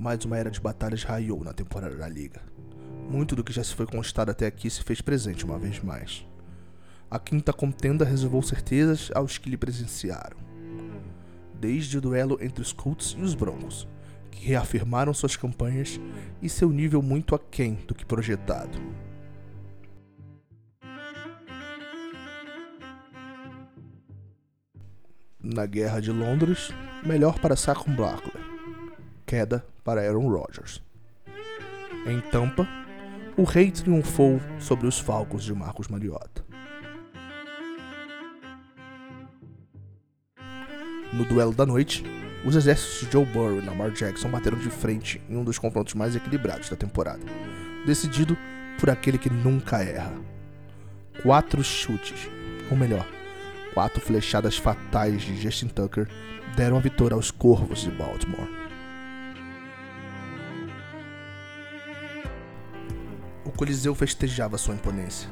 mais uma era de batalhas raiou na temporada da Liga. Muito do que já se foi constado até aqui se fez presente uma vez mais. A quinta contenda reservou certezas aos que lhe presenciaram. Desde o duelo entre os Colts e os Broncos, que reafirmaram suas campanhas e seu nível muito aquém do que projetado. Na Guerra de Londres, melhor para Saquon Barkley, queda para Aaron Rodgers. Em Tampa, o rei triunfou sobre os Falcons de Marcos Mariota. No duelo da noite, os exércitos de Joe Burrow e Lamar Jackson bateram de frente em um dos confrontos mais equilibrados da temporada, decidido por aquele que nunca erra. Quatro chutes, ou melhor, quatro flechadas fatais de Justin Tucker deram a vitória aos Corvos de Baltimore. O Coliseu festejava sua imponência.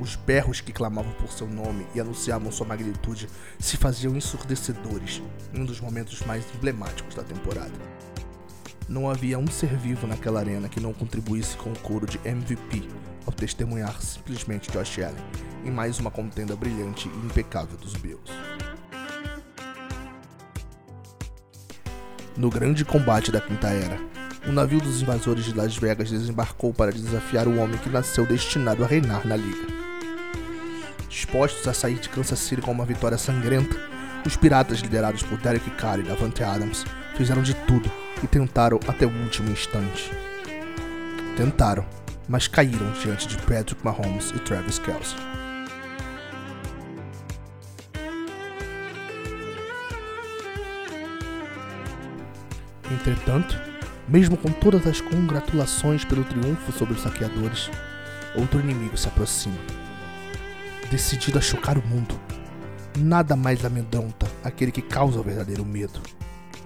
Os berros que clamavam por seu nome e anunciavam sua magnitude se faziam ensurdecedores em um dos momentos mais emblemáticos da temporada. Não havia um ser vivo naquela arena que não contribuísse com o coro de MVP ao testemunhar simplesmente Josh Allen em mais uma contenda brilhante e impecável dos Bills. No grande combate da Quinta Era, o navio dos invasores de Las Vegas desembarcou para desafiar o homem que nasceu destinado a reinar na liga. Dispostos a sair de Kansas City com uma vitória sangrenta, os piratas liderados por Derek Carr e Davante Adams fizeram de tudo e tentaram até o último instante. Tentaram, mas caíram diante de Patrick Mahomes e Travis Kelce. Entretanto, mesmo com todas as congratulações pelo triunfo sobre os saqueadores, outro inimigo se aproxima. Decidido a chocar o mundo, nada mais amedronta aquele que causa o verdadeiro medo.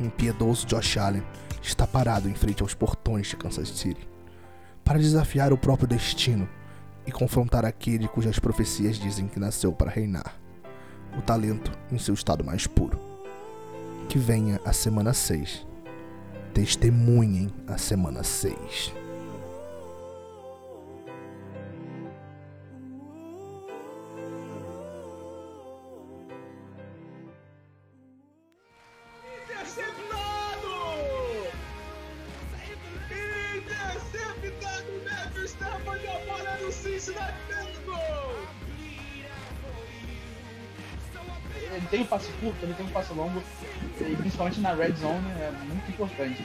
O impiedoso Josh Allen está parado em frente aos portões de Kansas City para desafiar o próprio destino e confrontar aquele cujas profecias dizem que nasceu para reinar. O talento em seu estado mais puro. Que venha a semana 6 testemunhem a semana 6. Tem um passe curto, ele tem um passe longo, e principalmente na red zone é muito importante.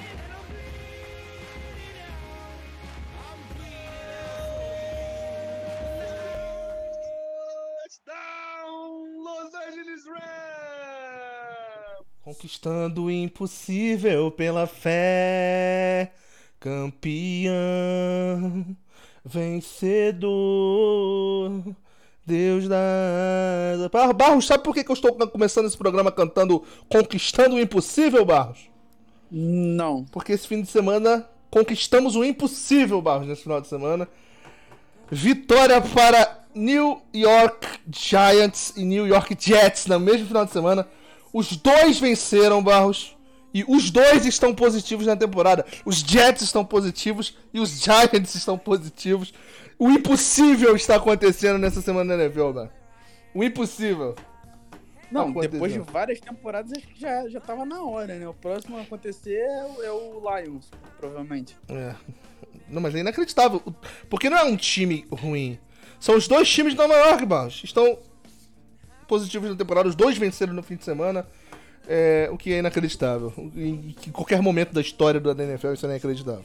Conquistando o impossível pela fé, campeão, vencedor. Deus da. Bar- Barros, sabe por que que eu estou começando esse programa cantando Conquistando o Impossível, Barros? Não. Porque esse fim de semana conquistamos o impossível, Barros, nesse final de semana. Vitória para New York Giants e New York Jets no mesmo final de semana. Os dois venceram, Barros. E os dois estão positivos na temporada. Os Jets estão positivos e os Giants estão positivos. O impossível está acontecendo nessa semana da NFL, mano. O impossível. Não, Aconteceu. depois de várias temporadas acho que já, já tava na hora, né? O próximo a acontecer é o, é o Lions, provavelmente. É. Não, mas é inacreditável. Porque não é um time ruim. São os dois times de Nova York, Barros. Estão positivos na temporada. Os dois venceram no fim de semana. É, o que é inacreditável. Em, em qualquer momento da história da NFL isso é inacreditável.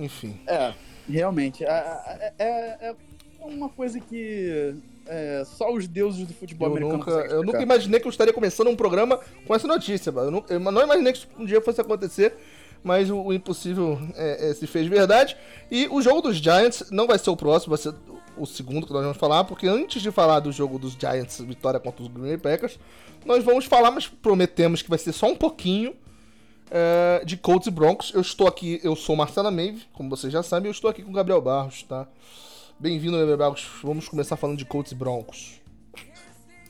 Enfim. É, realmente. É, é- é- uma coisa que é, só os deuses do futebol Eu americano nunca, eu nunca imaginei que eu estaria começando um programa com essa notícia. mano. Eu, não, eu não imaginei que isso um dia fosse acontecer, mas o, o impossível é, é, se fez verdade. E o jogo dos Giants não vai ser o próximo, vai ser o segundo que nós vamos falar, porque antes de falar do jogo dos Giants, vitória contra os Green Bay Packers, nós vamos falar, mas prometemos que vai ser só um pouquinho é, de Colts e Broncos. Eu estou aqui, eu sou Marcela Mave, como vocês já sabem, eu estou aqui com o Gabriel Barros, tá? Bem-vindo, Gabriel Barros. Vamos começar falando de Colts e Broncos.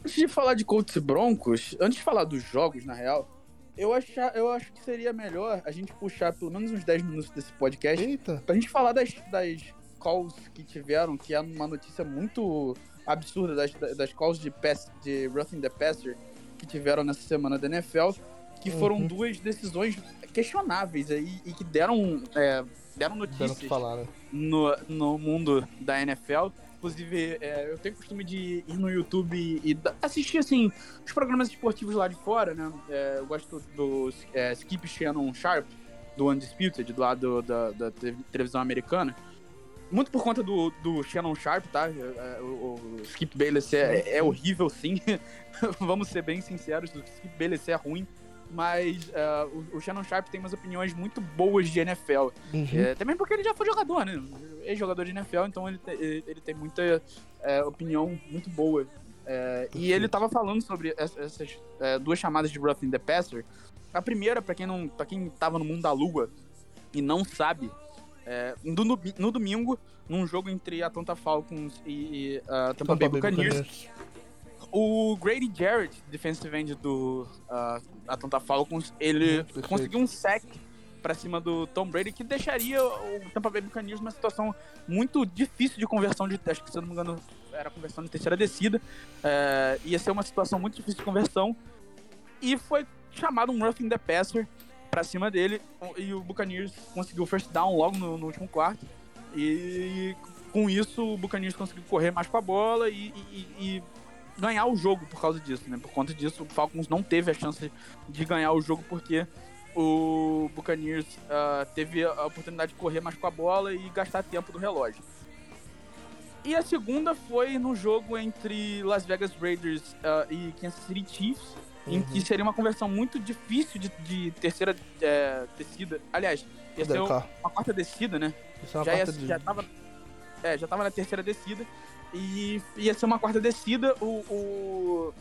Antes de falar de Colts e Broncos, antes de falar dos jogos, na real, Eu, achar, eu acho que seria melhor a gente puxar pelo menos uns 10 minutos desse podcast Eita. pra gente falar das, das calls que tiveram, que é uma notícia muito absurda das, das calls de, pass, de Roughing the Passer que tiveram nessa semana da NFL, que foram Uhum. duas decisões questionáveis aí e que deram, é, deram notícias falar, né? no, no mundo da NFL. Inclusive, é, eu tenho costume de ir no YouTube e, assistir, assim, os programas esportivos lá de fora, né? É, eu gosto do é, Skip Shannon Sharp, do Undisputed, do lado da, da te- televisão americana. Muito por conta do, do Shannon Sharp, tá? É, é, o, o Skip Bayless é, é horrível, sim. Vamos ser bem sinceros, o Skip Bayless é ruim. Mas é, o, o Shannon Sharp tem umas opiniões muito boas de NFL. Uhum. É, também porque ele já foi jogador, né? Ex-jogador de NFL, então ele, te- ele, ele tem muita é, opinião muito boa. É, e ele tava falando sobre ess- essas é, duas chamadas de roughing the passer. A primeira, pra quem não, para quem tava no mundo da lua e não sabe, é, no, no, domingo, num jogo entre Atlanta Falcons e, e ah, Tampa, Bay Buccaneers, o Grady Jarrett, defensive end do uh, Atlanta Falcons, ele Hum, perfeito. conseguiu um sack pra cima do Tom Brady que deixaria o Tampa Bay Buccaneers numa situação muito difícil de conversão de acho que se eu não me engano era conversão de terceira descida. É, ia ser uma situação muito difícil de conversão. E foi chamado um roughing the passer pra cima dele. E o Buccaneers conseguiu o first down logo no, no último quarto. E com isso o Buccaneers conseguiu correr mais com a bola e, e- e ganhar o jogo por causa disso, né? Por conta disso, o Falcons não teve a chance de ganhar o jogo porque o Buccaneers ah, teve a oportunidade de correr mais com a bola e gastar tempo do relógio. E a segunda foi no jogo entre Las Vegas Raiders ah, e Kansas City Chiefs, em Uhum. que seria uma conversão muito difícil de, de terceira eh, descida. Aliás, ia ser uma quarta descida, né? Isso é uma já, ia, quarta de... já tava. É, já tava na terceira descida. E ia ser uma quarta descida. O. o-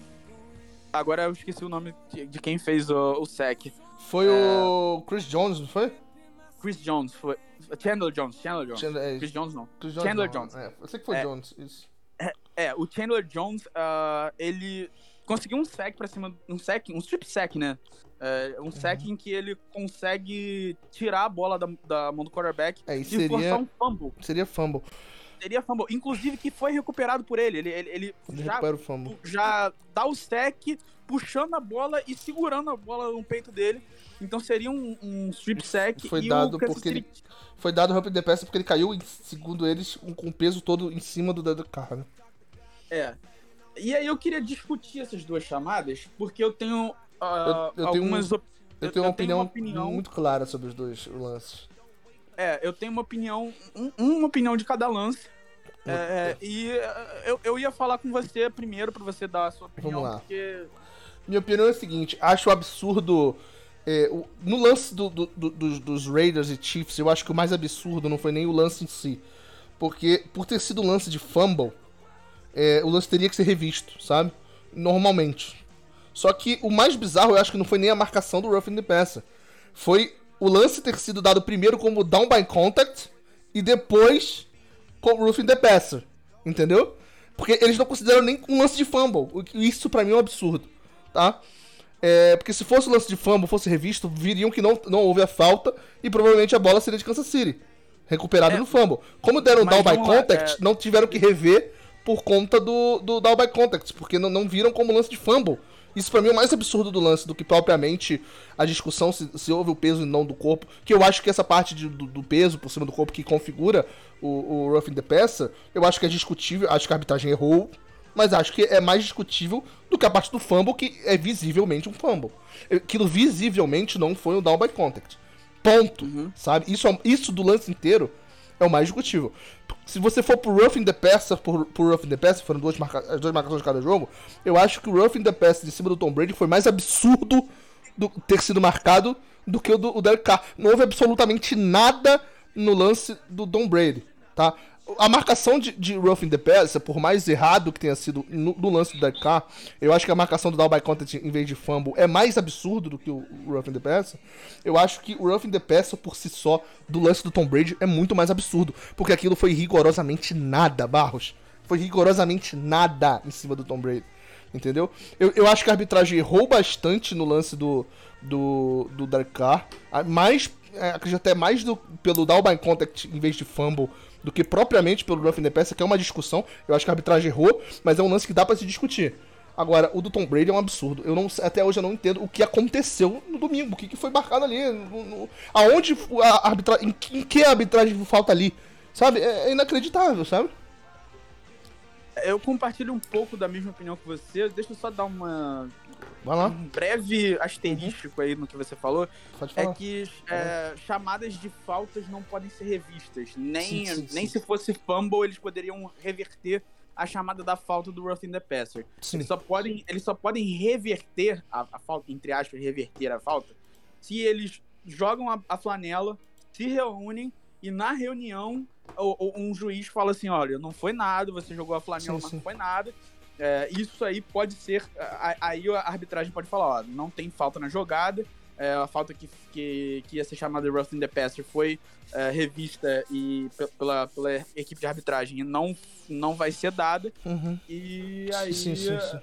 Agora eu esqueci o nome de, de quem fez o, o sec. Foi É. o Chris Jones, não foi? Chris Jones. Foi. Chandler Jones. Chandler Jones. Chandler, é, Chris Jones não. Chris Chandler não. Jones. É, eu sei que foi É. Jones, isso. É, o Chandler Jones, ah, ele conseguiu um sec pra cima. Um sec, um strip sec, né? É, um sec Uhum. em que ele consegue tirar a bola da, da mão do quarterback É, e e forçar seria, um fumble. seria fumble. Seria fumble. Inclusive que foi recuperado por ele. Ele, ele, ele Ele já recupera o fumble. já dá o sec, puxando a bola e segurando a bola no peito dele. Então seria um, um strip sec. Foi dado porque ele- Foi dado Hump the Pass porque ele caiu, segundo eles, um- com o peso todo em cima do do carro, né? É. E aí eu queria discutir essas duas chamadas, porque eu tenho ah, Eu- eu tenho algumas... op- Eu, tenho, uma, opinião opinião- muito clara sobre os dois lances. É, eu tenho uma opinião, um- uma opinião de cada lance. É, e é, eu, eu ia falar com você primeiro pra você dar a sua opinião, Vamos lá. porque Minha opinião é a seguinte: acho absurdo. é, o- no lance do- do- do- dos, dos Raiders e Chiefs, eu acho que o mais absurdo não foi nem o lance em si. Porque, por ter sido um lance de fumble, é, o lance teria que ser revisto, sabe? Normalmente. Só que o mais bizarro, eu acho que não foi nem a marcação do Roughing the Passer. Foi o lance ter sido dado primeiro como down by contact e depois com o Roughing the Passer. Entendeu? Porque eles não consideram nem um lance de fumble. Isso pra mim é um absurdo, tá? É, porque se fosse o lance de fumble, fosse revisto, viriam que não, não houve a falta e provavelmente a bola seria de Kansas City. Recuperada É, no fumble. Como deram down by lá, contact, é- não tiveram que rever por conta do, do down by contact, porque não, não viram como lance de fumble. Isso pra mim é o mais absurdo do lance do que propriamente a discussão se, se houve o peso e não do corpo. Que eu acho que essa parte de- do, do peso por cima do corpo que configura o, o roughing the passer, eu acho que é discutível, acho que a arbitragem errou, mas acho que é mais discutível do que a parte do fumble, que é visivelmente um fumble. Aquilo visivelmente não foi um down by contact. Ponto. Sabe? Isso, é- isso do lance inteiro é o mais discutível. Se você for pro roughing the passer, por, por roughing the passer, foram duas marca, as duas marcações de cada jogo, eu acho que o roughing the passer de cima do Tom Brady foi mais absurdo do ter sido marcado do que o do o Derek Carr. Não houve absolutamente nada no lance do Tom Brady, tá? A marcação de, de roughing the passer, por mais errado que tenha sido no, no lance do Carr, eu acho que a marcação do down by contact em vez de fumble é mais absurdo do que o, roughing the passer. Eu acho que o roughing the passer por si só do lance do Tom Brady é muito mais absurdo, porque aquilo foi rigorosamente nada, Barros. Foi rigorosamente nada em cima do Tom Brady. Entendeu? Eu, eu acho que a arbitragem errou bastante no lance do, do, do Dark Car. Mais, é, acredito até mais do, pelo down by contact em vez de fumble do que propriamente pelo rough in the que é uma discussão. Eu acho que a arbitragem errou, mas é um lance que dá pra se discutir. Agora, o do Tom Brady é um absurdo. Eu não, até hoje eu não entendo o que aconteceu no domingo, o que, que foi marcado ali, no, no- aonde a arbitragem, em, que- em que a arbitragem falta ali, sabe? É, é inacreditável, sabe? Eu compartilho um pouco da mesma opinião que você. Deixa eu só dar uma, Vai lá, um breve asterístico aí no que você falou. É que é, chamadas de faltas não podem ser revistas. Nem, Sim, sim, nem sim. se fosse fumble, eles poderiam reverter a chamada da falta do roughing the passer. Sim. Eles só podem, eles só podem reverter a, a falta, entre aspas, reverter a falta, se eles jogam a, a flanela, se reúnem e na reunião o- o- um juiz fala assim, olha, não foi nada, você jogou a flanela, não foi nada. É, isso aí pode ser. Aí a arbitragem pode falar, ó, não tem falta na jogada. é, a falta que, que, que ia ser chamada de roughing the passer foi é, revista e pe- pela, pela equipe de arbitragem e não, não vai ser dada. Uhum. E aí, Sim, sim, sim.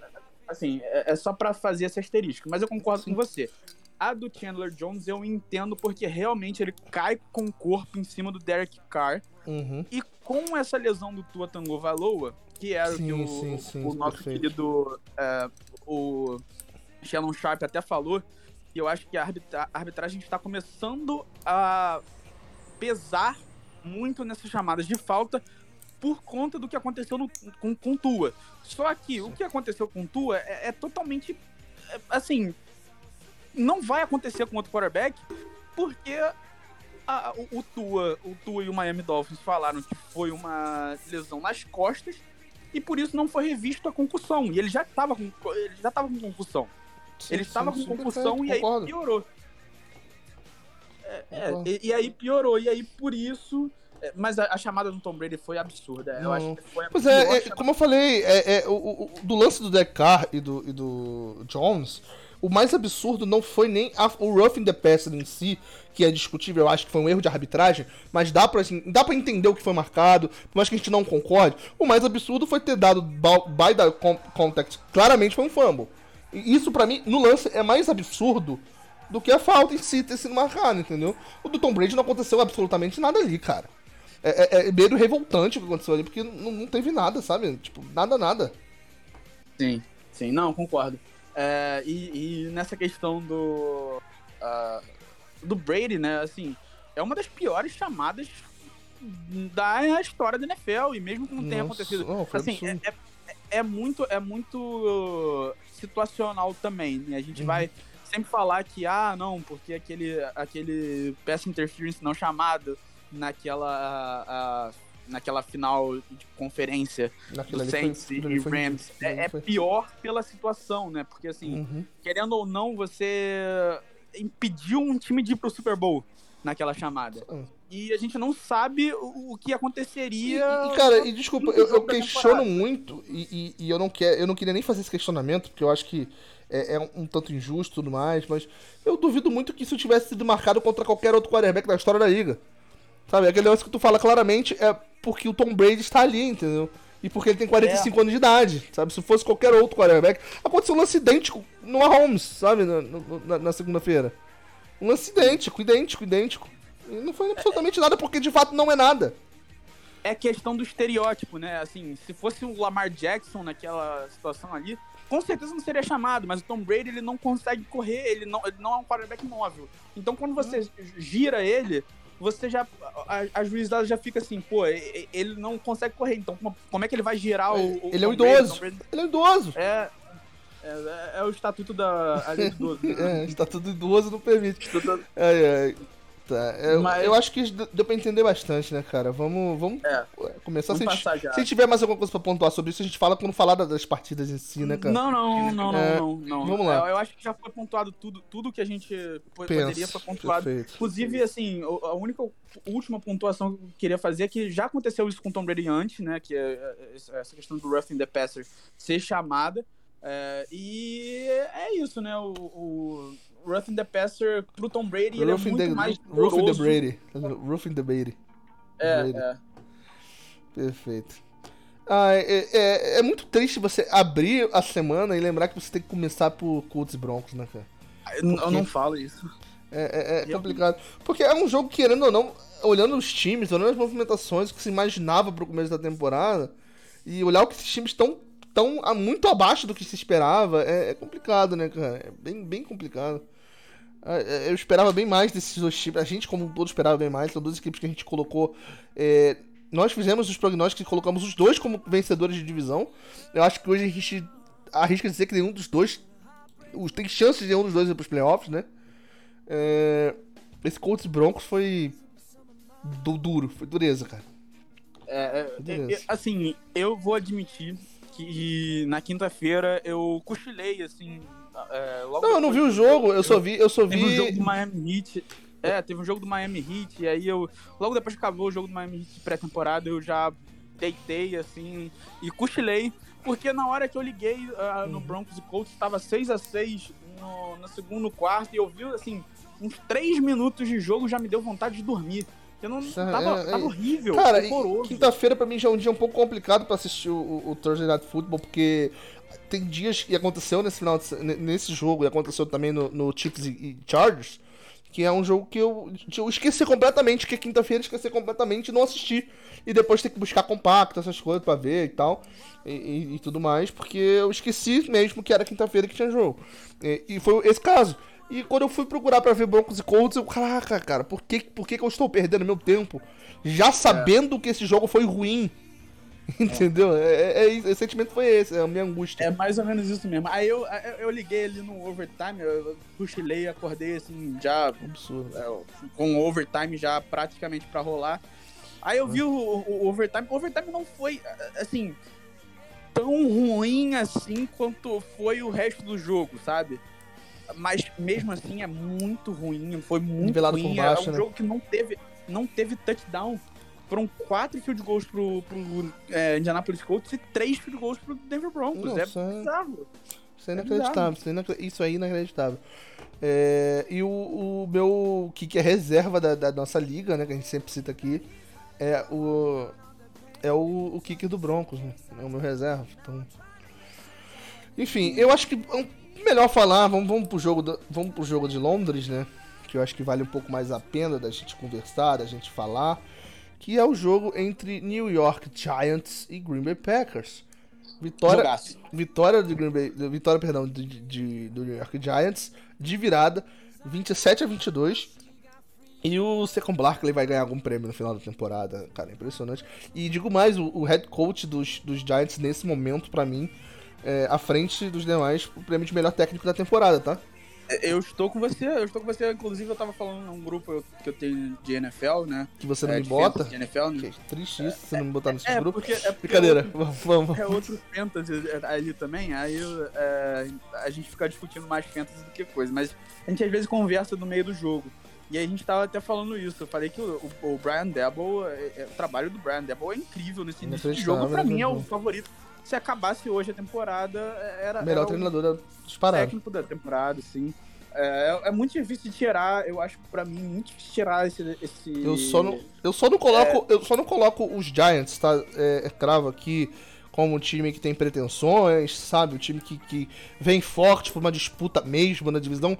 assim, é, é só pra fazer esse asterisco. Mas eu concordo com você. A do Chandler Jones eu entendo porque realmente ele cai com o corpo em cima do Derek Carr. Uhum. E com essa lesão do Tua Tango Valoa, que era o que Sim, o, sim, sim, o nosso perfeito. querido é, o Shannon Sharp até falou, que eu acho que a, arbitra- a arbitragem está começando a pesar muito nessas chamadas de falta por conta do que aconteceu no- com, com Tua. Só que o que aconteceu com Tua é, é totalmente é, assim, não vai acontecer com outro quarterback porque a- o, o Tua, o Tua e o Miami Dolphins falaram que foi uma lesão nas costas e por isso não foi revisto a concussão. E ele já estava com ele já tava com concussão. Sim, ele estava com concussão e aí concordo. piorou. É, é, e, e aí piorou, e aí por isso. é, Mas a, a chamada do Tom Brady foi absurda. Eu Não. acho que foi Pois é, é, como eu falei, é, é, o, o- do lance do Carr e do, e do Jones, o mais absurdo não foi nem a- o roughing the passer em si, que é discutível, eu acho que foi um erro de arbitragem, mas dá pra, assim, dá pra entender o que foi marcado, por mais que a gente não concorde. O mais absurdo foi ter dado by the con- contact, claramente foi um fumble. E isso pra mim, no lance, é mais absurdo do que a falta em si ter sido marcada, entendeu? O do Tom Brady não aconteceu absolutamente nada ali, cara. É, é, é meio revoltante o que aconteceu ali, porque não, não teve nada, sabe? Tipo, nada, nada. Sim, sim, não, concordo. É, e, e nessa questão do. ah, do Brady, né, assim, é uma das piores chamadas da história da NFL, e mesmo que não tenha acontecido. não, assim, é, é, é muito, é muito situacional também, né? A gente Uhum. vai sempre falar que, ah, não, porque aquele, aquele pass interference não chamado naquela. ah, naquela final de conferência Naquilo do foi- Saints aquilo e foi Rams aquilo ali é, é foi- pior pela situação, né? Porque assim, Uhum. querendo ou não, você impediu um time de ir pro Super Bowl naquela chamada. Hum. E a gente não sabe o, o que E, aconteceria. e, cara, e desculpa, eu, eu questiono muito, e, e- e eu não quero, eu não queria nem fazer esse questionamento, porque eu acho que é, é um, um tanto injusto e tudo mais, mas eu duvido muito que isso tivesse sido marcado contra qualquer outro quarterback da história da liga. Sabe, aquele lance que tu fala claramente é porque o Tom Brady está ali, entendeu? E porque ele tem 45 anos de idade, sabe? Se fosse qualquer outro quarterback. Aconteceu um lance idêntico no Mahomes, sabe? Na, na- na segunda-feira. Um lance idêntico, idêntico, idêntico. E não foi absolutamente nada, porque de fato não é nada. É questão do estereótipo, né? Assim, se fosse o Lamar Jackson naquela situação ali, com certeza não seria chamado, mas o Tom Brady ele não consegue correr, ele não, ele não é um quarterback móvel. Então quando você gira ele, você já. A, a juizada já fica assim, pô, ele não consegue correr, então como, é que ele vai girar o. o Ele é um idoso. Brady Ele é idoso. É. É, é o estatuto da a lei do idoso. né? É, está tudo idoso, não permite. Estatuto- Ai, ai. Tá, é, Mas- Eu acho que deu pra entender bastante, né, cara? Vamos, vamos É. começar. Vamos se, a gente, se tiver mais alguma coisa pra pontuar sobre isso, a gente fala quando falar da- das partidas em si, né, cara? Não, não, não, não, É, não, não. vamos lá. Eu, eu acho que já foi pontuado tudo, tudo que a gente Pensa. poderia foi pontuado. Perfeito. Inclusive, assim, a única última pontuação que eu queria fazer é que já aconteceu isso com o Tom Brady antes, né? Que é é, essa questão do roughing the passer ser chamada. É, e é isso, né? O, o roughing the passer pro Tom Brady ele é Roughing muito the, mais Roughing the. Brady. Roughing the Brady. É, Brady. é. Perfeito. Ah, é, é, é muito triste você abrir a semana e lembrar que você tem que começar por Colts e Broncos, né, cara? Eu, eu não falo isso. É, é, é complicado. Porque é um jogo, querendo ou não, olhando os times, olhando as movimentações, o que se imaginava pro começo da temporada, e olhar o que esses times estão tão, muito abaixo do que se esperava, é, é complicado, né, cara? É bem, bem complicado. É, é, eu esperava bem mais desses dois times. A gente, como um todo, esperava bem mais. São duas equipes que a gente colocou. É, nós fizemos os prognósticos e colocamos os dois como vencedores de divisão. Eu acho que hoje a gente arrisca dizer que nenhum dos dois. Tem chances de nenhum dos dois ir para os playoffs, né? É, esse Colts Broncos foi. Du duro, foi dureza, cara. É, é, é assim, eu vou admitir que na quinta-feira eu cochilei, assim. É, não, eu não vi o jogo, eu só vi. Eu só vi... Teve um jogo do Miami Heat. É, teve um jogo do Miami Heat, e aí eu. Logo depois que acabou o jogo do Miami Heat pré-temporada, eu já deitei, assim, e cochilei. Porque na hora que eu liguei uh, no uhum. Broncos e Colts, estava 6 a 6 no, no segundo quarto, e eu vi, assim, uns 3 minutos de jogo já me deu vontade de dormir. Eu não tava, é, tava é, horrível. Cara, quinta-feira pra mim já é um dia um pouco complicado pra assistir o, o, o Thursday Night Football, porque tem dias, e aconteceu nesse final de, nesse jogo, e aconteceu também no, no Chiefs e, e Chargers, que é um jogo que eu, eu esqueci completamente, que é quinta-feira esqueci completamente e não assisti. E depois ter que buscar compacto, essas coisas pra ver e tal, e, e, e tudo mais, porque eu esqueci mesmo que era quinta-feira que tinha jogo. E, e foi esse caso. E quando eu fui procurar para ver Broncos e Colts, eu, caraca, cara, por que, por que, que eu estou perdendo meu tempo? Já sabendo é. que esse jogo foi ruim. Entendeu? É. É, é, esse sentimento foi esse, é a minha angústia. É mais ou menos isso mesmo. Aí eu, eu liguei ali no overtime, eu cochilei, acordei assim, já. Absurdo. É, com o overtime já praticamente para rolar. Aí eu vi o, o, o, overtime. O overtime não foi, assim, tão ruim assim quanto foi o resto do jogo, sabe? mas mesmo assim é muito ruim, foi muito Nivelado ruim. Por baixo, é um né? jogo que não teve, não teve touchdown. Foram quatro field goals pro, pro é, Indianapolis Colts e três field goals pro Denver Broncos. Nossa, é bizarro. Isso é inacreditável, é isso é inacreditável. É, e o, o meu que é reserva da, da, nossa liga, né, que a gente sempre cita aqui, é o é o, o kicker do Broncos, né? É o meu reserva. Então... Enfim, eu acho que melhor falar, vamos, vamos, pro jogo do, vamos pro jogo de Londres, né? Que eu acho que vale um pouco mais a pena da gente conversar, da gente falar. Que é o jogo entre New York Giants e Green Bay Packers. Vitória, Jogaço. vitória do Green Bay, vitória, perdão, de, de, do New York Giants de virada, 27 a 22. E o Secon Barkley vai ganhar algum prêmio no final da temporada, cara, impressionante. E digo mais, o, o head coach dos, dos Giants nesse momento, para mim, é, à frente dos demais o prêmio de melhor técnico da temporada, tá? É, eu estou com você, eu estou com você. Inclusive, eu tava falando num grupo que eu tenho de NFL, né? Que você não é, me bota? De NFL, né? Que triste isso, é, você não me botar nesse é, grupo. Porque, é Brincadeira, outro, vamos. É outro fantasy ali também, aí é, a gente fica discutindo mais fantasy do que coisa. Mas a gente às vezes conversa no meio do jogo. E a gente tava até falando isso. Eu falei que o, o, Brian Debo, o trabalho do Brian Debo é incrível nesse início de jogo. Pra mim é o favorito se acabasse hoje a temporada, era. Melhor era treinador disparado. Técnico da temporada, sim. É, é, muito difícil de tirar, eu acho pra mim, muito difícil tirar esse. esse... Eu, só não, eu só não coloco. É... Eu só não coloco os Giants, tá? É, é, cravo aqui como um time que tem pretensões, sabe? O um time que, que vem forte por uma disputa mesmo na divisão.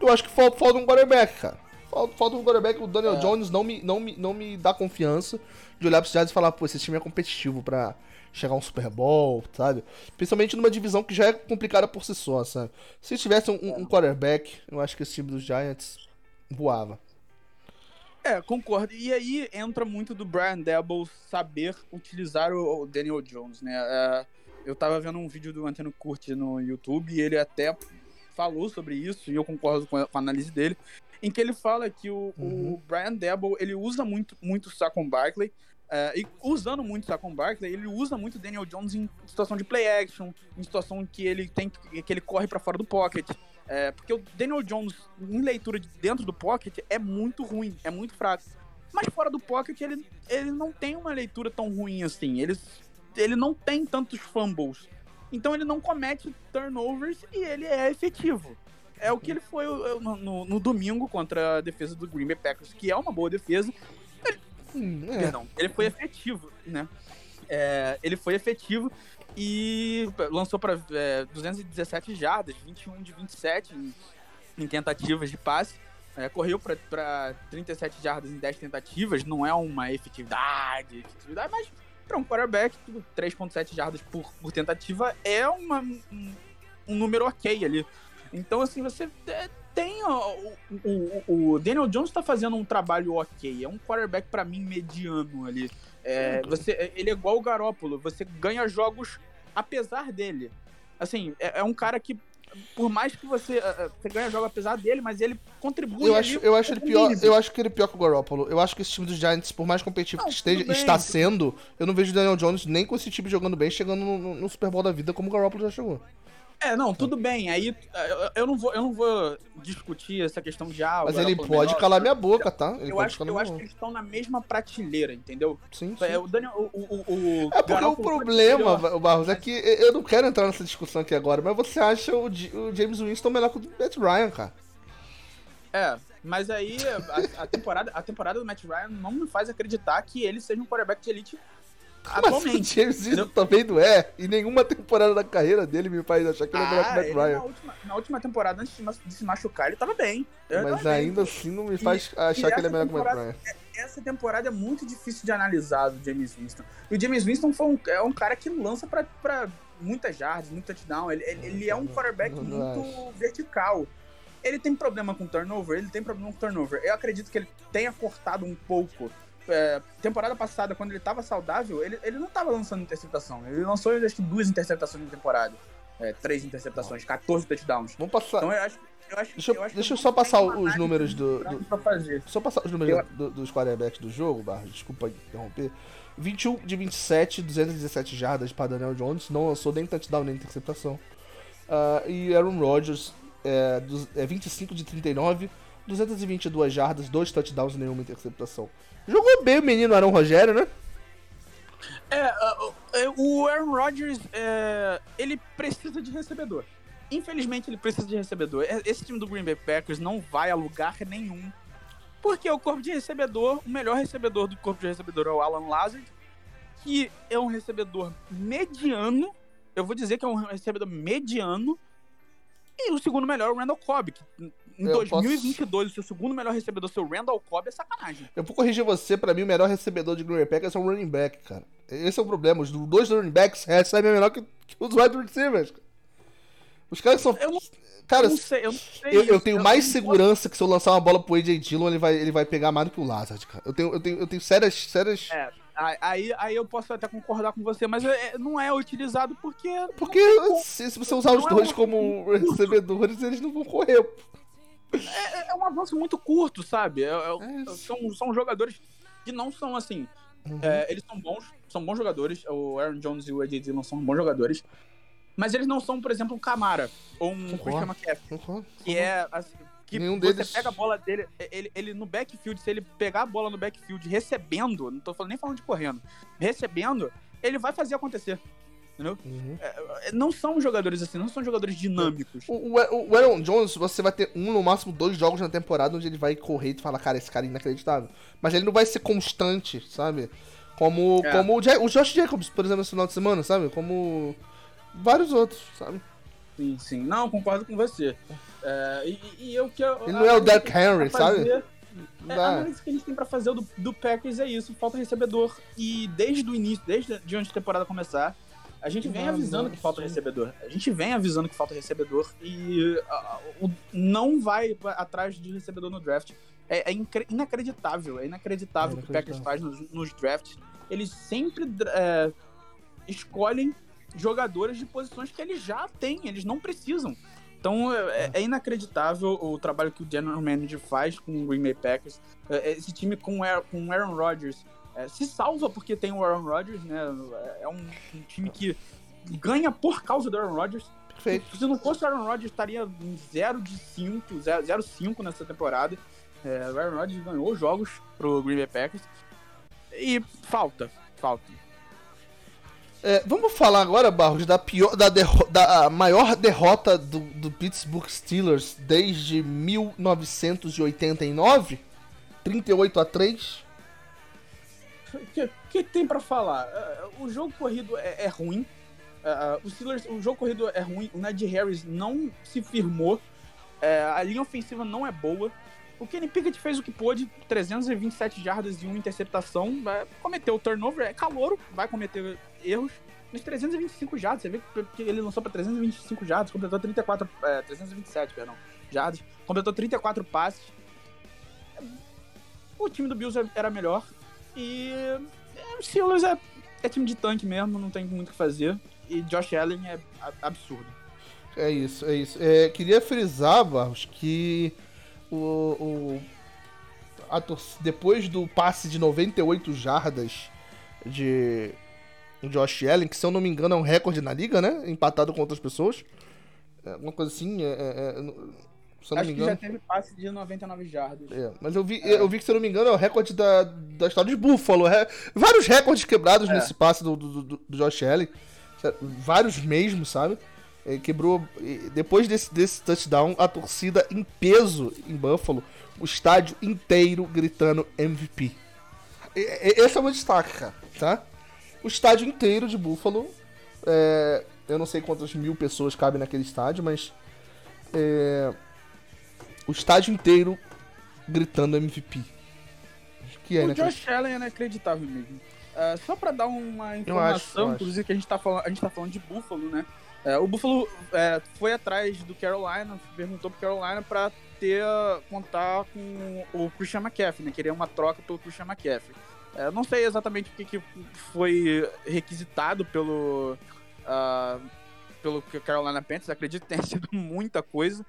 Eu acho que falta, falta um quarterback, cara. Falta, falta um quarterback. O Daniel é. Jones não me, não, me, não me dá confiança de olhar pros Giants e falar, pô, esse time é competitivo pra chegar um Super Bowl, sabe? Principalmente numa divisão que já é complicada por si só, sabe? Se tivesse um, um quarterback, eu acho que esse time dos Giants voava. É, concordo. E aí entra muito do Brian Debo saber utilizar o, Daniel Jones, né? É, eu tava vendo um vídeo do Anteno Curti no YouTube e ele até falou sobre isso, e eu concordo com a, com a análise dele, em que ele fala que o, uhum. o Brian Debo, ele usa muito, muito o Saquon Barkley, é, e usando muito o Saquon Barkley, ele usa muito o Daniel Jones em situação de play action, em situação que ele tem que ele corre para fora do pocket. É, porque o Daniel Jones, em leitura de dentro do pocket, é muito ruim, é muito fraco. Mas fora do pocket, ele, ele não tem uma leitura tão ruim assim. Ele, ele não tem tantos fumbles. Então ele não comete turnovers e ele é efetivo. É o que ele foi no, no, no domingo contra a defesa do Green Bay Packers, que é uma boa defesa, É. Perdão, ele foi efetivo, né? é, ele foi efetivo e lançou para é, 217 jardas, 21 de 27 em, em tentativas de passe. É, correu para 37 jardas em 10 tentativas, não é uma efetividade, efetividade mas para um quarterback, 3,7 jardas por, por tentativa é uma, um, um número ok ali. Então, assim, você é, tem. Ó, o, o, Daniel Jones está fazendo um trabalho ok. É um quarterback, para mim, mediano ali. É, você, ele é igual o Garópolo. Você ganha jogos apesar dele. Assim, é, é um cara que por mais que você, uh, você ganhe jogo apesar dele, mas ele contribui. Eu acho, eu acho ele pior. Eu acho que ele é pior que o Garoppolo. Eu acho que esse time dos Giants, por mais competitivo não, que esteja, está sendo, eu não vejo o Daniel Jones nem com esse time jogando bem, chegando no, no Super Bowl da vida como o Garoppolo já chegou. É, não, tudo bem. Aí eu não vou, eu não vou discutir essa questão de ah, Mas ele pode melhor, calar minha boca, tá? Ele eu acho, eu acho que eles estão na mesma prateleira, entendeu? Sim. sim. É, o Daniel, o, o, o é porque o problema, o Barros, é que eu não quero entrar nessa discussão aqui agora, mas você acha o, o James Winston melhor que o Matt Ryan, cara? É, mas aí a, a, temporada, a temporada do Matt Ryan não me faz acreditar que ele seja um quarterback de elite Atualmente. Mas o James Winston também não é. E nenhuma temporada da carreira dele me faz achar que ele é melhor que o Matt Ryan. Na última, na última, temporada, antes de se machucar, ele tava bem. Mas tava ainda bem. assim não me faz e, achar e que ele é melhor que o Matt Ryan. É, essa temporada é muito difícil de analisar do James Winston. E o James Winston foi um, é um cara que lança pra, pra muitas jardas, muito touchdown. Ele, ele é um quarterback muito vertical. Ele tem problema com turnover, ele tem problema com turnover. Eu acredito que ele tenha cortado um pouco é, temporada passada, quando ele tava saudável, ele, ele não tava lançando interceptação. Ele lançou, acho que, duas interceptações na temporada. É, três interceptações, 14 touchdowns. Vamos passar. Então eu acho. Eu acho, deixa eu, eu acho deixa eu só passar os números do. do fazer. Só passar os números do, dos quarterbacks do jogo, Barra, desculpa interromper. 21 de 27, 217 jardas para Daniel Jones, não lançou nem touchdown nem interceptação. Uh, e Aaron Rodgers é, é 25 de 39, 222 jardas, 2 touchdowns e nenhuma interceptação. Jogou bem o menino Aaron Rogério, né? É, o Aaron Rodgers, é, ele precisa de recebedor. Infelizmente, ele precisa de recebedor. É, esse time do Green Bay Packers não vai a lugar nenhum. Porque o corpo de recebedor, o melhor recebedor do corpo de recebedor é o Alan Lazard, que é um recebedor mediano. Eu vou dizer que é um recebedor mediano. E o segundo melhor é o Randall Cobb, que em eu 2022, posso... o seu segundo melhor recebedor, seu Randall Cobb, é sacanagem. Eu vou corrigir você, pra mim o melhor recebedor de Green Bay Packers é o running back, cara. Esse é o problema, os dois running backs recebem melhor que, que os wide receivers. Os caras são... Eu não, cara, eu não sei, eu, não sei eu, eu tenho eu mais segurança que se eu lançar uma bola pro AJ Dillon, ele vai, ele vai pegar mais do que o Lazard, cara. Eu tenho, eu tenho, eu tenho sérias... sérias... É. Aí, aí eu posso até concordar com você, mas é, não é utilizado porque. Porque se, se, você usar os dois é como recebedores, eles não vão correr. É, é, é, um avanço muito curto, sabe? É, é, é são, são jogadores que não são assim. Uhum. eles são bons, são bons jogadores. O Aaron Jones e o AJ Dillon são bons jogadores. Mas eles não são, por exemplo, um Camara ou um Christian McCaffrey. Que é assim, que Nenhum você deles... pega a bola dele, ele, ele no backfield, se ele pegar a bola no backfield recebendo, não tô falando, nem falando de correndo, recebendo, ele vai fazer acontecer. Entendeu? Uhum. É, é, não são jogadores assim, não são jogadores dinâmicos. O, o, o, Aaron Jones, você vai ter um, no máximo, dois jogos na temporada onde ele vai correr e falar, cara, esse cara é inacreditável. Mas ele não vai ser constante, sabe? Como, é. como o, o Josh Jacobs, por exemplo, esse final de semana, sabe? Como vários outros, sabe? Sim, sim. Não, concordo com você. É, e, e eu que Ele não é o Derrick Henry, sabe? É, a análise que a gente tem pra fazer do, do Packers é isso, falta recebedor. E desde o início, desde de onde a temporada começar, a gente vem avisando que falta recebedor. A gente vem avisando que falta recebedor e uh, não vai atrás de recebedor no draft. É, é inacreditável, é inacreditável o que o Packers faz nos, nos drafts. Eles sempre é, escolhem jogadores de posições que eles já têm, eles não precisam. Então é, é, inacreditável o trabalho que o general manager faz com o Green Bay Packers. É, esse time com o Aaron Rodgers é, se salva porque tem o Aaron Rodgers, né? É um, um, time que ganha por causa do Aaron Rodgers. Perfeito. Se não fosse o Aaron Rodgers, estaria em 0 de 5, 0 5 nessa temporada. É, o Aaron Rodgers ganhou jogos pro Green Bay Packers. E falta, falta. É, vamos falar agora, Barros, da, pior, da, derro da maior derrota do, do Pittsburgh Steelers desde 1989? 38 a 3? O que, que tem pra falar? Uh, o jogo corrido é, é ruim. Uh, o Steelers, o jogo corrido é ruim. O Najee Harris não se firmou. Uh, a linha ofensiva não é boa. O Kenny Pickett fez o que pôde, 327 jardas e uma interceptação. cometeu o turnover, é calouro, vai cometer erros. Mas 325 jardas, você vê que ele lançou para 325 jardas, completou 34, é, 327, perdão, jardas, completou 34 passes. O time do Bills era melhor e é, o Steelers é, é time de tanque mesmo, não tem muito o que fazer. E Josh Allen é absurdo. É isso, é isso. É, queria frisar, Barros, que o, o a depois do passe de 98 jardas de Josh Allen, que se eu não me engano é um recorde na liga, né? Empatado com outras pessoas. É, uma coisa assim, é, é, é se eu não Acho me engano. que já teve passe de 99 jardas. É, mas eu vi, é. eu vi que, se eu não me engano, é o recorde da, da história de Buffalo. vários recordes quebrados é. nesse passe do, do, do, do Josh Allen. Vários mesmo, sabe? É, quebrou. Depois desse, desse touchdown, a torcida em peso em Buffalo, o estádio inteiro gritando MVP. Esse é o meu destaque, cara, tá? O estádio inteiro de Buffalo. É, eu não sei quantas mil pessoas cabem naquele estádio, mas. É, o estádio inteiro gritando MVP. Que é, o né, Josh Allen é inacreditável mesmo. Uh, só pra dar uma informação, acho, inclusive, acho. que a gente, tá falando, a gente tá falando de Buffalo, né? É, o Buffalo é, foi atrás do Carolina, perguntou pro Carolina para ter contar com o Christian McCaffrey, né? Queria uma troca pelo Christian McCaffrey. Não sei exatamente o que, que foi requisitado pelo pelo Carolina Panthers. Acredito que tenha sido muita coisa,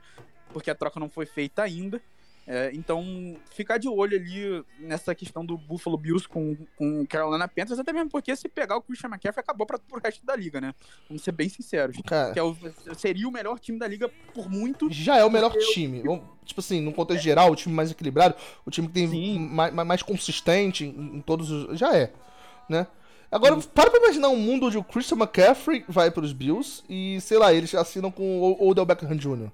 porque a troca não foi feita ainda. É, então, ficar de olho ali nessa questão do Buffalo Bills com, com Carolina Panthers, até mesmo porque se pegar o Christian McCaffrey, acabou para o resto da liga, né? Vamos ser bem sinceros. Cara, que é o, seria o melhor time da liga por muito. Já é o melhor time. Tipo assim, no contexto é. geral, o time mais equilibrado, o time que tem mais, mais, consistente em, em, todos os. Já é, né? Agora, Sim. para pra imaginar um mundo onde o Christian McCaffrey vai para os Bills e, sei lá, eles assinam com o Odell Beckham Jr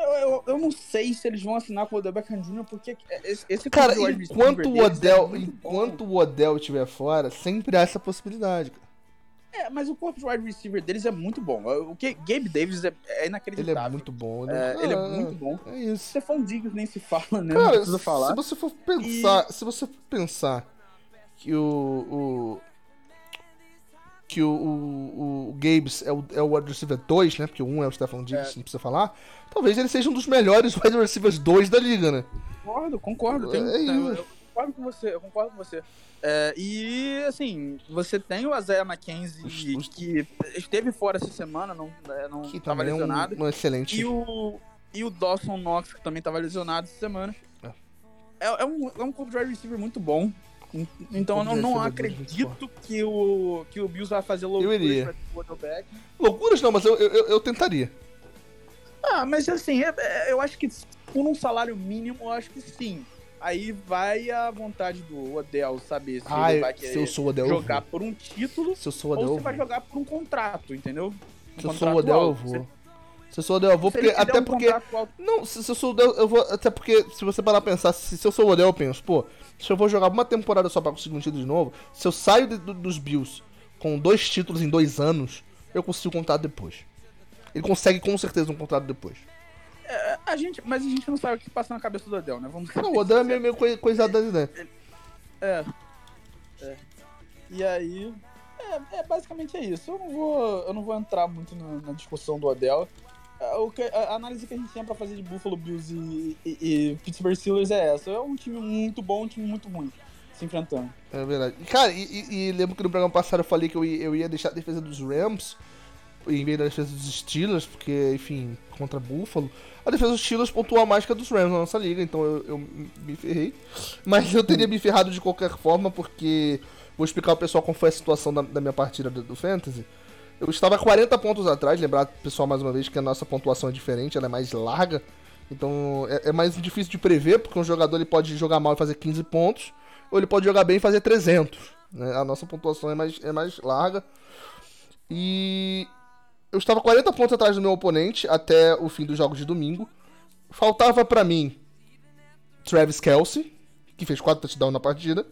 eu, eu, eu, não sei se eles vão assinar com o Odell Beckham Jr., porque esse, esse Cara, enquanto o Odell, é enquanto o Odell estiver fora, sempre há essa possibilidade, cara. É, mas o corpo de wide receiver deles é muito bom. O que Gabe Davis é, é inacreditável. Ele é muito bom, né? É, ele é muito bom. É isso. Stefan Diggs nem se fala, né? Cara, não precisa falar. Se você for pensar, e... se você for pensar que o, o que o, o, o Gabes é o, é o wide receiver 2, né? Porque um é o Stefan Diggs, é. não precisa falar. Talvez ele seja um dos melhores wide receivers 2 da liga, né? Concordo, concordo. Tem, é tem, eu, eu, concordo com você, eu concordo com você. É, e, assim, você tem o Isaiah McKenzie, os, que esteve fora essa semana, não, é, não que tava lesionado. É um, um, excelente. E o, e o Dawson Knox, que também tava lesionado essa semana. É, é, é um, é um corpo de wide receiver muito bom. Então eu não, não acredito que o, que o Bills vai fazer loucuras eu iria. quarterback. Loucuras não, mas eu, eu, eu tentaria. Ah, mas assim, é, é, eu acho que por um salário mínimo, eu acho que sim. Aí vai a vontade do Odell saber se ah, ele vai querer se eu sou Odell, jogar por um título se eu sou Odell, ou se vai jogar por um contrato, entendeu? Um se eu sou o Odell, eu vou. Você... Se eu sou o Odell, eu vou porque. Até um porque. Não, se, se, eu sou o Odell, eu vou. Até porque, se você parar pra pensar, se, se eu sou o Odell, eu penso, pô, se eu vou jogar uma temporada só pra conseguir um título de novo, se eu saio de, do, dos Bills com dois títulos em dois anos, eu consigo um contrato depois. Ele consegue com certeza um contrato depois. É, a gente, mas a gente não sabe o que passa na cabeça do Odell, né? Vamos não, o Odell é meio, meio coisado das ideias. É. É. E aí. É, é, basicamente é isso. Eu não vou, eu não vou entrar muito na, na discussão do Odell. É, o que, a análise que a gente tem pra fazer de Buffalo Bills e, e, e, Pittsburgh Steelers é essa. É um time muito bom, um time muito ruim se enfrentando. É verdade. Cara, e, e lembro que no programa passado eu falei que eu ia, eu ia deixar a defesa dos Rams em vez da defesa dos Steelers, porque, enfim, contra Buffalo. A defesa dos Steelers pontua mais que a dos Rams na nossa liga, então eu, eu me ferrei. Mas eu teria me ferrado de qualquer forma, porque. Vou explicar ao pessoal como foi a situação da, da minha partida do, do Fantasy. Eu estava 40 pontos atrás, lembrar pessoal mais uma vez que a nossa pontuação é diferente, ela é mais larga. Então é, é, mais difícil de prever, porque um jogador ele pode jogar mal e fazer 15 pontos, ou ele pode jogar bem e fazer 300. Né? A nossa pontuação é mais, é mais larga. E eu estava 40 pontos atrás do meu oponente até o fim dos jogos de domingo. Faltava para mim Travis Kelsey, que fez 4 touchdowns na partida.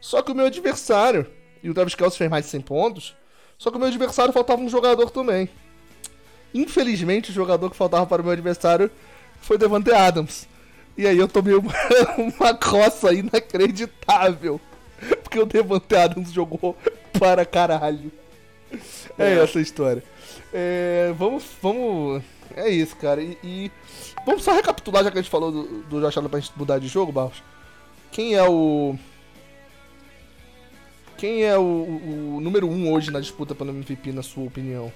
Só que o meu adversário, e o Travis Kelce fez mais de 100 pontos, só que o meu adversário faltava um jogador também. Infelizmente, o jogador que faltava para o meu adversário foi Devante Adams. E aí eu tomei uma, uma coça inacreditável. Porque o Devante Adams jogou para caralho. É, é. essa a história. É, vamos, vamos. É isso, cara. E, e, vamos só recapitular, já que a gente falou do, do Josh Allen pra gente mudar de jogo, Barros. Quem é o. Quem é o, o número um hoje na disputa pelo MVP, na sua opinião?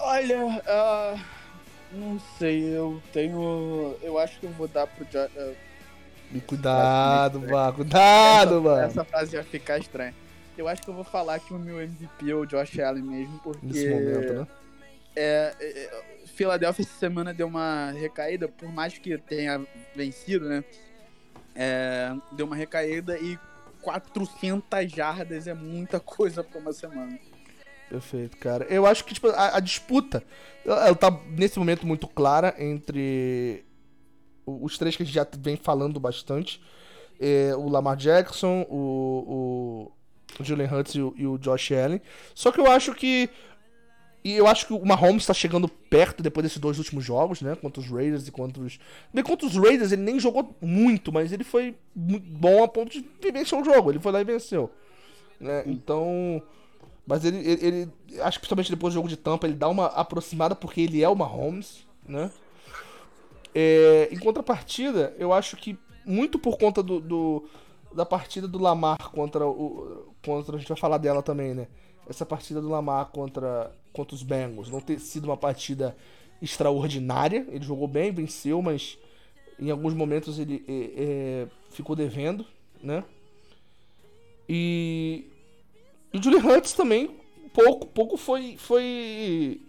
Olha, uh, não sei, eu tenho. Eu acho que eu vou dar pro. Uh, cuidado, Bah, cuidado, Bah. Essa frase vai ficar estranha. Eu acho que eu vou falar que o meu MVP é o Josh Allen mesmo, porque. Nesse momento, né? É, é, é, Philadelphia essa semana deu uma recaída, por mais que tenha vencido, né? É, deu uma recaída e 400 jardas é muita coisa pra uma semana. Perfeito, cara. Eu acho que tipo, a, a disputa ela tá nesse momento muito clara entre os três que a gente já vem falando bastante. É, o Lamar Jackson, o, o, Julian Hurts e e o Josh Allen. Só que eu acho que e eu acho que o Mahomes está chegando perto depois desses dois últimos jogos, né? Contra os Raiders e contra os. Bem, contra os Raiders ele nem jogou muito, mas ele foi bom a ponto de vencer o jogo. Ele foi lá e venceu. Né? Então. Mas ele, ele, ele, Acho que principalmente depois do jogo de tampa, ele dá uma aproximada porque ele é o Mahomes, né? É, em contrapartida, eu acho que muito por conta do, do, da partida do Lamar contra o. Contra. A gente vai falar dela também, né? Essa partida do Lamar contra, contra os Bengals não ter sido uma partida extraordinária. Ele jogou bem, venceu, mas em alguns momentos ele é, é, ficou devendo, né? E e o Julie Hurts também, pouco, pouco foi, foi.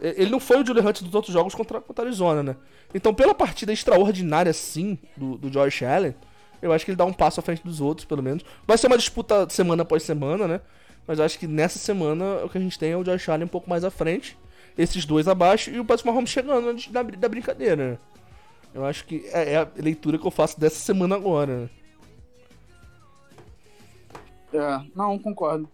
Ele não foi o Julie Hurts dos outros jogos contra, contra a Arizona, né? Então, pela partida extraordinária, sim, do, do Josh Allen, eu acho que ele dá um passo à frente dos outros, pelo menos. Vai ser uma disputa semana após semana, né? Mas eu acho que nessa semana o que a gente tem é o Josh Allen um pouco mais à frente, esses dois abaixo e o Patrick Mahomes chegando da, da brincadeira? Eu acho que é, é, a leitura que eu faço dessa semana agora? É, não, concordo.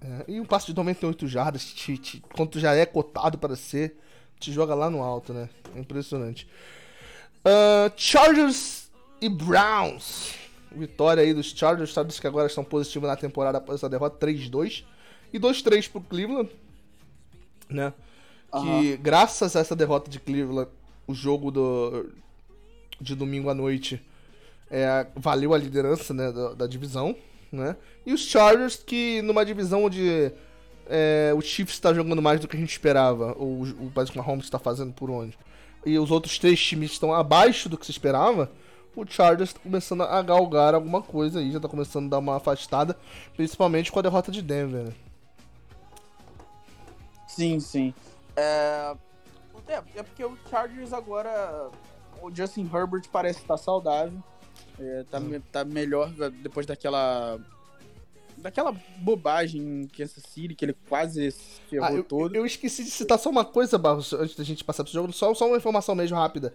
É, e um passo de 98 jardas, te, te, quando tu já é cotado para ser, te joga lá no alto, né? É impressionante. Uh, Chargers e Browns. Vitória aí dos Chargers, Chargers que agora estão positivos na temporada após essa derrota 3-2. E 2-3 pro Cleveland, né? Uhum. Que graças a essa derrota de Cleveland, o jogo do, de domingo à noite é, valeu a liderança né, da, da, divisão, né? E os Chargers, que numa divisão onde é, o Chiefs está jogando mais do que a gente esperava, ou o Patrick Mahomes está fazendo por onde, e os outros três times estão abaixo do que se esperava, o Chargers está começando a galgar alguma coisa aí, já está começando a dar uma afastada, principalmente com a derrota de Denver. Né? Sim, sim. É... é, é porque o Chargers agora, o Justin Herbert parece estar saudável. É, tá, hum. tá melhor depois daquela. Daquela bobagem que essa City, que ele quase ferrou ah, eu, todo. Eu esqueci de citar só uma coisa, Barros, antes da gente passar pro jogo, só, só uma informação mesmo rápida.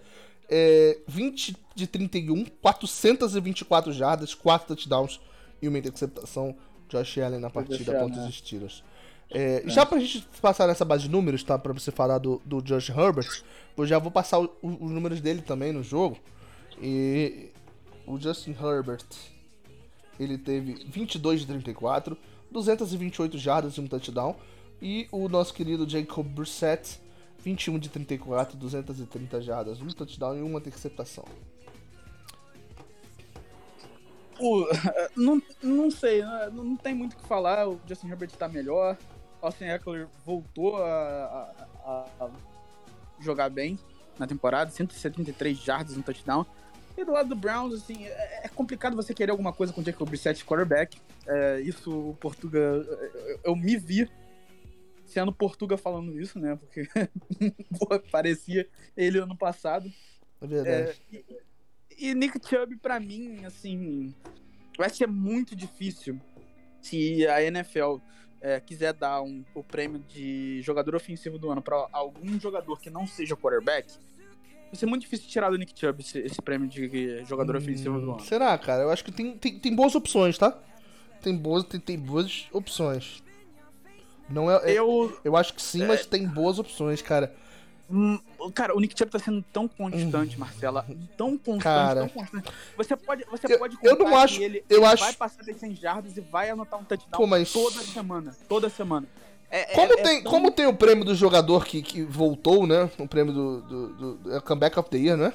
É, 20 de 31, 424 jardas, 4 touchdowns e uma interceptação. Josh Allen na partida, pontos né? estilos. É, é. Já pra gente passar nessa base de números, tá? Pra você falar do, do Josh Herbert, eu já vou passar o, o, os números dele também no jogo. E o Justin Herbert, ele teve 22 de 34, 228 jardas e um touchdown. E o nosso querido Jacob Brissett, 21 de 34, 230 jardas, um touchdown e uma interceptação. Uh, não, não sei, né? não, não tem muito o que falar. O Justin Herbert está melhor. Austin Eckler voltou a, a, a, jogar bem na temporada, 173 jardas, um touchdown. E do lado do Browns, assim, é, é complicado você querer alguma coisa com o Jacob Brissett quarterback. É, isso, o Portuga, eu, eu, me vi sendo Portuga falando isso, né? Porque parecia ele ano passado. É verdade. É, e, e Nick Chubb, pra mim, assim, vai ser muito difícil se a NFL é, quiser dar um, o prêmio de jogador ofensivo do ano para algum jogador que não seja quarterback Vai ser muito difícil tirar do Nick Chubb esse, esse prêmio de jogador ofensivo do ano. Será, cara? Eu acho que tem, tem, tem boas opções, tá? Tem boas, tem, tem boas opções. Não é, é- Eu, eu acho que sim, mas tem boas opções, cara. Hum, Cara, o Nick Chubb tá sendo tão constante, Marcela. Tão constante, Hum. Cara. tão constante. Você pode, você Eu- pode eu não contar acho- que ele, eu ele acho- vai passar das 100 jardas e vai anotar um touchdown Pô, mas- toda semana. Toda semana. É- é- Como, é tem, tão- como tem o prêmio do jogador que, que voltou, né? O prêmio do, do, do- é Comeback of the Year, né?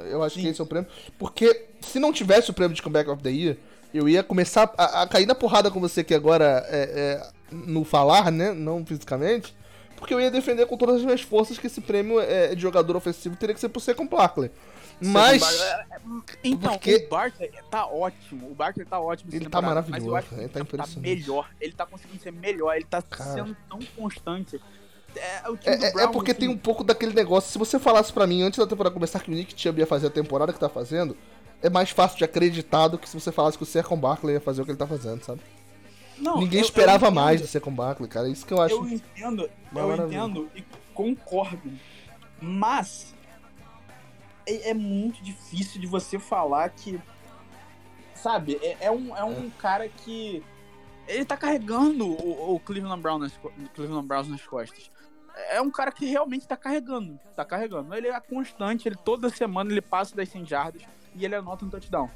Eu acho que Sim. esse é o prêmio. Porque se não tivesse o prêmio de Comeback of the Year, eu ia começar a, a cair na porrada com você aqui agora é, é, no falar, né? Não fisicamente. Porque eu ia defender com todas as minhas forças que esse prêmio é, de jogador ofensivo teria que ser por ser com Barkley. Mas. Então, porque- o Barkley tá ótimo. O Barkley tá ótimo. Ele tá maravilhoso, Mas eu acho que ele tá tá, impressionante. melhor. Ele tá conseguindo ser melhor. Ele tá Cara. sendo tão constante. É, É, é- Browns, é porque assim, tem um pouco daquele negócio. Se você falasse pra mim antes da temporada começar que o Nick Chubb ia fazer a temporada que tá fazendo, é mais fácil de acreditar do que se você falasse que o Sercon Barkley ia fazer o que ele tá fazendo, sabe? não, Ninguém eu- eu esperava entendo. mais do Sercon Barkley, cara. Isso que eu acho. Eu entendo, eu entendo e concordo. Mas é, é muito difícil de você falar que. Sabe, é, é um, é um cara que. Ele tá carregando o, o Cleveland, Browns nas, Cleveland Browns nas costas. É um cara que realmente tá carregando. Tá carregando. Ele é constante, ele toda semana ele passa das 100 jardas e ele anota um touchdown.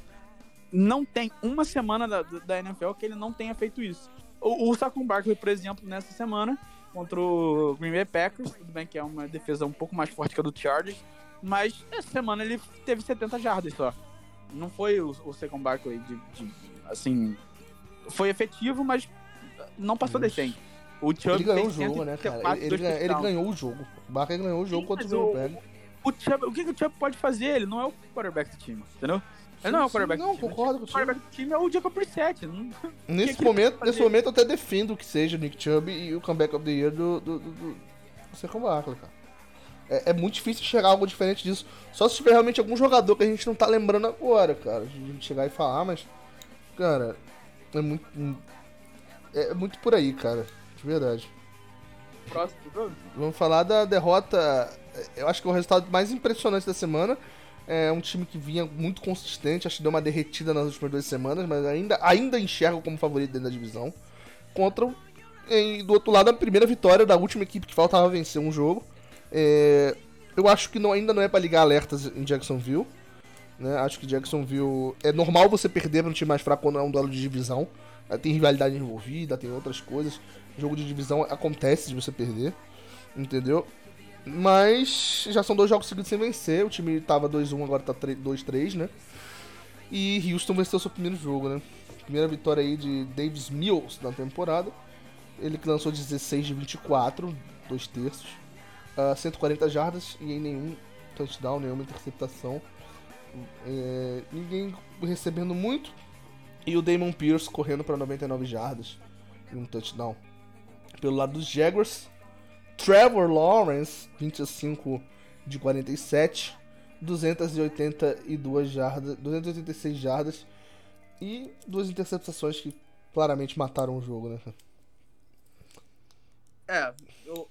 Não tem uma semana da, da NFL que ele não tenha feito isso. O, o Saquon Barkley, por exemplo, nessa semana, contra o Green Bay Packers, tudo bem que é uma defesa um pouco mais forte que a do Chargers, mas essa semana ele teve 70 jardas só. Não foi o, o Saquon Barkley de, de, assim, foi efetivo, mas não passou das 100. O Chubb Ele ganhou o jogo, né, cara? 134, Ele, ele, ganhou o jogo. O Barkley ganhou o jogo Sim, contra o Green o-. O, Chubb, o que, que o Chubb pode fazer? Ele não é o quarterback do time, entendeu? Ele não é o quarterback Não, do time. concordo O contigo. quarterback do time é o Jacob Brissett. Não... Nesse que ele momento, nesse momento eu até defendo que seja o Nick Chubb e o comeback of the year do, do, do, do, Saquon Barkley, cara. É, é muito difícil chegar a algo diferente disso. Só se tiver realmente algum jogador que a gente não tá lembrando agora, cara. De a gente chegar e falar, mas. Cara, é muito. É muito por aí, cara. De verdade. Próximo? Vamos falar da derrota. Eu acho que é o resultado mais impressionante da semana. É um time que vinha muito consistente, acho que deu uma derretida nas últimas duas semanas, mas ainda, ainda enxergo como favorito dentro da divisão. Contra, o- em, do outro lado, a primeira vitória da última equipe que faltava vencer um jogo. É, eu acho que não, ainda não é pra ligar alertas em Jacksonville. Né? Acho que Jacksonville. É normal você perder para um time mais fraco quando é um duelo de divisão. Tem rivalidade envolvida, tem outras coisas. Jogo de divisão acontece de você perder. Entendeu? Mas já são dois jogos seguidos sem vencer. O time tava 2-1, agora tá 3 2-3, né? E Houston venceu seu primeiro jogo, né? Primeira vitória aí de Davis Mills na temporada. Ele que lançou 16 de 24, dois terços. Ah, 140 jardas e em nenhum touchdown, nenhuma interceptação. É, ninguém recebendo muito. E o Damon Pierce correndo para 99 jardas e um touchdown. Pelo lado dos Jaguars, Trevor Lawrence, 25 de 47, 282 jardas, 286 jardas e duas interceptações que claramente mataram o jogo, né? É,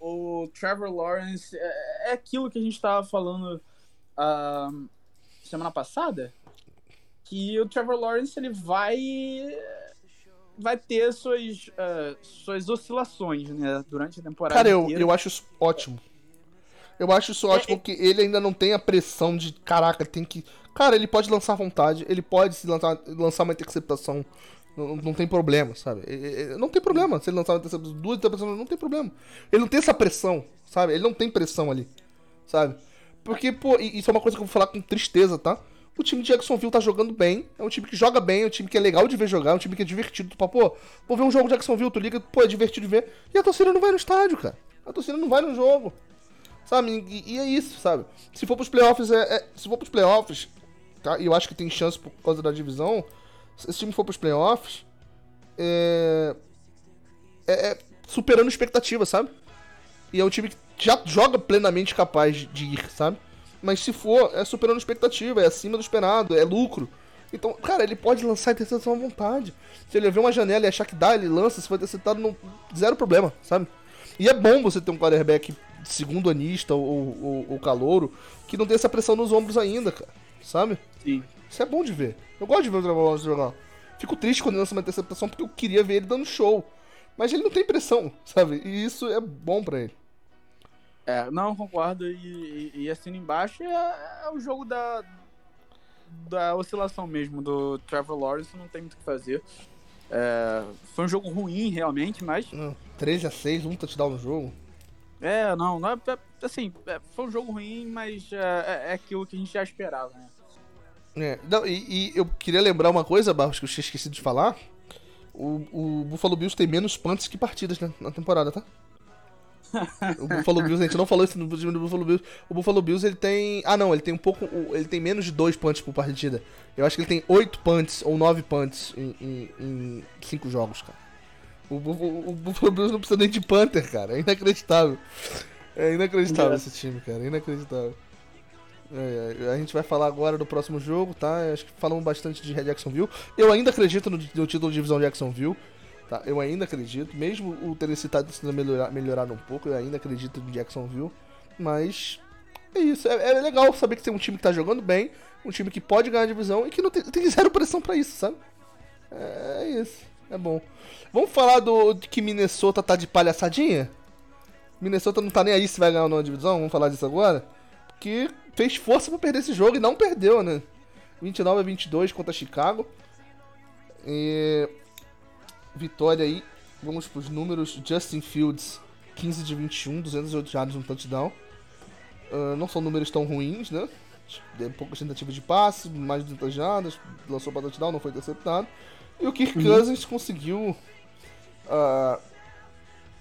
o, o Trevor Lawrence é, é aquilo que a gente tava falando ah, semana passada, que o Trevor Lawrence ele vai vai ter suas ah, suas oscilações, né, durante a temporada Cara, eu, inteira. eu acho isso ótimo. Eu acho isso ótimo porque ele ainda não tem a pressão de, caraca, tem que. Cara, ele pode lançar à vontade, ele pode se lançar, lançar uma interceptação. Não, não tem problema, sabe? Não tem problema se ele lançar duas interceptações, não tem problema. Ele não tem essa pressão, sabe? Ele não tem pressão ali, sabe? Porque, pô, isso é uma coisa que eu vou falar com tristeza, tá? O time de Jacksonville tá jogando bem, é um time que joga bem, é um time que é legal de ver jogar, é um time que é divertido. Tu, pô, vou ver um jogo de Jacksonville, tu liga, pô, é divertido de ver. E a torcida não vai no estádio, cara. A torcida não vai no jogo. Sabe? E, e é isso, sabe? Se for pros playoffs, é, é- se for pros playoffs, tá? E eu acho que tem chance por causa da divisão. Se esse time for pros playoffs, é, é, é superando expectativa, sabe? E é um time que já joga plenamente capaz de ir, sabe? Mas se for, é superando expectativa, é acima do esperado, é lucro. Então, cara, ele pode lançar a interceptação à vontade. Se ele ver uma janela e achar que dá, ele lança, se for interceptado, não, zero problema, sabe? E é bom você ter um quarterback segundo anista ou, ou, ou calouro que não tem essa pressão nos ombros ainda, cara. Sabe? Sim. Isso é bom de ver. Eu gosto de ver o Trevor Lawrence jogar. Fico triste quando ele mantém essa pressão porque eu queria ver ele dando show. Mas ele não tem pressão, sabe? E isso é bom pra ele. É, não, concordo. E, e, e assino embaixo é, é o jogo da, da oscilação mesmo do Trevor Lawrence, não tem muito o que fazer. É, foi um jogo ruim, realmente, mas. Não, 13 a 6 um touchdown no jogo. É, não, não é, é- assim, é, foi um jogo ruim, mas é, é- é aquilo que a gente já esperava, né? É, não, e, e eu queria lembrar uma coisa, Barros, que eu tinha esquecido de falar. O, o Buffalo Bills tem menos punts que partidas né, na temporada, tá? O Buffalo Bills, a gente não falou isso no time do Buffalo Bills. O Buffalo Bills ele tem. Ah não, ele tem um pouco. Ele tem menos de dois punts por partida. Eu acho que ele tem oito punts ou nove punts em, em, em cinco jogos, cara. O, o, o Buffalo Bills não precisa nem de punter, cara. É inacreditável. É inacreditável esse time, cara. É inacreditável. É, a gente vai falar agora do próximo jogo, tá? Acho que falamos bastante de Jacksonville. Eu ainda acredito no, no título de divisão Jacksonville. Tá? Eu ainda acredito. Mesmo o tá tentando melhorar, um pouco, eu ainda acredito no Jacksonville. Mas é isso. É, é legal saber que tem um time que tá jogando bem, um time que pode ganhar a divisão e que não tem, tem zero pressão pra isso, sabe? É, é isso. É bom. Vamos falar do de que Minnesota tá de palhaçadinha? Minnesota não tá nem aí se vai ganhar ou não a divisão, vamos falar disso agora? Porque fez força pra perder esse jogo e não perdeu, né? 29 a 22 contra Chicago. E... Vitória aí. Vamos pros números. Justin Fields, 15 de 21, 208 jardas no touchdown. Ah, não são números tão ruins, né? Deu poucas tentativas de passe, mais de 200 jardas, lançou para touchdown, não foi interceptado. E o Kirk Cousins conseguiu ah,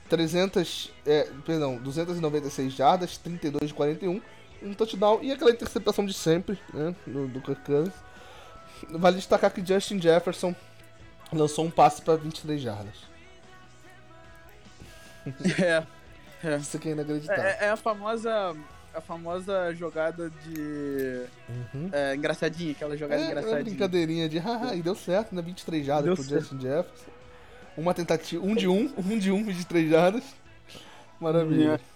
300, é, perdão, 296 jardas, 32 de 41, um touchdown e aquela interceptação de sempre, né, do, do Kirk Cousins. Vale destacar que Justin Jefferson lançou um passe para 23 jardas. É, é. Isso aqui é inacreditável. É, é a famosa. A famosa jogada de. Uhum. É, engraçadinha, aquela jogada É, uma engraçadinha. brincadeirinha de haha, e deu certo, né? 23 jardas Deu pro certo. Justin Jefferson. Uma tentativa, um de um, um de um, 23 jardas. Maravilha. É.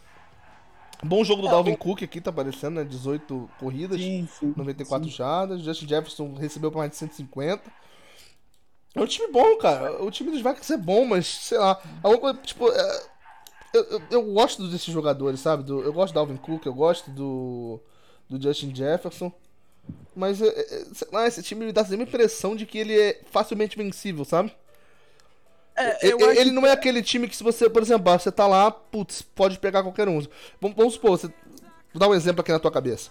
Bom jogo do É, Dalvin Cook aqui, tá aparecendo, né? 18 corridas, Sim, sim. 94 jardas. Justin Jefferson recebeu pra mais de 150. É um time bom, cara. O time dos Vikings é bom, mas sei lá. Alguma coisa, tipo, é, eu, eu, eu gosto desses jogadores, sabe? Do- eu gosto do Dalvin Cook, eu gosto do, do Justin Jefferson. Mas, é, é, sei lá, esse time me dá sempre a impressão de que ele é facilmente vencível, sabe? É, ele não é aquele time que se você, por exemplo, você tá lá, putz, pode pegar qualquer um. Vamos, vamos supor, você, vou dar um exemplo aqui na tua cabeça.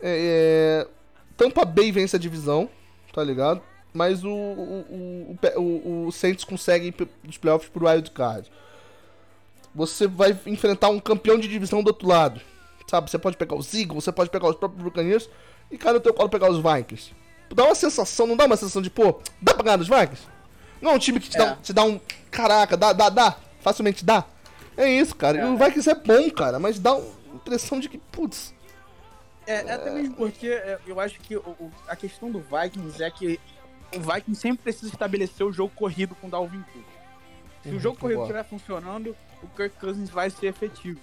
É, é, Tampa Bay vence a divisão, tá ligado? Mas o, o, o, o, o, Saints consegue nos playoffs pro wild card. Você vai enfrentar um campeão de divisão do outro lado. Sabe, você pode pegar os Eagles, você pode pegar os próprios Buccaneers e cai no teu colo pegar os Vikings. Dá uma sensação, não dá uma sensação de, pô, dá pra ganhar dos Vikings? Não é um time que te, É. dá, te dá um. Caraca, dá, dá, dá. Facilmente dá. É isso, cara. E o Vikings é bom, cara, mas dá uma impressão de que, putz. É, é até mesmo porque é, eu acho que o- a questão do Vikings é que o Vikings sempre precisa estabelecer o jogo corrido com o Dalvin Cook. Se Uhum, o jogo corrido estiver funcionando, o Kirk Cousins vai ser efetivo.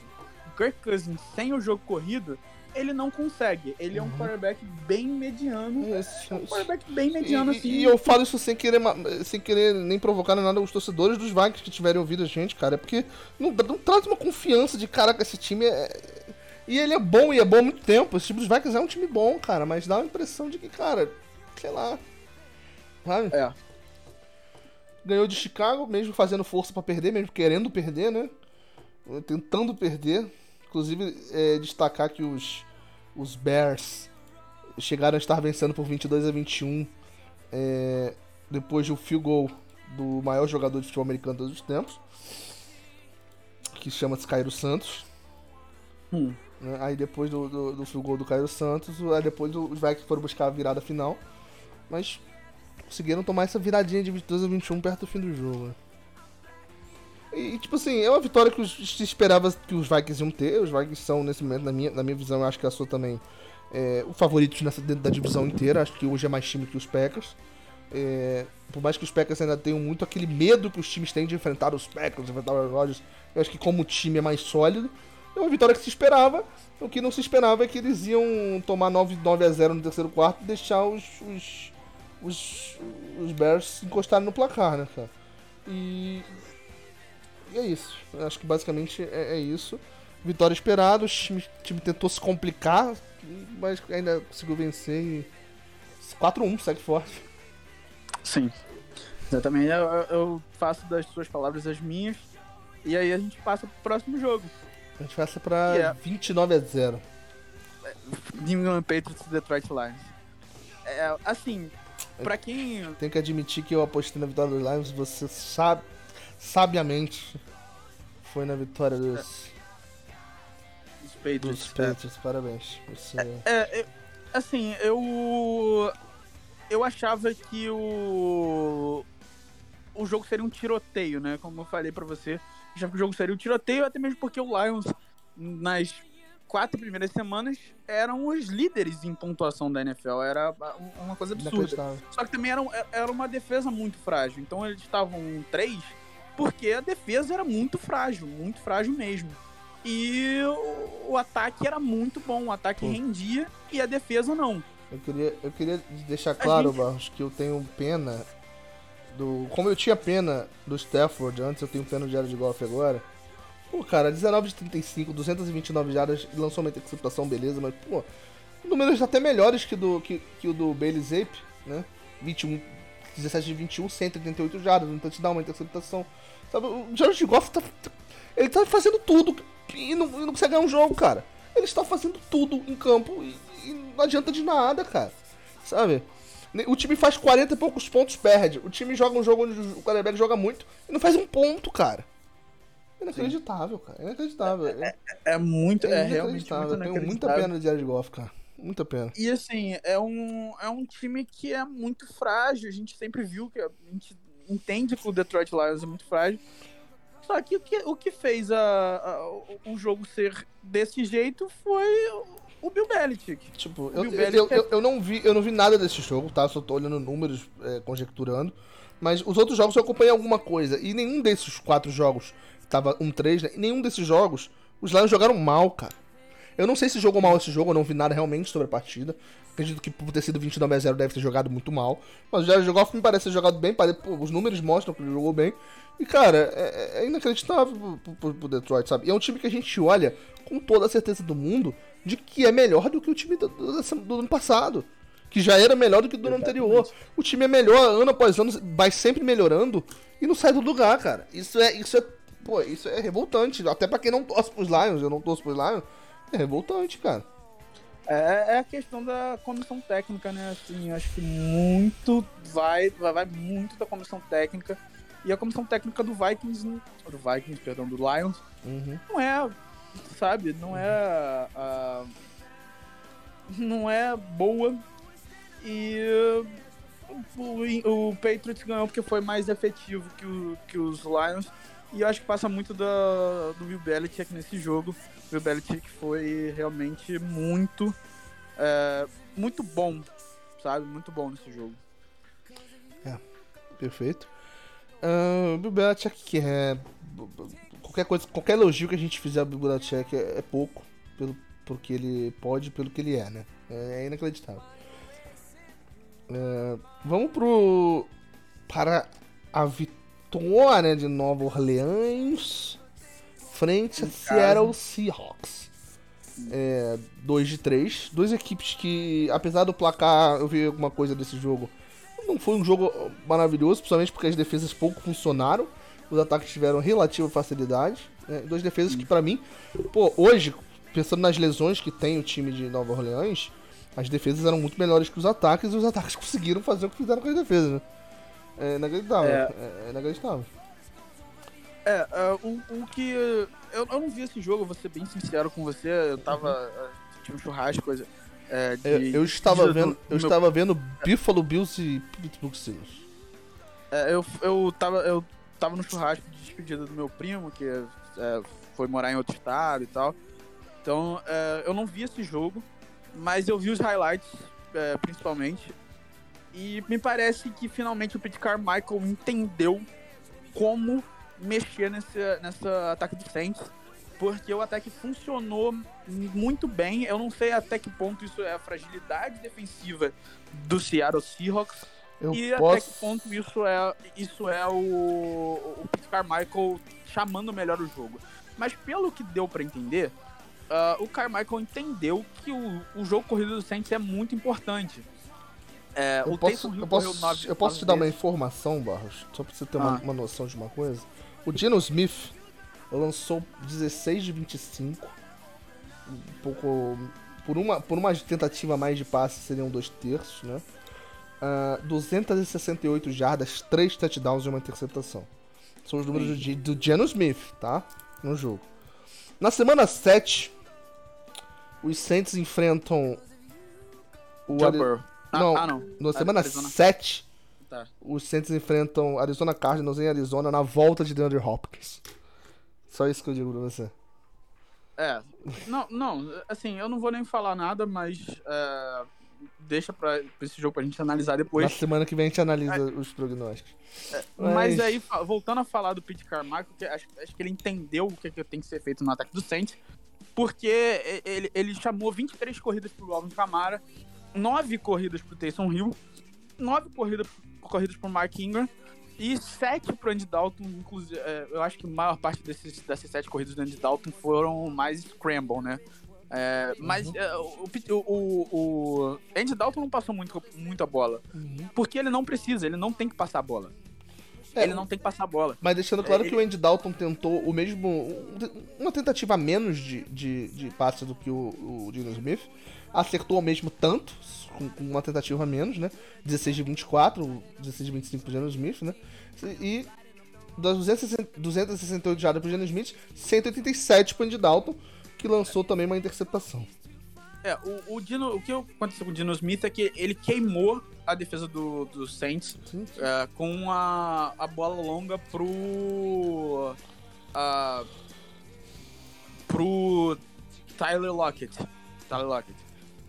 O Kirk Cousins sem o jogo corrido, ele não consegue. Ele é um quarterback bem mediano. Uhum. Isso, É um quarterback bem mediano, E, assim. e eu falo isso sem querer, sem querer nem provocar nada os torcedores dos Vikings que tiverem ouvido a gente, cara. É porque não, não traz uma confiança de caraca, esse time é. E ele é bom e é bom há muito tempo. Esse time dos Vikings é um time bom, cara, mas dá uma impressão de que, cara, sei lá. Sabe? É. Ganhou de Chicago, mesmo fazendo força pra perder, mesmo querendo perder, né? Tentando perder. Inclusive, é, destacar que os, os Bears chegaram a estar vencendo por 22 a 21 é, depois do field goal do maior jogador de futebol americano de todos os tempos, que chama-se Cairo Santos. Hum. né? Aí depois do, do, do field goal do Cairo Santos, aí depois os Vikings foram buscar a virada final, mas conseguiram tomar essa viradinha de 22 a 21 perto do fim do jogo. E, tipo assim, é uma vitória que se esperava que os Vikings iam ter. Os Vikings são, nesse momento, na minha, na minha visão, eu acho que a sua também, é, o favorito nessa, dentro da divisão inteira. Acho que hoje é mais time que os Packers. É, por mais que os Packers ainda tenham muito aquele medo que os times têm de enfrentar os Packers, enfrentar os Rodgers, eu acho que como time é mais sólido. É uma vitória que se esperava. O que não se esperava é que eles iam tomar 9, 9 a 0 no terceiro quarto e deixar os, os, os, os Bears encostarem no placar, né, cara? E, e é isso. Acho que basicamente é, é isso. Vitória esperada, o time, time tentou se complicar, mas ainda conseguiu vencer e 4-1, segue forte. Sim. Exatamente. Eu, eu faço das suas palavras as minhas. E aí a gente passa pro próximo jogo. A gente passa pra Yeah. 29 a 0. New England Patriots e Detroit Lions. É, assim, pra quem. Tenho que admitir que eu apostei na vitória dos Lions, você sabe, sabiamente foi na vitória dos, Os Patriots. dos Patriots. Parabéns. Você... É, eu- assim, eu. Eu achava que o. O jogo seria um tiroteio, né? Como eu falei pra você. Achava que o jogo seria um tiroteio, até mesmo porque o Lions, nas quatro primeiras semanas, eram os líderes em pontuação da NFL. Era uma coisa absurda. Só que também era, era uma defesa muito frágil. Então eles estavam 3 porque a defesa era muito frágil, muito frágil mesmo. E o, o ataque era muito bom, o ataque Pô. rendia e a defesa não. Eu queria, eu queria deixar claro, gente- Barros, que eu tenho pena do. Como eu tinha pena do Stafford antes, eu tenho pena do Jared Goff agora. Pô, cara, 19 de 35, 229 jardas, lançou uma interceptação, beleza, mas, pô, números até melhores que, do, que, que o do Bailey Zape, né? 21, 17 de 21, 188 jardas, um touchdown, uma interceptação. Sabe, o Jared Goff tá. Ele tá fazendo tudo e não, e não consegue ganhar um jogo, cara. Ele está fazendo tudo em campo e, e não adianta de nada, cara. Sabe? O time faz 40 e poucos pontos, perde. O time joga um jogo onde o quarterback joga muito e não faz um ponto, cara. Inacreditável, cara. Inacreditável. É, É muito, é, realmente inacreditável. muito Eu tenho muita pena de Jared Goff, cara. Muita pena. E assim, é um, é um time que é muito frágil. A gente sempre viu que a gente entende que o Detroit Lions é muito frágil. Só que o que, o que fez a, a- o- jogo ser desse jeito foi o- Bill Belichick. Tipo, eu, Bill eu, Belichick eu, eu não vi, eu não vi nada desse jogo, tá? Só tô olhando números, é, conjecturando. Mas os outros jogos eu acompanhei alguma coisa. E nenhum desses quatro jogos tava um 3, né? E nenhum desses jogos, os Lions jogaram mal, cara. Eu não sei se jogou mal esse jogo, eu não vi nada realmente sobre a partida. Acredito que por ter sido 29 a 0 deve ter jogado muito mal. Mas o Jared Goff me parece ter jogado bem, os números mostram que ele jogou bem. E, cara, é, é inacreditável pro, pro- pro- Detroit, sabe? E é um time que a gente olha com toda a certeza do mundo de que é melhor do que o time do, do- do ano passado. Que já era melhor do que do ano anterior. O time é melhor ano após ano, vai sempre melhorando e não sai do lugar, cara. Isso é, isso é, pô, isso é revoltante. Até pra quem não torce pros Lions, eu não torço pros Lions, é revoltante, cara. É, é a questão da comissão técnica, né? Assim, acho que muito vai, vai, vai muito da comissão técnica. E a comissão técnica do Vikings, do Vikings, perdão, do Lions, Uhum. não é, sabe, não é ah, não é boa e o, o Patriots ganhou porque foi mais efetivo que, o, que os Lions e eu acho que passa muito da, do Bill Belichick nesse jogo. O Belichick foi realmente muito é, muito bom, sabe, muito bom nesse jogo. Perfeito. Ah, O Bill Belichick é. Qualquer coisa, qualquer elogio que a gente fizer ao Bill Belichick é, é pouco, pelo, pelo que ele pode, pelo que ele é, né? É, é inacreditável. Ah, vamos pro. Para a vitória de Nova Orleans frente a Seattle Seahawks. É, 2 de 3. Duas equipes que, apesar do placar, eu vi alguma coisa desse jogo. Não foi um jogo maravilhoso, principalmente porque as defesas pouco funcionaram. Os ataques tiveram relativa facilidade. Né? Duas defesas que, pra mim, pô, hoje, pensando nas lesões que tem o time de Nova Orleans, as defesas eram muito melhores que os ataques e os ataques conseguiram fazer o que fizeram com as defesas, né? É inacreditável. É. É, é inacreditável. É, é, o, o que. Eu, eu não vi esse jogo, vou ser bem sincero com você. Eu tava. é, Tinha um churrasco, coisa. é, de- Eu, eu estava de- vendo, do- eu meu- estava vendo Buffalo Bills e Pittsburgh Steelers. é, eu, eu, tava, eu tava no churrasco de despedida do meu primo, que é, foi morar em outro estado e tal. Então, é, eu não vi esse jogo, mas eu vi os highlights, é, principalmente. E me parece que finalmente o Pete Carmichael entendeu como mexer nesse nessa ataque do Saints. porque o ataque funcionou muito bem. Eu não sei até que ponto isso é a fragilidade defensiva do Seattle Seahawks Eu e até posso. que ponto isso é, isso é o, o Pete Carmichael chamando melhor o jogo. Mas pelo que deu pra entender, ah, o Carmichael entendeu que o, o jogo corrido do Saints é muito importante. É, Eu o posso, eu posso, correu nove- eu posso te dar uma informação, Barros? Só pra você ter uma, Ah. uma noção de uma coisa. O Geno Smith lançou 16 de 25. Um pouco. Por uma, por uma tentativa mais de passe, seriam dois terços, né? Ah, 268 jardas, 3 touchdowns e uma interceptação. São os números de, do Geno Smith, tá? No jogo. Na semana 7, os Saints enfrentam o Joe Ari- Burrow. Ah, Não, ah, não. na Ah, semana Arizona. 7, Tá. os Saints enfrentam Arizona Cardinals em Arizona na volta de DeAndre Hopkins. Só isso que eu digo pra você. É, não, não, assim, eu não vou nem falar nada, mas é, deixa pra, pra esse jogo pra gente analisar Na depois. semana que vem a gente analisa os prognósticos. Mas Mas- aí, voltando a falar do Pete Carmichael, que acho, acho que ele entendeu o que, que tem que ser feito no ataque do Saints, porque ele, ele chamou 23 corridas pro Alvin Kamara, 9 corridas pro Taysom Hill, 9 corridas, corridas pro Mark Ingram e 7 pro Andy Dalton, inclusive, é, eu acho que a maior parte desses, dessas 7 corridas do Andy Dalton foram mais scramble, né? É, mas é, o, o, o, Andy Dalton não passou muito, muito a bola, porque ele não precisa, ele não tem que passar a bola. É, ele não tem que passar a bola. Mas deixando claro É, que o Andy Dalton tentou o mesmo. um- uma tentativa a menos de, de, de passe do que o, o Dino Smith. Acertou ao mesmo tanto, com, com uma tentativa a menos, né? 16 de 24, 16 de 25 pro Dino Smith, né? E das 260 268 jardas pro Dino Smith, 187 pro Andy Dalton, que lançou também uma interceptação. É, o, o Dino, o que aconteceu com o Dino Smith é que ele queimou a defesa do, do Saints Sim. é, com a, a bola longa pro. a- pro Tyler Lockett. Tyler Lockett.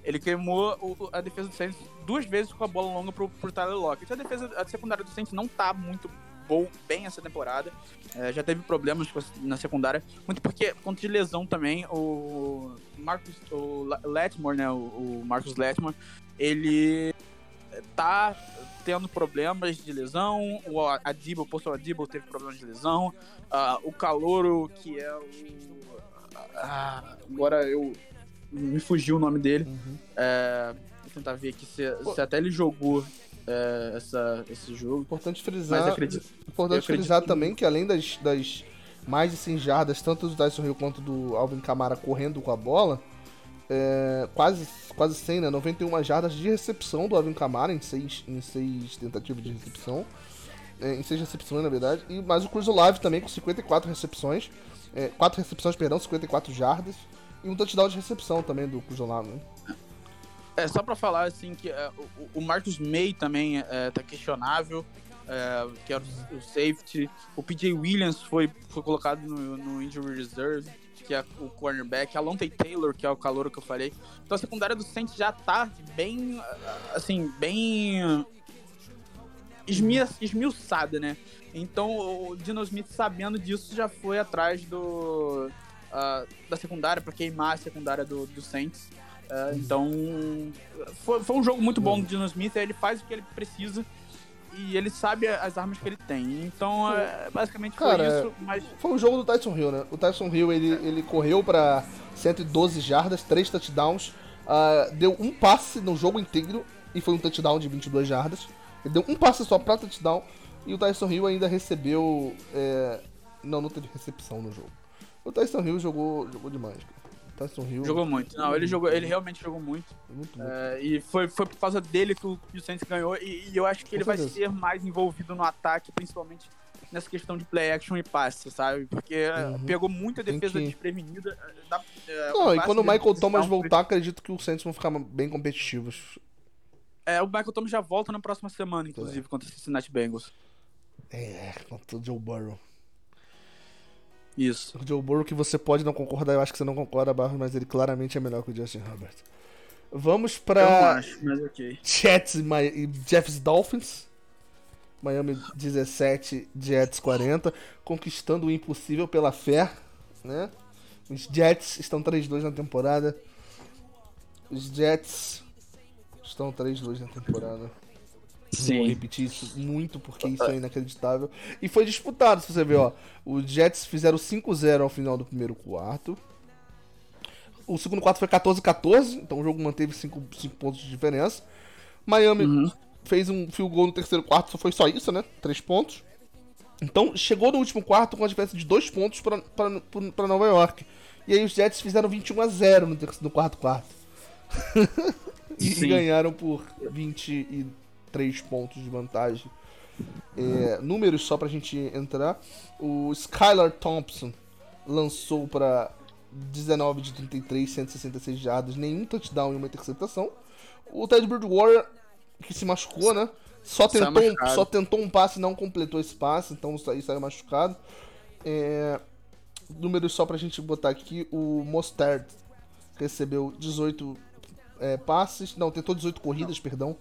Ele queimou o- a defesa do Saints duas vezes com a bola longa pro, pro Tyler Lockett. A defesa a secundária do Saints não tá muito bom, bem essa temporada. É, já teve problemas na secundária. Muito porque, por conta de lesão também, o Marcus, o Letmore, né, o, o Marcus Letmore, ele tá tendo problemas de lesão, o Adibo, o Posto Adibo teve problemas de lesão, ah, o Calouro, que é o... ah, agora eu... me fugiu o nome dele, Uhum. é, vou tentar ver aqui se, se até ele jogou é, essa, esse jogo, Importante mas frisar. acredito... Importante acredito frisar que- também que além das, das mais de 100 jardas, tanto do Dyson Hill quanto do Alvin Kamara correndo com a bola, é, quase, quase 100, né? 91 jardas de recepção do Alvin Kamara em 6 em seis tentativas de recepção. É, em 6 recepções, na verdade. E mais o Cruz Olave também com 54 recepções. É, 4 recepções, perdão, 54 jardas. E um touchdown de recepção também do Olave, né? É, só pra falar, assim, que é, o, o Marcus May também é, tá questionável, é, que era o, o safety. O PJ Williams foi, foi colocado no, no injury reserve, que é o cornerback. A Lonte Taylor, que é o calor que eu falei. Então a secundária do Saints já tá bem, assim, bem esmiuçada, né? Então o Dino Smith, sabendo disso, já foi atrás do... ah, da secundária, pra queimar a secundária do, do Saints. É, então, foi, foi um jogo muito bom do Dino Smith. Ele faz o que ele precisa e ele sabe as armas que ele tem. Então, é, basicamente foi Cara, isso. Mas Foi um jogo do Tyson Hill, né? O Tyson Hill, ele, ele correu pra 112 jardas, 3 touchdowns, ah, deu um passe no jogo inteiro e foi um touchdown de 22 jardas. Ele deu um passe só pra touchdown e o Tyson Hill ainda recebeu... é, Não, não teve recepção no jogo. O Tyson Hill jogou, jogou demais, cara. Tyson Hill... jogou muito. Não, ele jogou, ele realmente jogou muito. Muito, muito. É, e foi, foi por causa dele que o, que o Saints ganhou. E, e eu acho que ele Com vai certeza. ser mais envolvido no ataque, principalmente nessa questão de play action e passe, sabe? Porque é, Uhum. pegou muita Tem defesa que- desprevenida. é, dá- é, Não, e quando o Michael Thomas voltar, acredito que os Saints vão ficar bem competitivos. É, o Michael Thomas já volta na próxima semana, inclusive, contra o Cincinnati Bengals. É, contra o Joe Burrow. Isso. O Joe Burrow que você pode não concordar, eu acho que você não concorda, Barros, mas ele claramente é melhor que o Justin Herbert. Vamos Eu pra acho, mas ok. Jets e, e Jeffs Dolphins. Miami 17, Jets 40, conquistando o impossível pela fé, né? Os Jets estão 3-2 na temporada. Os Jets estão 3-2 na temporada. Vou repetir isso muito porque isso é inacreditável. E foi disputado, se você ver, ó. Os Jets fizeram 5-0 ao final do primeiro quarto. O segundo quarto foi 14-14, então o jogo manteve 5 pontos de diferença. Miami Uhum. fez um field goal no terceiro quarto, só foi só isso, né? 3 pontos. Então chegou no último quarto com a diferença de 2 pontos pra Nova York. E aí os Jets fizeram 21 a 0 no, terceiro, no quarto quarto. e Sim. ganharam por 23 pontos de vantagem. É, números só pra gente entrar. O Skylar Thompson lançou pra 19 de 33, 166 jardas, nenhum touchdown e uma interceptação. O Ted Bridgewater, que se machucou, né? Só tentou, um, só tentou um passe e não completou esse passe, então aí saiu machucado. É, números só pra gente botar aqui. O Mostard recebeu 18 é, passes, não, tentou 18 corridas, perdão.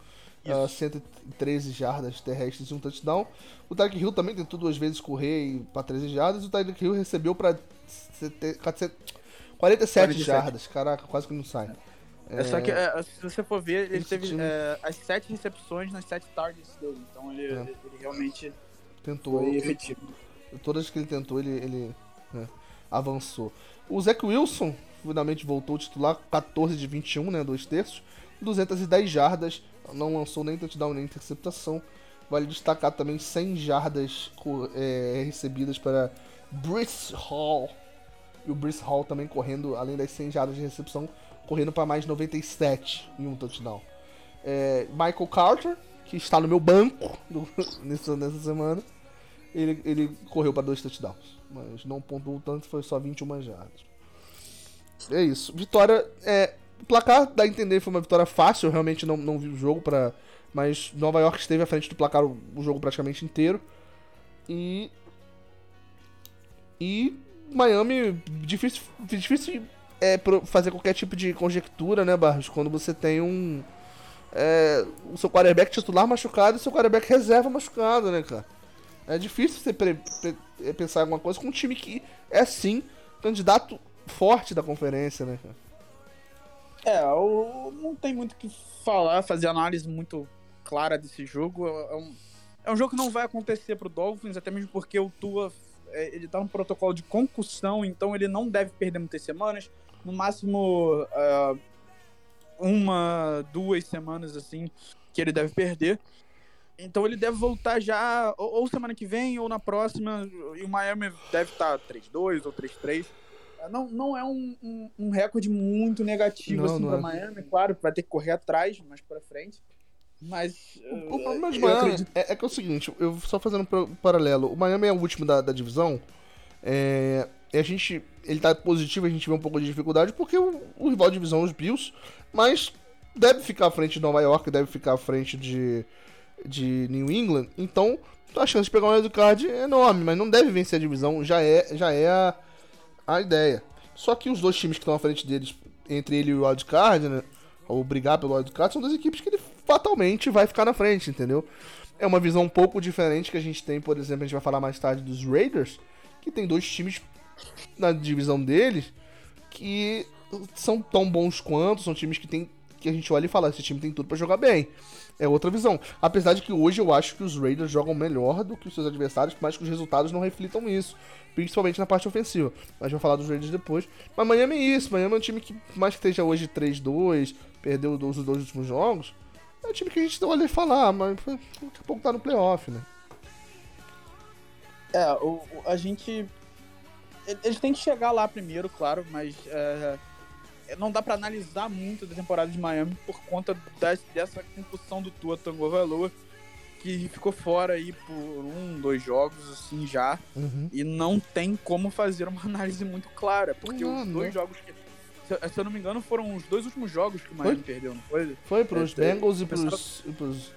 Ah, 113 jardas terrestres e um touchdown. O Tyreek Hill também tentou duas vezes correr e para 13 jardas. O Tyreek Hill recebeu para 47 47. jardas. Caraca, quase que não sai. É, só que, é, se você for ver, ele teve time- é, as sete recepções nas sete targets dele. Então ele, É. ele realmente Tentou. foi efetivo. Todas que ele tentou, ele, ele né, avançou. O Zach Wilson finalmente voltou titular, 14 de 21, né? Dois terços. 210 jardas, não lançou nem touchdown nem interceptação. Vale destacar também 100 jardas é, recebidas para Brice Hall. E o Brice Hall também correndo, além das 100 jardas de recepção, correndo para mais 97 em um touchdown. É, Michael Carter, que está no meu banco do- nessa, nessa semana, ele, ele correu para dois touchdowns, mas não pontuou tanto, foi só 21 jardas. É isso. Vitória é. O placar dá a entender foi uma vitória fácil, eu realmente não, não vi o jogo para Mas Nova York esteve à frente do placar o, o jogo praticamente inteiro. E. E Miami, difícil, difícil é, fazer qualquer tipo de conjectura, né, Barros? Quando você tem um. é, o seu quarterback titular machucado e o seu quarterback reserva machucado, né, cara? É difícil você pensar alguma coisa com um time que é sim candidato forte da conferência, né, cara? É, o- não tem muito o que falar, fazer análise muito clara desse jogo. É um, é um jogo que não vai acontecer pro Dolphins, até mesmo porque o Tua é, ele tá no protocolo de concussão, então ele não deve perder muitas semanas. No máximo é, uma, duas semanas assim que ele deve perder. Então ele deve voltar já ou, ou semana que vem ou na próxima. E o Miami deve estar 3-2 ou 3-3. Não, não é um, um, um recorde muito negativo Não, assim para é. Miami, claro, vai ter que correr atrás mais para frente. Mas O problema de Miami acredito- é, é que é o seguinte, eu só fazendo um paralelo, o Miami é o último da, da divisão, é, e a gente, ele tá positivo, a gente vê um pouco de dificuldade, porque o, o rival de divisão é os Bills, mas deve ficar à frente de Nova York, deve ficar à frente de, de New England, então a chance de pegar um wildcard é enorme, mas não deve vencer a divisão, já é, já é a, a ideia. Só que os dois times que estão à frente deles, entre ele e o wildcard, né, ou brigar pelo wildcard, são duas equipes que ele fatalmente vai ficar na frente, entendeu? É uma visão um pouco diferente que a gente tem, por exemplo, a gente vai falar mais tarde dos Raiders, que tem dois times na divisão deles que são tão bons quanto, são times que tem que a gente olha e fala, esse time tem tudo pra jogar bem. É outra visão. Apesar de que hoje eu acho que os Raiders jogam melhor do que os seus adversários, mais que os resultados não reflitam isso. Principalmente na parte ofensiva. Mas vou falar dos Raiders depois. Mas Miami é isso. Miami é um time que, mais que esteja hoje 3-2, perdeu os dois últimos jogos. É um time que a gente olha e fala, ah, mas daqui a pouco tá no playoff, né? É, o, a gente. Eles têm que chegar lá primeiro, claro, mas é, não dá pra analisar muito da temporada de Miami por conta das- dessa concussão do Tua Tango Valoa, que ficou fora aí por um, dois jogos, assim, já. Uhum. E não tem como fazer uma análise muito clara, porque Não, os não. dois jogos que. Se, se eu não me engano, foram os dois últimos jogos que o Miami perdeu, não foi? Foi pros É, Bengals e pros, e pros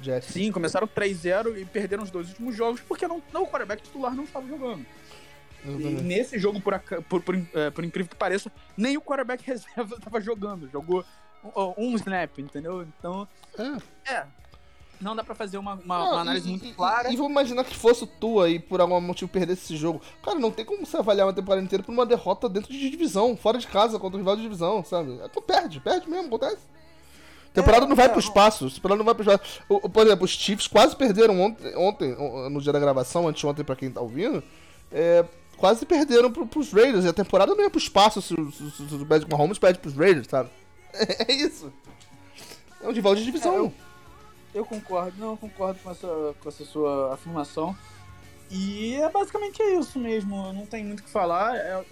Jets. Sim, começaram 3-0 e perderam os dois últimos jogos porque não, não, o quarterback titular não estava jogando. E nesse jogo, por, por, por, eh, por incrível que pareça, nem o quarterback reserva estava jogando. Jogou um, um snap, entendeu? Então, É. é. não dá pra fazer uma, uma, Não, uma análise e, muito e- clara. E, vamos imaginar que fosse tu aí, por algum motivo, perdesse esse jogo. Cara, não tem como você avaliar uma temporada inteira por uma derrota dentro de divisão, fora de casa, contra o rival de divisão, sabe? Tu perde, perde mesmo, acontece. Temporada É, não vai é, pro espaço. Temporada não vai pro espaço. O- o- por exemplo, os Chiefs quase perderam ontem, ontem o- no dia da gravação, anteontem pra quem tá ouvindo. é, quase perderam pro, pros Raiders. E a temporada não ia pro espaço se, se, se, se o Patrick Mahomes perde pros Raiders, sabe? É isso. É um rival de divisão. É, eu- Eu concordo, não, eu concordo com essa, com essa sua afirmação. E é basicamente isso mesmo, não tem muito o que falar. é-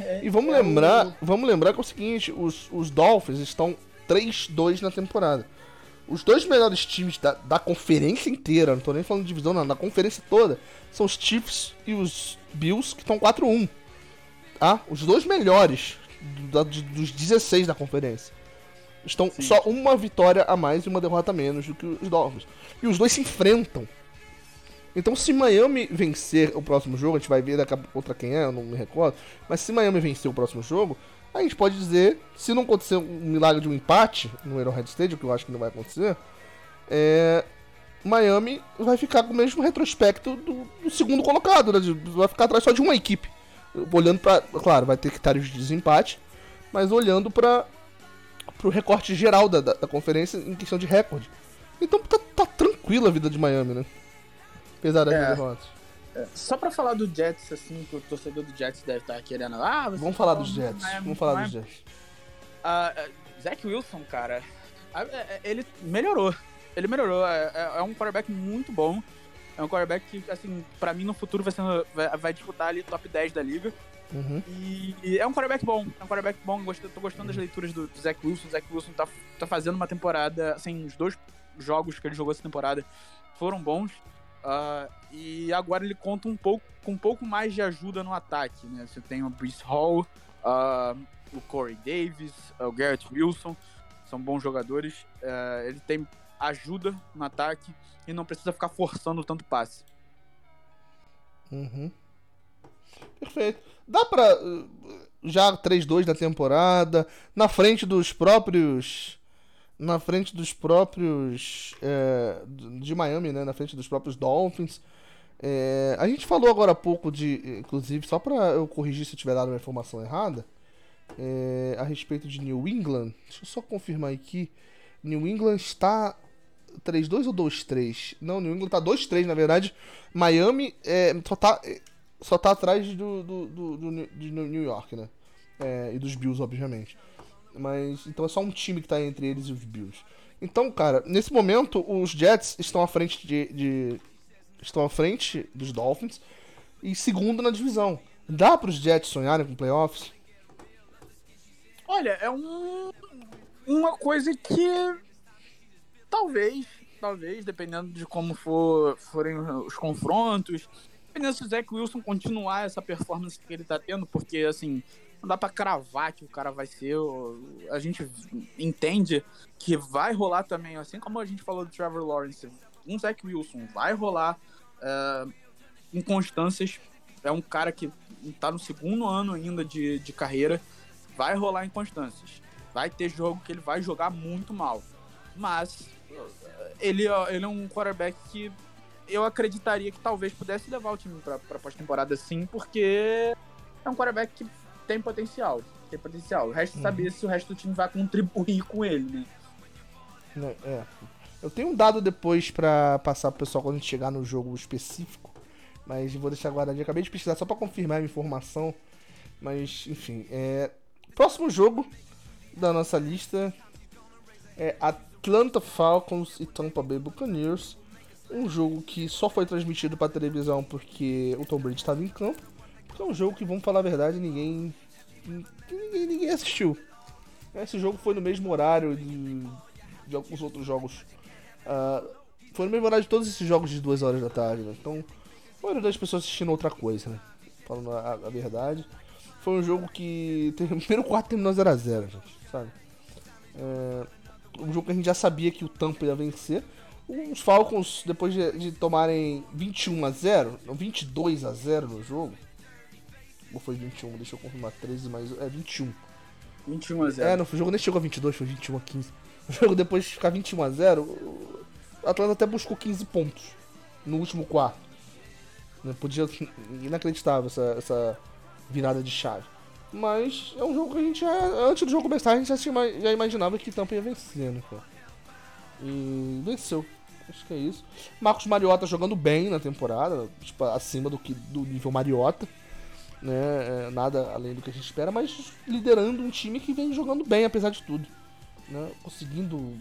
é- E vamos é lembrar, o- vamos lembrar que é o seguinte, os, os Dolphins estão 3-2 na temporada. Os dois melhores times da, da conferência inteira, não tô nem falando de divisão, não, da conferência toda, são os Chiefs e os Bills, que estão 4-1. Tá? Os dois melhores do- dos 16 da conferência. Estão Sim. só uma vitória a mais e uma derrota a menos do que os Dolphins. E os dois se enfrentam. Então, se Miami vencer o próximo jogo, a gente vai ver daqui a pouco contra quem é, eu não me recordo. Mas se Miami vencer o próximo jogo, a gente pode dizer, se não acontecer um milagre de um empate no Arrowhead Stadium, que eu acho que não vai acontecer, é, Miami vai ficar com o mesmo retrospecto do, do segundo colocado, né? Vai ficar atrás só de uma equipe. Olhando pra. Claro, vai ter critérios de desempate, mas olhando para pro recorte geral da, da, da conferência em questão de recorde. Então tá, tá tranquila a vida de Miami, né? Apesar das É. derrotas. Só pra falar do Jets, assim, que o torcedor do Jets deve estar querendo. Ah, Vamos falar tá dos Jets. Miami, Vamos falar Miami. dos Jets. É, Zach Wilson, cara, é, é, ele melhorou. Ele melhorou. É, é- é um quarterback muito bom. É um quarterback que, assim, pra mim no futuro vai, ser, vai, vai disputar ali top 10 da liga. Uhum. E, e é um quarterback bom. É um quarterback bom. Gosto, tô gostando das leituras do, do Zach Wilson. O Zach Wilson tá, tá fazendo uma temporada. Assim, os dois jogos que ele jogou essa temporada foram bons. Ah, e agora ele conta um pouco com um pouco mais de ajuda no ataque. Né? Você tem o Brees Hall, ah, o Corey Davis, o Garrett Wilson. São bons jogadores. Ele tem ajuda no ataque e não precisa ficar forçando tanto passe. Uhum. Perfeito. Dá pra. uh, Já 3-2 na temporada. Na frente dos próprios. Na frente dos próprios. é, de Miami, né? Na frente dos próprios Dolphins. É, a gente falou agora há pouco de. Inclusive, só pra eu corrigir se eu tiver dado uma informação errada. é, a respeito de New England. Deixa eu só confirmar aqui. New England está 3-2 ou 2-3? Não, New England tá 2-3, na verdade. Miami é, só, tá, é, só tá atrás do, do, do, do New- de New York, né? É, e dos Bills, obviamente. Mas então é só um time que tá entre eles e os Bills. Então, cara, nesse momento os Jets estão à frente de, de- estão à frente dos Dolphins e segundo na divisão. Dá para os Jets sonharem com playoffs? Olha, é um, uma coisa que talvez, talvez, dependendo de como for, forem os confrontos, dependendo se o Zach Wilson continuar essa performance que ele tá tendo, porque assim, não dá pra cravar que o cara vai ser. A gente entende que vai rolar também, assim como a gente falou do Trevor Lawrence, um Zach Wilson vai rolar é, inconstâncias. É um cara que tá no segundo ano ainda de, de carreira vai rolar inconstâncias. Vai ter jogo que ele vai jogar muito mal. Mas eh, ele, ele é um quarterback que eu acreditaria que talvez pudesse levar o time pra pós-temporada sim, porque é um quarterback que tem potencial. Tem potencial. O resto é saber se o resto do time vai contribuir com ele, né? Né, É. Eu tenho um dado depois pra passar pro pessoal quando a gente chegar no jogo específico. Mas vou deixar guardadinho. Acabei de pesquisar só pra confirmar a informação. Mas, enfim. É... Próximo jogo da nossa lista é Atlanta Falcons e Tampa Bay Buccaneers. Um jogo que só foi transmitido pra televisão porque o Tom Brady estava em campo. Porque é um jogo que, vamos falar a verdade, ninguém. Ninguém, ninguém assistiu. Esse jogo foi no mesmo horário de, de alguns outros jogos. Ah, foi no mesmo horário de todos esses jogos de duas horas da tarde, né? Então, a maioria das pessoas assistindo outra coisa, né? Falando a, a verdade. Foi um jogo que. O primeiro quarto terminou 0x0, gente, sabe? É, um jogo que a gente já sabia que o Tampa ia vencer. Os Falcons, depois de, de tomarem 21 a 0 não, 22 a 0 no jogo. Ou foi 21? Deixa eu confirmar. 13 mais. É 21. 21 a 0. É, no o jogo nem chegou a 22, foi 21 a 15. O jogo depois de ficar 21 a 0, o- Atlanta até buscou 15 pontos no último quarto. Né? Podia. Inacreditável essa, essa virada de chave. Mas é um jogo que a gente já. Antes do jogo começar, a gente já, já imaginava que Tampa ia vencer, né, cara? E venceu. Acho que é isso. Marcos Mariota jogando bem na temporada, tipo, acima do que do nível Mariota. Né? É, nada além do que a gente espera, mas liderando um time que vem jogando bem, apesar de tudo. Né? Conseguindo.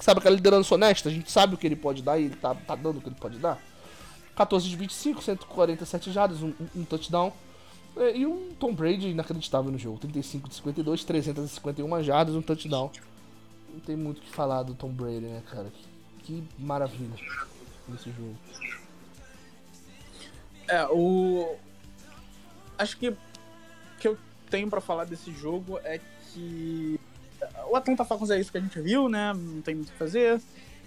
Sabe aquela liderança honesta? A gente sabe o que ele pode dar e ele tá, tá dando o que ele pode dar. 14 de 25, 147 jardas, um, um touchdown. É, e um Tom Brady inacreditável no jogo. 35 de 52, 351 jardas, um touchdown. Não tem muito o que falar do Tom Brady, né, cara? Que, que maravilha nesse jogo. É, o. Acho que o que eu tenho para falar desse jogo é que o Atlanta Falcons é isso que a gente viu, né? Não tem muito o que fazer.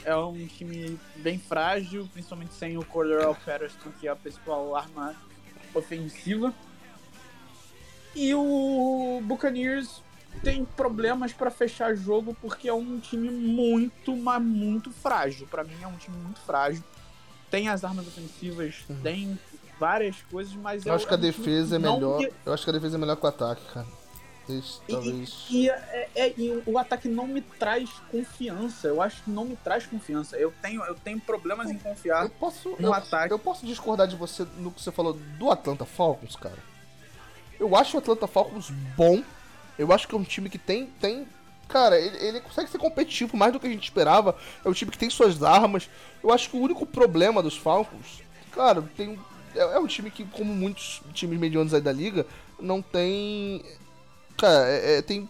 É um time bem frágil, principalmente sem o Cordero Patterson, que é a principal arma ofensiva. E o Buccaneers tem problemas para fechar jogo porque é um time muito, mas muito frágil. Para mim é um time muito frágil. Tem as armas ofensivas, uhum. tem várias coisas, mas eu acho que a defesa é melhor. Que... Eu acho que a defesa é melhor que o ataque, cara. talvez... E, e, é, é, e, o ataque não me traz confiança. Eu acho que não me traz confiança. Eu tenho, eu tenho problemas em confiar eu posso, no eu, ataque. Eu posso discordar de você no que você falou do Atlanta Falcons, cara. Eu acho o Atlanta Falcons bom. Eu acho que é um time que tem. tem cara, ele, ele consegue ser competitivo mais do que a gente esperava. É um time que tem suas armas. Eu acho que o único problema dos Falcons, cara, tem é, é um time que, como muitos times medianos aí da liga, não tem. Cara, é, é, tem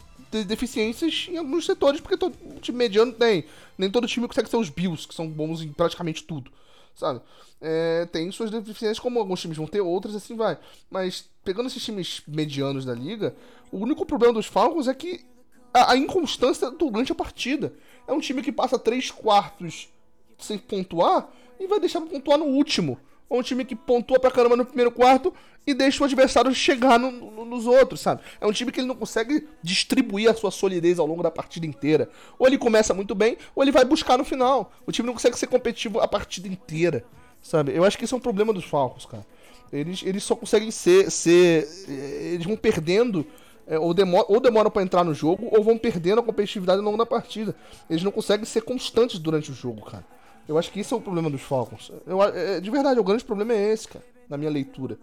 deficiências em alguns setores, porque todo time mediano tem. Nem todo time consegue ser os Bills, que são bons em praticamente tudo sabe? É, tem suas deficiências, como alguns times vão ter, outras assim vai. Mas pegando esses times medianos da liga, o único problema dos Falcons é que a, a inconstância durante a partida. É um time que passa três quartos sem pontuar e vai deixar pra pontuar no último. Ou um time que pontua pra caramba no primeiro quarto e deixa o adversário chegar no, no, nos outros, sabe? É um time que ele não consegue distribuir a sua solidez ao longo da partida inteira. Ou ele começa muito bem, ou ele vai buscar no final. O time não consegue ser competitivo a partida inteira, sabe? Eu acho que esse é um problema dos Falcons, cara. Eles, eles só conseguem ser, ser. Eh, eles vão perdendo. É, ou, demor, ou demoram para entrar no jogo, ou vão perdendo a competitividade ao longo da partida. Eles não conseguem ser constantes durante o jogo, cara. Eu acho que esse é o problema dos Falcons. Eu, é, de verdade, o grande problema é esse, cara, na minha leitura.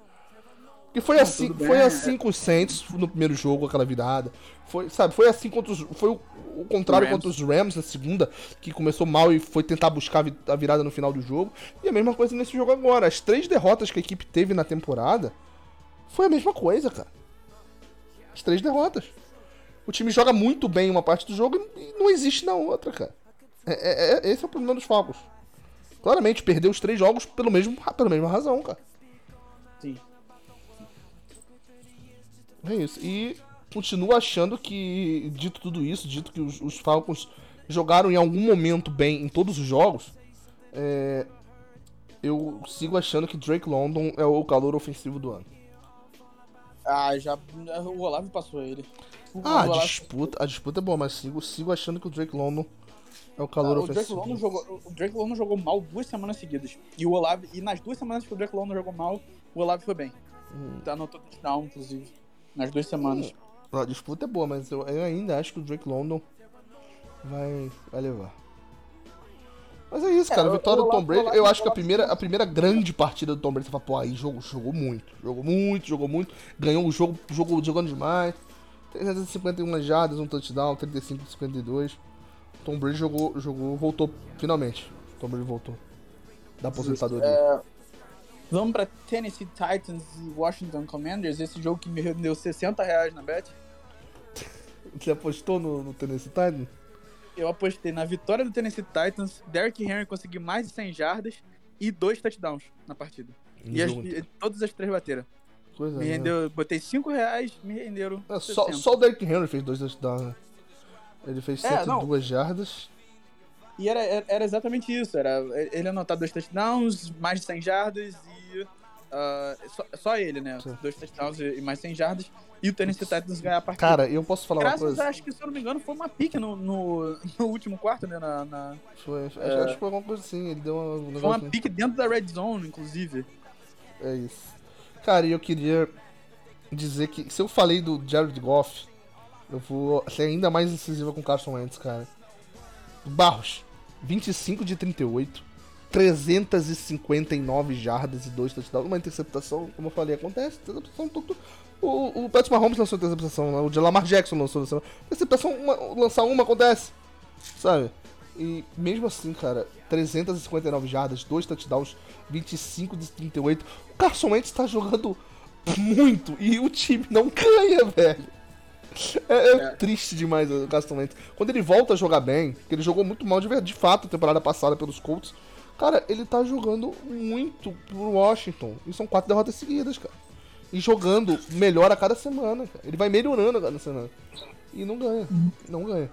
Que foi assim, foi assim com os Saints no primeiro jogo, aquela virada. Foi, sabe, foi assim contra os, foi o, o contrário Rams. contra os Rams na segunda, que começou mal e foi tentar buscar a virada no final do jogo. E a mesma coisa nesse jogo agora. As três derrotas que a equipe teve na temporada foi a mesma coisa, cara. As três derrotas. O time joga muito bem uma parte do jogo e não existe na outra, cara. É, é, é esse é o problema dos Falcons. Claramente, perdeu os três jogos pelo mesmo, pela mesma razão, cara. Sim. É isso. E continuo achando que, dito tudo isso, dito que os, os Falcons jogaram em algum momento bem em todos os jogos, é, eu sigo achando que Drake London é o calor ofensivo do ano. Ah, já. O Olavo passou ele. O ah, a disputa, a disputa é boa, mas sigo, sigo achando que o Drake London é o calor ah, ofensivo. O Drake, London jogou, o Drake London jogou mal duas semanas seguidas. E o Olavo, e nas duas semanas que o Drake London jogou mal, o Olavo foi bem. Hum. Tá no touchdown, inclusive nas duas semanas. A disputa é boa, mas eu, eu ainda acho que o Drake London vai, vai levar. Mas é isso, cara. É, vitória do Tom Brady. Eu acho que a primeira, a primeira grande partida do Tom Brady, você fala, pô, aí jogou, jogou muito. Jogou muito, jogou muito. Ganhou o jogo, jogou, jogando demais. 351 jardas, um touchdown, 35 de 52. Tom Brady jogou, jogou, voltou finalmente. Tom Brady voltou. Da aposentadoria. É, Vamos para Tennessee Titans e Washington Commanders, esse jogo que me rendeu 60 reais na bet. Você apostou no, no, Tennessee Titans? Eu apostei na vitória do Tennessee Titans, Derrick Henry conseguiu mais de 100 jardas e dois touchdowns na partida. E, as, e todas as três bateram. Coisa me é, rendeu, né? botei 5 reais, me renderam. É, só, só, o Derrick Henry fez dois touchdowns, né? Ele fez 102 é, jardas. E era, era exatamente isso. Era ele anotar dois touchdowns, mais de 100 jardas e ah, só, só ele, né? Sim. Dois touchdowns e mais 100 jardas. E o Tennessee Titans ganhar a partida. Cara, eu posso falar uma Graças coisa? a, acho que, se eu não me engano, foi uma pique no, no, no último quarto, né? Na, na- Foi, acho, É. acho que foi alguma coisa assim. Ele deu uma, um Foi uma pique dentro da red zone, inclusive. É isso. Cara, e eu queria dizer que se eu falei do Jared Goff, eu vou ser ainda mais incisiva com o Carson Wentz, cara. Barros, 25 de 38, 359 jardas e 2 touchdowns. Uma interceptação, como eu falei, acontece. Interceptação, tudo. O, o Mahomes lançou interceptação, né? o de Lamar Jackson lançou interceptação. Interceptação, uma, lançar uma acontece, sabe? E mesmo assim, cara, 359 jardas, 2 touchdowns, 25 de 38. O Carson Wentz tá jogando muito e o time não ganha, velho. É, é triste demais o Carson Wentz. Quando ele volta a jogar bem, que ele jogou muito mal de, de fato a temporada passada pelos Colts, cara, ele tá jogando muito pro Washington. E são quatro derrotas seguidas, cara. E jogando melhor a cada semana, cara. Ele vai melhorando a cada semana. E não ganha. Não ganha.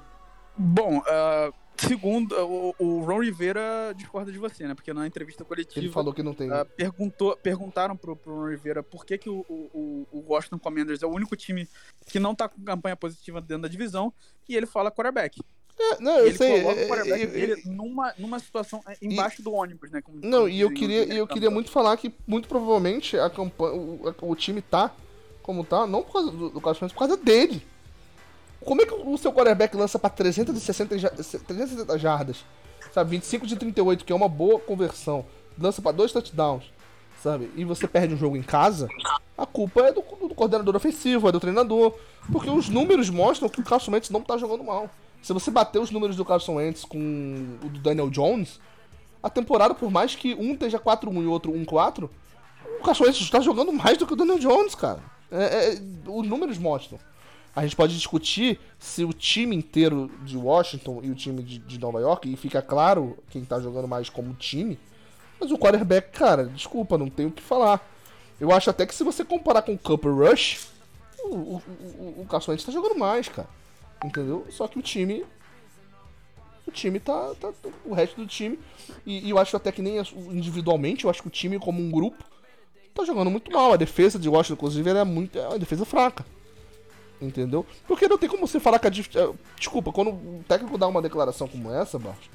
Bom, ah, segundo, o, o Ron Rivera discorda de você, né? Porque na entrevista coletiva. Ele falou que não tem. ah, perguntou, perguntaram pro, pro Ron Rivera por que, que o, o, o Washington Commanders é o único time que não tá com campanha positiva dentro da divisão. E ele fala quarterback. É, não, eu ele sei. coloca é, o quarterback é, dele numa, numa situação é, embaixo do ônibus, né? como- Não, como e eu queria, e eu queria muito falar que muito provavelmente a campanha, o, o time tá como tá, não por causa do, do Wentz, por causa dele. Como é que o seu quarterback lança pra 360 ja- 360 jardas, sabe? 25 de 38, que é uma boa conversão, lança pra dois touchdowns, sabe? E você perde um jogo em casa, a culpa é do, do coordenador ofensivo, é do treinador, porque os números mostram que o Carson Wentz não tá jogando mal. Se você bater os números do Carson Wentz com o do Daniel Jones, a temporada, por mais que um esteja 4-1 e o outro 1-4, o Carson Wentz está jogando mais do que o Daniel Jones, cara. É, é, os números mostram. A gente pode discutir se o time inteiro de Washington e o time de, de Nova York, e fica claro quem tá jogando mais como time, mas o quarterback, cara, desculpa, não tenho o que falar. Eu acho até que se você comparar com o Cooper Rush, o, o, o, o Carson Wentz tá jogando mais, cara. Entendeu? Só que o time. O time tá. tá- o resto do time. E, e eu acho até que nem individualmente, eu acho que o time como um grupo tá jogando muito mal. A defesa de Washington, inclusive, é muito. É uma defesa fraca. Entendeu? Porque não tem como você falar que a. é, Desculpa, quando o técnico dá uma declaração como essa, Barros,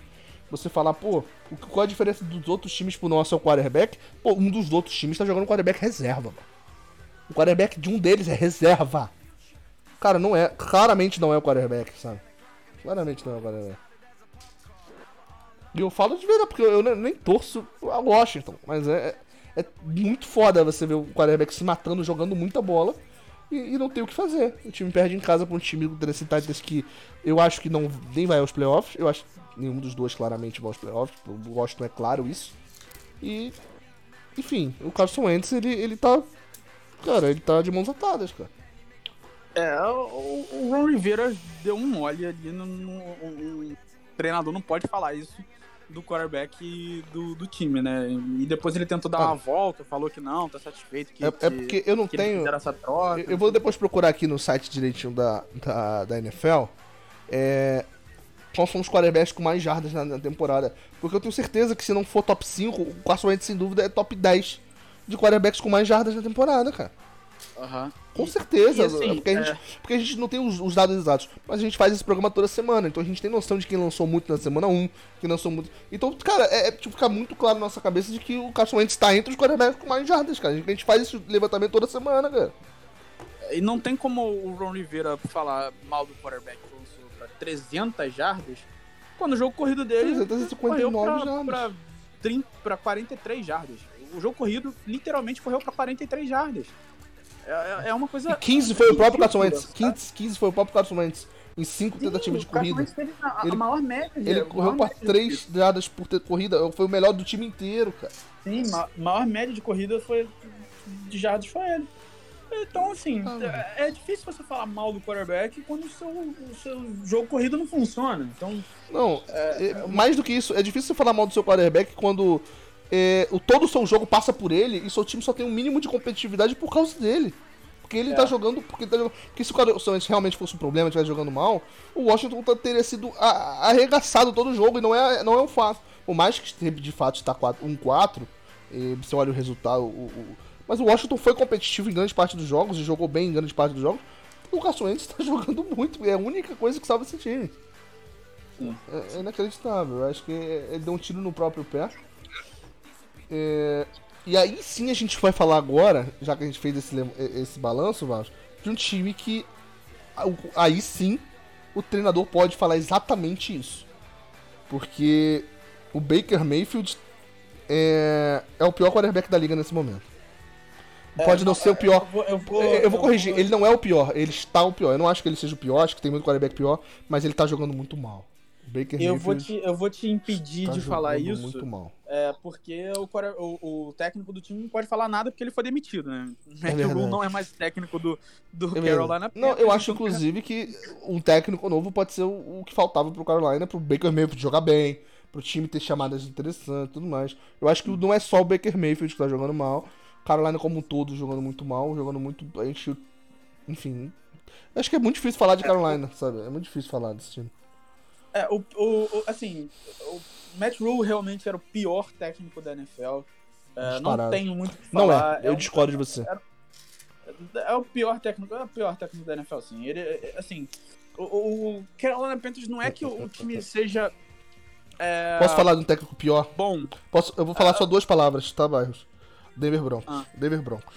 você falar, pô, qual a diferença dos outros times pro nosso é o quarterback? Pô, um dos outros times tá jogando quarterback reserva, mano. O quarterback de um deles é reserva. Cara, não é. Claramente não é o quarterback, sabe? Claramente não é o quarterback. E eu falo de verdade, porque eu nem, torço a Washington. Mas é, é muito foda você ver o quarterback se matando, jogando muita bola. E, e não tem o que fazer. O time perde em casa pra um time do Titans que eu acho que não nem vai aos playoffs. Eu acho que nenhum dos dois claramente vai aos playoffs. O Washington é claro isso. E. Enfim, o Carson Wentz, ele, ele tá. Cara, ele tá de mãos atadas, cara. É, o, Ron Rivera deu um mole ali no, no- treinador não pode falar isso do quarterback do, do time, né? E depois ele tentou dar Ah. uma volta, falou que não, tá satisfeito que, É, é que- porque eu não tenho. essa troca. Eu, eu vou depois procurar aqui no site direitinho da, da, da NFL. É, quais são os quarterbacks com mais jardas na, na temporada. Porque eu tenho certeza que se não for top 5, o Carson Wentz sem dúvida é top 10 de quarterbacks com mais jardas na temporada, cara. Aham. Com certeza. e assim, é porque, a gente, é. porque a gente não tem os, os dados exatos. Mas a gente faz esse programa toda semana. Então a gente tem noção de quem lançou muito na semana 1, quem lançou muito. Então, cara, é, é tipo, ficar muito claro na nossa cabeça de que o Carson Wentz está entre os quarterbacks com mais jardas, cara. A gente, a gente faz esse levantamento toda semana, cara. E não tem como o Ron Rivera falar mal do quarterback que lançou pra 300 jardas, quando o jogo corrido dele 359 correu pra, jardas. pra, 30, pra 43 jardas. O jogo corrido literalmente correu pra 43 jardas. É, é- é uma coisa. E 15 foi o próprio Carson Wentz. sabe? 15, 15 foi o próprio Carson Wentz. Em 5 Sim, tentativas de corrida. Teve a, a Ele- maior média. Ele a correu de 3 jardas por ter corrida. Foi o melhor do time inteiro, cara. Sim, ma maior média de corrida foi de jardas foi ele. Então, assim, Ah. é, é difícil você falar mal do quarterback quando o seu, o seu jogo corrido não funciona. Então, Não, é- mais do que isso, é difícil você falar mal do seu quarterback quando é, o, todo o seu jogo passa por ele e seu time só tem um mínimo de competitividade por causa dele. Porque ele É. tá jogando. Porque, tá jogando- porque se o Wentz realmente fosse um problema, estivesse jogando mal, o Washington tá- teria sido arregaçado todo o jogo e não é, não é um fato. Por mais que de fato está 4 1-4, e você olha o resultado, o, o- Mas o Washington foi competitivo em grande parte dos jogos e jogou bem em grande parte dos jogos. O Carson Wentz tá jogando muito, é a única coisa que salva esse time. É, é inacreditável, eu acho que ele deu um tiro no próprio pé. É, e aí sim a gente vai falar agora, já que a gente fez esse, esse balanço, Vasco, de um time que aí sim o treinador pode falar exatamente isso. Porque o Baker Mayfield é, é o pior quarterback da liga nesse momento. Pode não, ser o pior. Eu vou, eu vou, Eu, eu vou corrigir, ele não é o pior, ele está o pior. Eu não acho que ele seja o pior, acho que tem muito quarterback pior, mas ele tá jogando muito mal. O Baker Eu vou, Mayfield te, eu vou te impedir tá de falar isso, muito mal. É, porque o, o, o técnico do time não pode falar nada porque ele foi demitido, né? O Matt. Rule não é mais técnico do, do É. Carolina Não, eu acho inclusive que um técnico novo pode ser o, o que faltava pro Carolina, pro Baker Mayfield jogar bem, pro time ter chamadas interessantes e tudo mais. Eu acho que não é só o Baker Mayfield que tá jogando mal, Carolina como um todo jogando muito mal, jogando muito. A gente. Enfim. eu Acho que é muito difícil falar de Carolina, sabe? É muito difícil falar desse time. É, o, o, o- assim, o Matt Rule realmente era o pior técnico da NFL. É, não tenho muito o que Não falar. é, eu um- discordo de você. É o pior técnico, é o pior técnico da NFL, sim. Ele, é, assim, o, o Carolina Panthers não é que o, time seja é, Posso falar de um técnico pior? bom. Posso, eu vou falar só duas palavras, tá, Bairros? Denver Broncos. Ah. Denver Broncos.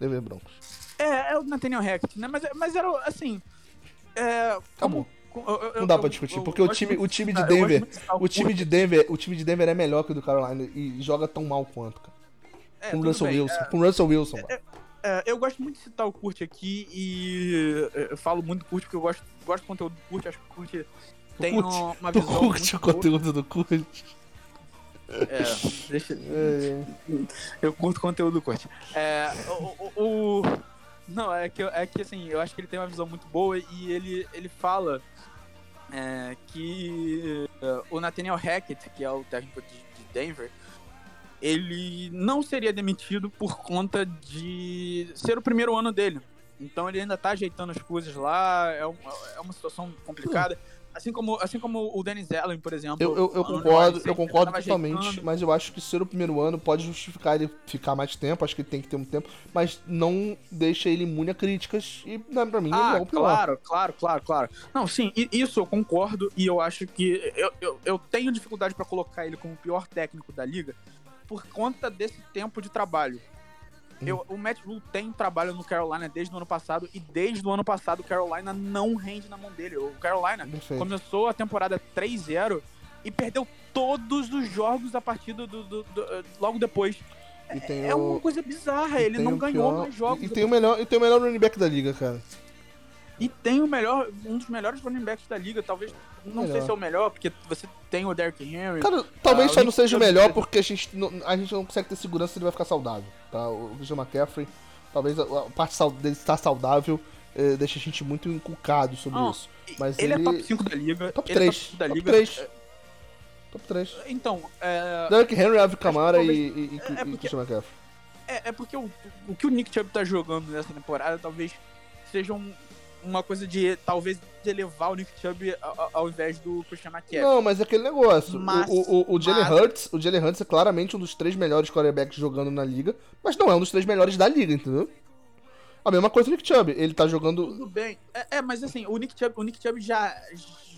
Denver Broncos. É, é o Nathaniel Hackett, né? Mas, mas era, assim... É, Acabou. como- eu- eu- Não dá pra discutir, porque o time, o time de Denver, o time de Denver, o time de Denver é melhor que o do Carolina e joga tão mal quanto, cara. É, Com Russell bem, Wilson, é, com Russell Wilson, mano. É, eu gosto muito de citar o Kurt aqui e é, eu falo muito do Kurt porque eu gosto, gosto do conteúdo do Kurt, acho que o Kurt tem Kurt, uma, uma Tu visão. curte muito o boa. conteúdo do Kurt? É, deixa, É, eu curto o conteúdo do Kurt. É, o, o- o- não, é que, é que assim, eu acho que ele tem uma visão muito boa e ele, ele fala é, que é, o Nathaniel Hackett, que é o técnico de, de Denver, ele não seria demitido por conta de ser o primeiro ano dele. Então ele ainda tá ajeitando as coisas lá, é uma, é uma situação complicada. Assim como, assim como o Dennis Allen, por exemplo. Eu, eu, eu ano concordo, eu concordo totalmente, ajeitando. mas eu acho que ser o primeiro ano pode justificar ele ficar mais tempo, acho que ele tem que ter um tempo, mas não deixa ele imune a críticas e, né, pra mim, ele Ah, é o pior. claro, claro, claro, claro. Não, sim, isso eu concordo e eu acho que eu, eu, eu tenho dificuldade pra colocar ele como o pior técnico da liga por conta desse tempo de trabalho. Eu, o Matt Rule tem trabalho no Carolina desde o ano passado e desde o ano passado o Carolina não rende na mão dele. O Carolina começou a temporada 3-0 e perdeu todos os jogos a partir do, do- do- do- logo depois. É o- uma coisa bizarra, ele não ganhou pior- mais jogos. E tem o melhor, e tem o melhor running back da liga, cara. E tem o melhor, um dos melhores running backs da liga, talvez, não sei Melhor. se é o melhor, porque você tem o Derrick Henry. Cara, talvez Ah, só não seja o melhor porque a gente, não, a gente não consegue ter segurança se ele vai ficar saudável, tá? O Christian McCaffrey, talvez a, parte dele estar saudável eh, deixa a gente muito encucado sobre Não, isso. Mas ele, ele... é top 5 da liga. Top ele 3. é top 5 da top liga. 3. Top 3. Então, é, Derrick Henry, Kamara talvez- e, e, e, é e porque- Christian McCaffrey. é, é porque o, o que o Nick Chubb tá jogando nessa temporada talvez seja um- uma coisa de, talvez, de elevar o Nick Chubb a- a- ao invés do Christian McCaffrey. Não, mas é aquele negócio. Mas- o, o, o, Jalen mas- Hurts, o Jalen Hurts é claramente um dos três melhores quarterbacks jogando na liga, mas não é um dos três melhores da liga, entendeu? A mesma coisa do Nick Chubb. Ele tá jogando. Tudo bem. É, é, mas assim, o Nick Chubb, o Nick Chubb já,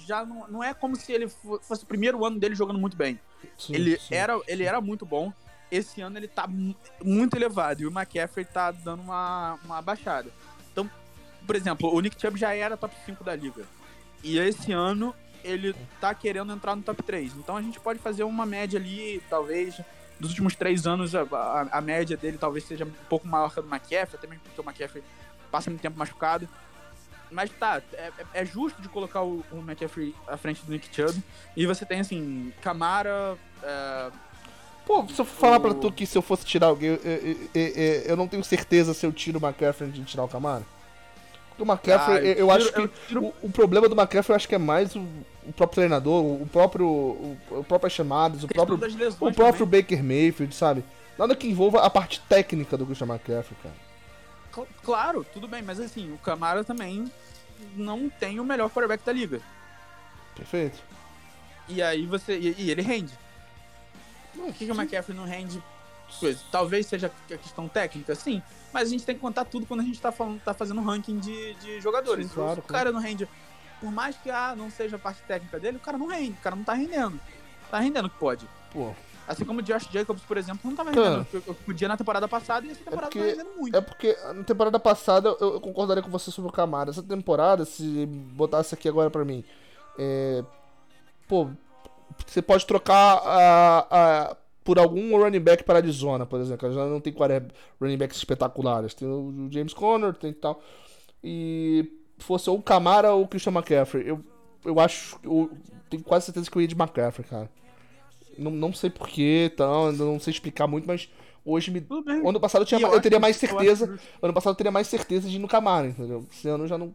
já não, não é como se ele fo- fosse o primeiro ano dele jogando muito bem. Sim, ele, sim. era, ele era muito bom. Esse ano ele tá mu- muito elevado. E o McCaffrey tá dando uma, uma baixada. Por exemplo, o Nick Chubb já era top 5 da liga. E esse ano ele tá querendo entrar no top 3. Então a gente pode fazer uma média ali, talvez. Dos últimos três anos, a, a- a média dele talvez seja um pouco maior que a do McCaffrey, também porque o McCaffrey passa muito tempo machucado. Mas tá, é, é- justo de colocar o, o McCaffrey à frente do Nick Chubb. E você tem, assim, Camara, é, Pô, se eu falar pra o- tu que se eu fosse tirar alguém, eu, eu, eu- eu- não tenho certeza se eu tiro o McCaffrey de tirar o Camara. Porque o McCaffrey, Ah, eu, eu acho que eu o, o problema do McCaffrey eu acho que é mais o, o próprio treinador, o próprio, o, o próprias chamadas, o próprio, o próprio também. Baker Mayfield, sabe? Nada que envolva a parte técnica do Christian McCaffrey, cara. Cl- Claro, tudo bem, mas assim, o Camara também não tem o melhor quarterback da liga. Perfeito. E aí você. E, e ele rende. Por que, que o McCaffrey não rende coisa. Talvez seja a questão técnica, sim, mas a gente tem que contar tudo quando a gente tá, falando, tá fazendo ranking de, de jogadores. Sim, claro, o cara não rende, por mais que ah, não seja a parte técnica dele, o cara não rende, o cara não tá rendendo. Tá rendendo o que pode. Pô, Assim como o Josh Jacobs, por exemplo, não tava rendendo o que podia na temporada passada e essa temporada porque- tá rendendo muito. É porque na temporada passada eu, eu concordaria com você sobre o Camara. Essa temporada, se botasse aqui agora pra mim, é, pô, você pode trocar a, a- por algum running back para Arizona, por exemplo. Já não tem running backs espetaculares. Tem o James Conner, tem tal. E fosse ou o Camara ou o Christian McCaffrey. Eu, eu acho, eu tenho quase certeza que eu ia de McCaffrey, cara. Não, não sei porquê, tal, ainda não sei explicar muito, mas hoje me. Ano passado eu, tinha, eu eu teria mais certeza. justo. Ano passado eu teria mais certeza de ir no Camaro, entendeu? Esse ano eu já não.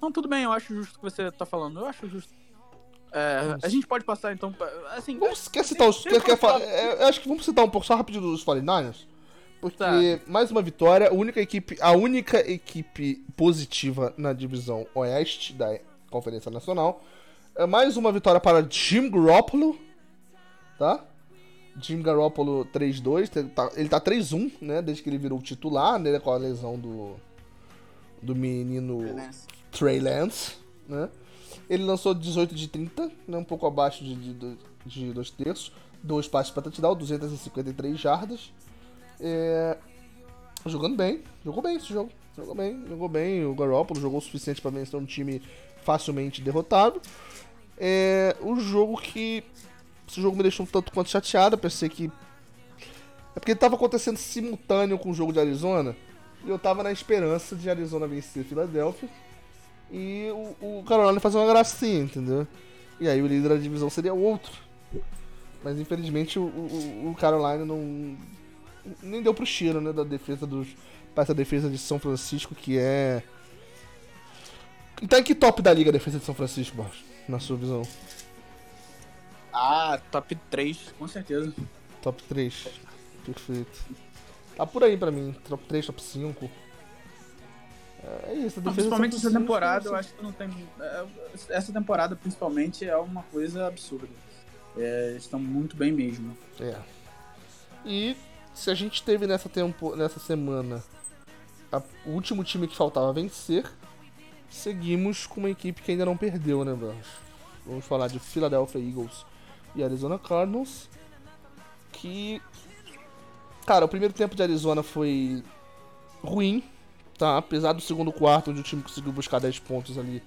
Não, tudo bem, eu acho justo o que você tá falando. Eu acho justo. É, a gente pode passar então. pra- Assim, Vamos, quer citar os. Quer, eu quer falar, é, eu acho que vamos citar um pouco só rapidinho dos 49ers. Porque Tá. mais uma vitória, a única equipe, a única equipe positiva na divisão oeste da Conferência Nacional. É mais uma vitória para Jim Garoppolo, tá? Jim Garoppolo 3-2, ele tá- ele tá 3-1, né? Desde que ele virou titular, né? Com a lesão do, do menino Trey Lance, né? Ele lançou 18 de 30, né? um pouco abaixo de, de, de, dois terços. Dois passes para touchdown, 253 jardas. É, Jogando bem, jogou bem esse jogo. Jogou bem, jogou bem. O Garoppolo jogou o suficiente para vencer um time facilmente derrotado. É jogo que. Esse jogo me deixou um tanto quanto chateado. Pensei que. É porque ele tava acontecendo simultâneo com o jogo de Arizona. E eu tava na esperança de Arizona vencer Filadélfia. E o, o Carolina fazer uma gracinha, entendeu? E aí o líder da divisão seria outro. Mas infelizmente o, o, o Carolina não. Nem deu pro cheiro, né? Da defesa dos. Pra essa defesa de São Francisco, que é. Tá em que top da liga a defesa de São Francisco, Barros? Na sua visão? Ah, top 3, com certeza. Top 3. Perfeito. Tá por aí pra mim. Top 3, top 5. É isso, a Não, principalmente essa temporada, eu acho que não tem. é, Essa temporada, principalmente, é uma coisa absurda. É, estão muito bem mesmo. É. E se a gente teve nessa, tempo, nessa semana a- o último time que faltava vencer, seguimos com uma equipe que ainda não perdeu, né, Barros? Vamos falar de Philadelphia Eagles e Arizona Cardinals. Que. Cara, o primeiro tempo de Arizona foi ruim, tá? Apesar do segundo quarto, onde o time conseguiu buscar 10 pontos ali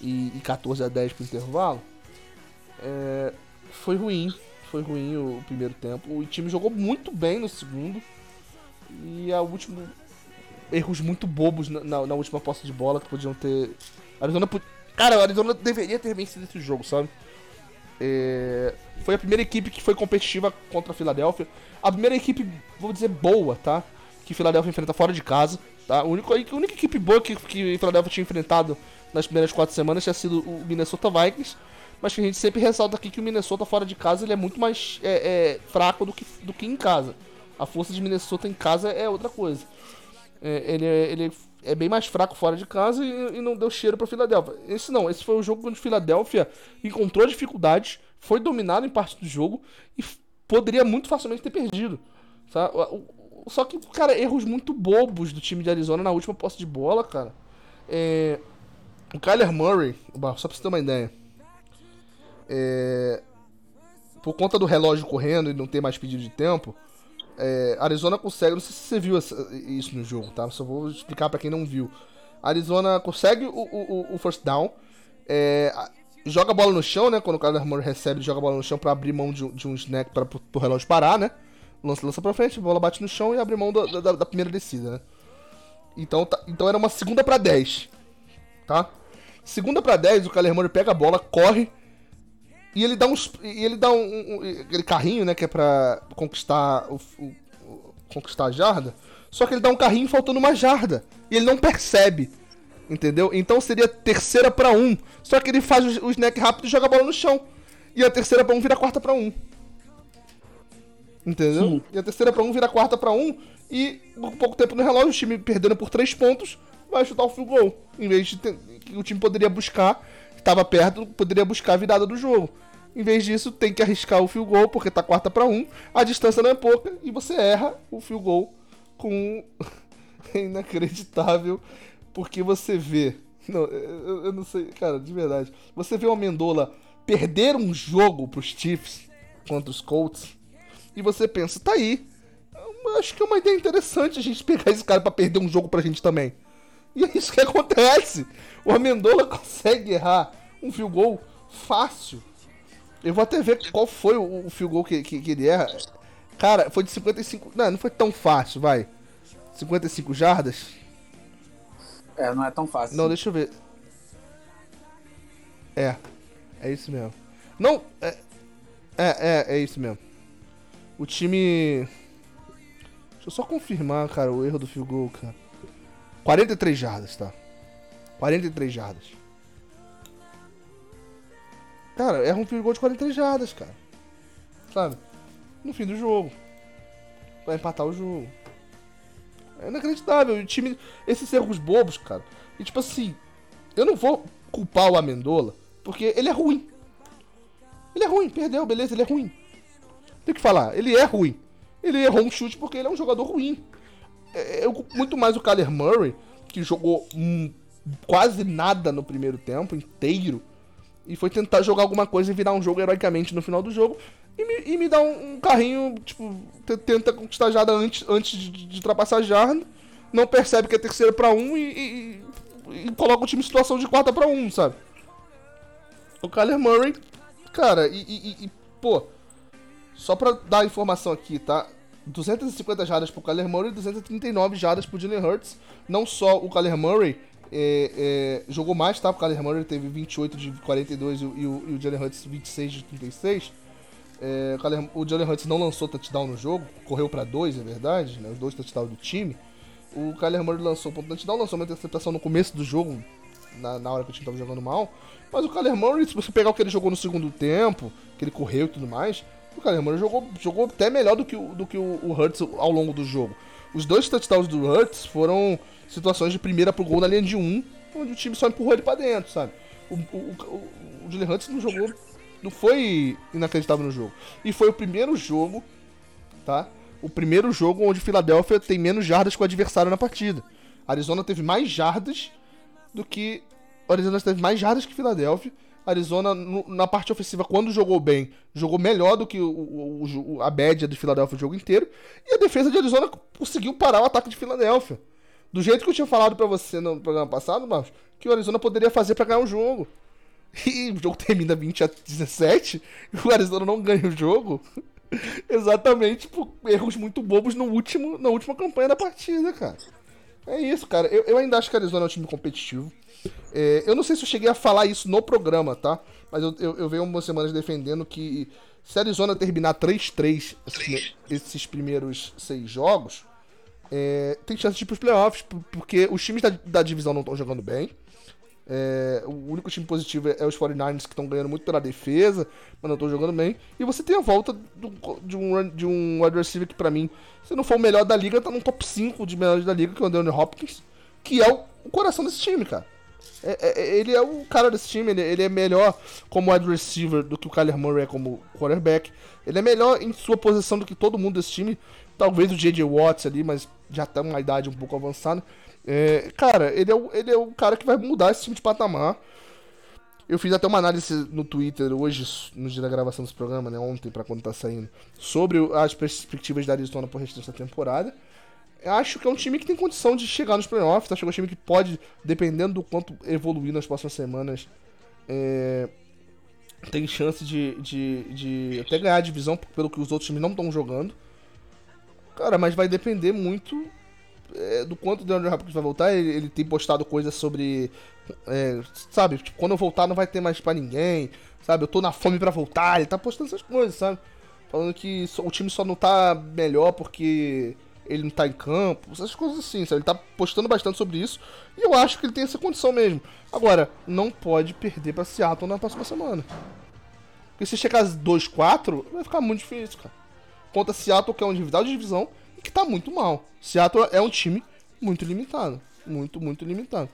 e, e 14 a 10 pro intervalo. É, foi ruim, foi ruim o primeiro tempo. O time jogou muito bem no segundo. E a última. Erros muito bobos na, na- na última posse de bola que podiam ter. Arizona. Cara, a Arizona deveria ter vencido esse jogo, sabe? É, Foi a primeira equipe que foi competitiva contra a Filadélfia. A primeira equipe, vou dizer, boa, tá? Que Filadélfia enfrenta fora de casa. Tá? A, única, a única equipe boa que, que Filadélfia tinha enfrentado nas primeiras quatro semanas tinha sido o Minnesota Vikings. Mas que a gente sempre ressalta aqui que o Minnesota fora de casa ele é muito mais é, é, fraco do que, do que em casa. A força de Minnesota em casa é outra coisa. É, ele, é, ele é bem mais fraco fora de casa e, e não deu cheiro para Filadélfia. Esse não, esse foi o jogo onde Filadélfia encontrou dificuldades, foi dominado em parte do jogo e poderia muito facilmente ter perdido. O- o- Só que, cara, erros muito bobos do time de Arizona na última posse de bola, cara. É, o Kyler Murray, só pra você ter uma ideia, é, por conta do relógio correndo e não ter mais pedido de tempo, é, Arizona consegue. Não sei se você viu essa- isso no jogo, tá? Só vou explicar pra quem não viu. Arizona consegue o, o, o- o first down, é, joga a bola no chão, né? Quando o Kyler Murray recebe, joga a bola no chão pra abrir mão de, de um snack para pro relógio parar, né? Lança, lança pra frente, a bola bate no chão e abre mão da, da, da primeira descida, né? Então, tá- então era uma segunda pra 10, tá? Segunda pra 10, o Murray pega a bola, corre e ele dá uns. E ele dá um, um- um- aquele carrinho, né? Que é pra conquistar o, o- o- conquistar a jarda. Só que ele dá um carrinho faltando uma jarda. E ele não percebe. Entendeu? Então seria terceira pra um. Só que ele faz o, o snack rápido e joga a bola no chão. E a terceira pra um vira a quarta pra um. Entendeu? Sim. E a terceira pra um vira a quarta pra um. E com pouco tempo no relógio, o time perdendo por três pontos, vai chutar o field goal. Em vez de ter, que o time poderia buscar, estava perto, poderia buscar a virada do jogo. Em vez disso, tem que arriscar o field goal porque tá quarta para um, a distância não é pouca e você erra o field goal com é inacreditável porque você vê, não, eu, eu, não sei, cara, de verdade, você vê o Amendola perder um jogo pros Chiefs contra os Colts e você pensa, tá aí, acho que é uma ideia interessante a gente pegar esse cara para perder um jogo pra gente também. E é isso que acontece. O Amendola consegue errar um field goal fácil. Eu vou até ver qual foi o, o field goal que, que, que, ele erra. Cara, foi de 55. Não, não foi tão fácil, vai. 55 jardas? É, não é tão fácil. Não, deixa eu ver. É. É isso mesmo. Não. É, é, é, é isso mesmo. O time. Deixa eu só confirmar, cara, o erro do field goal, cara. 43 jardas, tá? 43 jardas. Cara, erra um field goal de 43 jardas, cara. Sabe? No fim do jogo. Vai empatar o jogo. É inacreditável. O time. Esses erros bobos, cara. E tipo assim. Eu não vou culpar o Amendola. Porque ele é ruim. Ele é ruim, perdeu, beleza, ele é ruim. Tem que falar, ele é ruim. Ele errou um chute porque ele é um jogador ruim. É, eu, muito mais o Kyler Murray, que jogou hum, quase nada no primeiro tempo inteiro, e foi tentar jogar alguma coisa e virar um jogo heroicamente no final do jogo, e me, e me dá um, um, carrinho, tipo, tenta conquistar jarda antes, antes de, de ultrapassar a jarda, não percebe que é terceira para um e, e, e, coloca o time em situação de quarta para um, sabe? O Kyler Murray, cara, e, e pô, só pra dar informação aqui, tá? 250 jardas pro Kyler Murray e 239 jardas pro Jalen Hurts. Não só o Kyler Murray é, é, jogou mais, tá? O Kyler Murray teve 28 de 42 e, o, Jalen Hurts 26 de 36. É, o, Kyler, o Jalen Hurts não lançou touchdown no jogo, correu para dois, é verdade, né? Os dois touchdowns do time. O Kyler Murray lançou ponto touchdown, lançou uma interceptação no começo do jogo, na, na hora que o time tava jogando mal. Mas o Kyler Murray, se você pegar o que ele jogou no segundo tempo, que ele correu e tudo mais, o Kyler jogou, jogou até melhor do que, o, do que o, o Hurts ao longo do jogo. Os dois touchdowns do Hurts foram situações de primeira pro gol na linha de um, onde o time só empurrou ele pra dentro, sabe? O, o, o, o Hurts não jogou, não foi inacreditável no jogo. E foi o primeiro jogo, tá? O primeiro jogo onde Filadélfia tem menos jardas que o adversário na partida. Arizona teve mais jardas do que. Arizona teve mais jardas que Filadélfia Arizona, na parte ofensiva, quando jogou bem, jogou melhor do que o, o, a média do Philadelphia o jogo inteiro. E a defesa de Arizona conseguiu parar o ataque de Filadélfia. Do jeito que eu tinha falado para você no programa passado, Marcos, que o Arizona poderia fazer para ganhar o jogo. E o jogo termina 20 a 17 e o Arizona não ganha o jogo. Exatamente por erros muito bobos no último, na última campanha da partida, cara. É isso, cara. Eu, eu ainda acho que o Arizona é um time competitivo. É, eu não sei se eu cheguei a falar isso no programa, tá? Mas eu, eu, eu venho algumas semanas defendendo que se a Arizona terminar 3-3 esses, esses, primeiros seis jogos, é, tem chance de ir pros playoffs, porque os times da, da divisão não estão jogando bem. É, o único time positivo é, os 49ers que estão ganhando muito pela defesa, mas não estão jogando bem. E você tem a volta do, de, um, de um wide receiver que, pra mim, se não for o melhor da liga, tá no top 5 de melhores da liga, que é o Anthony Hopkins, que é o, o coração desse time, cara. É, é, é, ele é o cara desse time, ele, é melhor como wide receiver do que o Kyler Murray é como quarterback. Ele é melhor em sua posição do que todo mundo desse time. Talvez o J.J. Watts ali, mas já tá uma idade um pouco avançada. É, cara, ele é, o, ele é o cara que vai mudar esse time de patamar. Eu fiz até uma análise no Twitter hoje, no dia da gravação desse programa, né, ontem, para quando tá saindo, sobre as perspectivas da Arizona pro resto dessa temporada acho que é um time que tem condição de chegar nos playoffs. Acho que é um time que pode, dependendo do quanto evoluir nas próximas semanas, é, tem chance de, de, de até ganhar a divisão pelo que os outros times não estão jogando. Cara, mas vai depender muito é, do quanto o DeAndre Hopkins vai voltar. Ele, ele tem postado coisas sobre. É, sabe, tipo, quando eu voltar não vai ter mais pra ninguém. Sabe, eu tô na fome para voltar. Ele tá postando essas coisas, sabe? Falando que o time só não tá melhor porque ele não tá em campo, essas coisas assim, sabe? Ele tá postando bastante sobre isso e eu acho que ele tem essa condição mesmo. Agora, não pode perder pra Seattle na próxima semana. Porque se chegar 2-4, vai ficar muito difícil, cara. Contra Seattle, que é um individual de divisão e que tá muito mal. Seattle é um time muito limitado. Muito, muito limitado.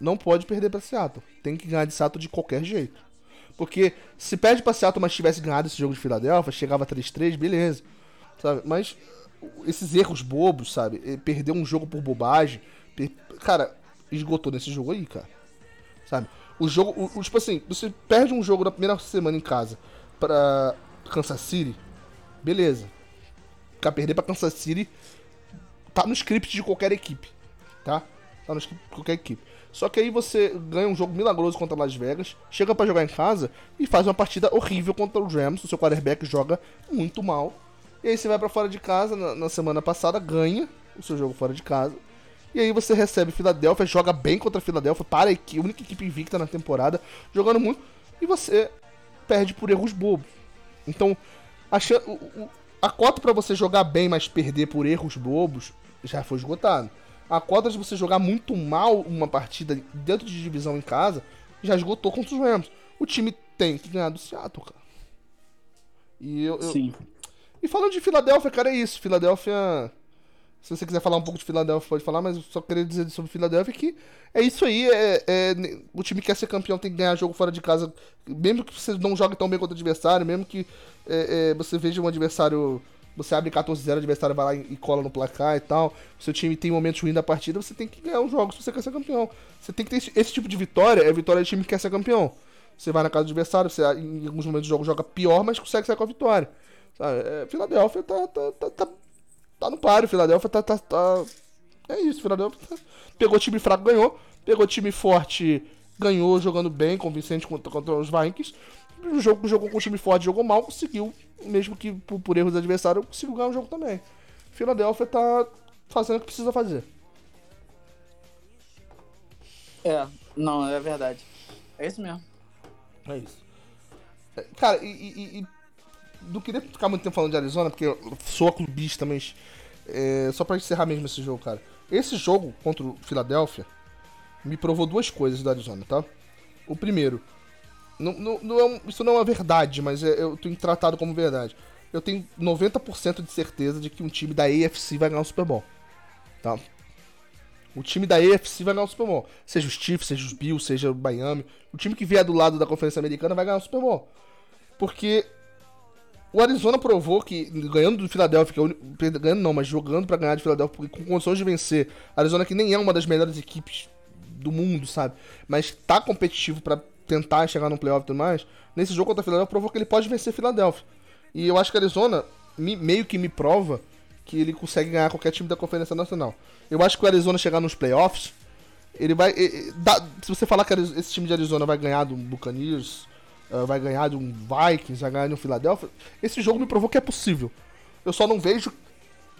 Não pode perder pra Seattle. Tem que ganhar de Seattle de qualquer jeito. Porque se perde pra Seattle, mas tivesse ganhado esse jogo de Filadélfia, chegava 3-3, beleza. Sabe? Mas esses erros bobos, sabe? Perder um jogo por bobagem. Per... Cara, esgotou nesse jogo aí, cara. Sabe? O jogo, o, o, tipo assim, você perde um jogo na primeira semana em casa pra Kansas City, beleza. Ficar perder pra Kansas City tá no script de qualquer equipe, tá? Tá no script de qualquer equipe. Só que aí você ganha um jogo milagroso contra Las Vegas, chega para jogar em casa e faz uma partida horrível contra os Rams. O seu quarterback joga muito mal. E aí você vai para fora de casa na, na, semana passada, ganha o seu jogo fora de casa. E aí você recebe Filadélfia, joga bem contra a Filadélfia, para a, equipe, a única equipe invicta na temporada, jogando muito. E você perde por erros bobos. Então, a, a cota para você jogar bem, mas perder por erros bobos, já foi esgotado. A cota de você jogar muito mal uma partida dentro de divisão em casa já esgotou contra os Rams. O time tem que ganhar do Seattle, cara. E eu, eu... E falando de Filadélfia, cara, é isso. Filadélfia. Se você quiser falar um pouco de Filadélfia, pode falar, mas eu só queria dizer sobre Filadélfia que é isso aí. É, é, o time que quer ser campeão tem que ganhar jogo fora de casa. Mesmo que você não jogue tão bem contra o adversário, mesmo que é, é você veja um adversário você abre 14-0, o adversário vai lá e cola no placar e tal. Seu time tem momentos ruins da partida, você tem que ganhar os jogos se você quer ser campeão. Você tem que ter esse, esse tipo de vitória, é vitória do time que quer ser campeão. Você vai na casa do adversário, você em alguns momentos do jogo joga pior, mas consegue sair com a vitória. Sabe? É, Filadélfia tá, tá, tá, tá, tá no páreo, Filadélfia tá, tá, tá. É isso, Filadélfia tá... pegou time fraco, ganhou. Pegou time forte, ganhou, jogando bem, convincente contra, contra os Vikings. O jogo jogou com o time forte, jogou mal, conseguiu mesmo que por, por erros do adversário, consigo ganhar o jogo também. Philadelphia tá fazendo o que precisa fazer. É, não, é verdade. É isso mesmo. É isso. É, cara, e, e, e não queria ficar muito tempo falando de Arizona, porque eu sou clubista, mas é, só pra encerrar mesmo esse jogo, cara. Esse jogo contra o Philadelphia me provou duas coisas do Arizona, tá? O primeiro, não, não, não é um, isso não é verdade, mas é, eu tenho tratado como verdade. Eu tenho 90% de certeza de que um time da AFC vai ganhar o Super Bowl. Tá? O time da AFC vai ganhar o Super Bowl. Seja os Chiefs, seja os Bills, seja o Miami. O time que vier do lado da Conferência Americana vai ganhar o Super Bowl. Porque o Arizona provou que, ganhando do Philadelphia, é ganhando não, mas jogando para ganhar de Philadelphia, com condições de vencer, Arizona que nem é uma das melhores equipes do mundo, sabe? Mas tá competitivo para tentar chegar no playoff e tudo mais, nesse jogo contra a Philadelphia provou que ele pode vencer Philadelphia. E eu acho que Arizona me, meio que me prova que ele consegue ganhar qualquer time da Conferência Nacional. Eu acho que o Arizona chegar nos playoffs, ele vai. dá, se você falar que esse time de Arizona vai ganhar do Buccaneers, uh, vai ganhar de um Vikings, vai ganhar de um Philadelphia, esse jogo me provou que é possível. Eu só não vejo.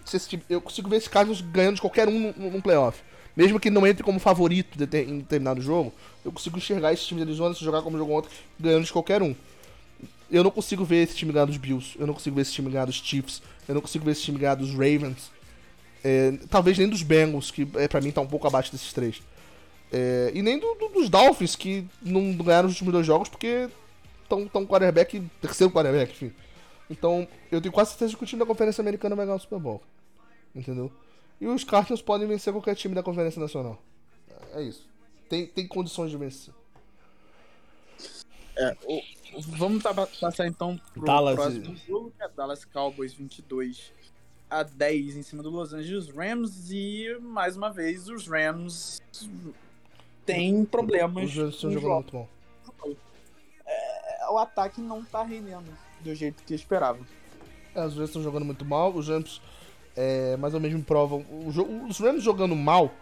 Se esse eu consigo ver esses casos ganhando de qualquer um no, no playoff. Mesmo que não entre como favorito em determinado jogo, eu consigo enxergar esse time de Arizona se jogar como jogou ontem, ganhando de qualquer um. Eu não consigo ver esse time ganhar dos Bills, eu não consigo ver esse time ganhar dos Chiefs, eu não consigo ver esse time ganhar dos Ravens. É, talvez nem dos Bengals, que é, pra mim tá um pouco abaixo desses três. É, e nem do, do, dos Dolphins, que não ganharam os últimos dois jogos porque tão quarterback, terceiro quarterback, enfim. Então, eu tenho quase certeza que o time da Conferência Americana vai ganhar o Super Bowl. Entendeu? E os Cardinals podem vencer qualquer time da Conferência Nacional. É isso. Tem, tem condições de vencer. É, o, vamos tá, passar então pro Dallas. próximo jogo, que é Dallas Cowboys 22 a 10 em cima do Los Angeles Rams. E, mais uma vez, os Rams têm problemas. Os Rams estão jogando muito bom. O ataque não tá rendendo do jeito que esperava. É, os Rams estão jogando muito mal. Os Rams é, mais ou menos me provam. Os Rams jogando mal,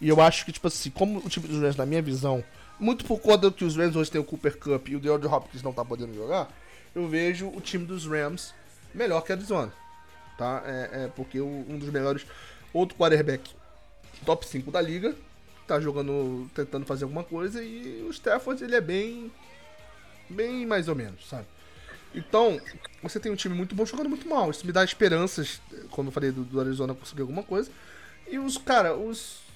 e eu acho que, tipo assim, como o time dos Rams, na minha visão, muito por conta que os Rams hoje tem o Cooper Cup e o DeAndre Hopkins não tá podendo jogar, eu vejo o time dos Rams melhor que a Arizona. Tá? É, é porque um dos melhores, outro quarterback top 5 da liga, tá jogando, tentando fazer alguma coisa, e o Stafford, ele é bem, bem mais ou menos, sabe? Então, você tem um time muito bom jogando muito mal. Isso me dá esperanças, quando eu falei do, do Arizona conseguir alguma coisa. E os, cara, os.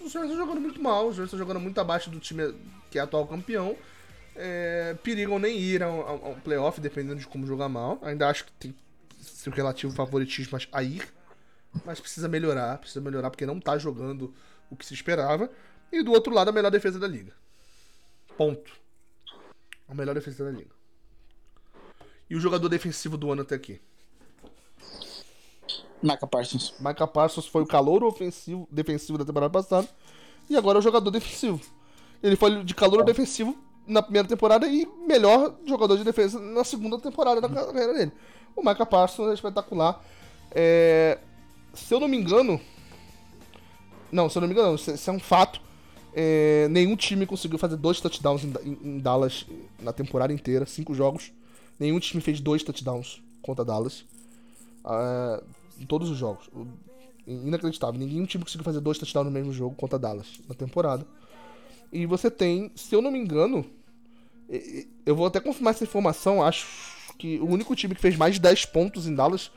Os Rams estão jogando muito mal, os Rams estão jogando muito abaixo do time que é atual campeão. É, perigam nem ir a um, a um playoff, dependendo de como jogar mal. Ainda acho que tem seu relativo favoritismo a ir. Mas precisa melhorar, precisa melhorar porque não tá jogando o que se esperava. E do outro lado, a melhor defesa da liga. Ponto. A melhor defesa da liga. E o jogador defensivo do ano até aqui? Micah Parsons. Micah Parsons foi o calor ofensivo, defensivo da temporada passada. E agora é o jogador defensivo. Ele foi de calor defensivo na primeira temporada e melhor jogador de defesa na segunda temporada da carreira dele. O Micah Parsons é espetacular. É... Se eu não me engano. Não, se eu não me engano, isso é um fato. É... Nenhum time conseguiu fazer dois touchdowns em, em Dallas na temporada inteira, cinco jogos. Nenhum time fez dois touchdowns contra Dallas. Uh, em todos os jogos. Inacreditável. Nenhum time conseguiu fazer dois touchdowns no mesmo jogo contra Dallas na temporada. E você tem, se eu não me engano, eu vou até confirmar essa informação, acho que o único time que fez mais de 10 pontos em Dallas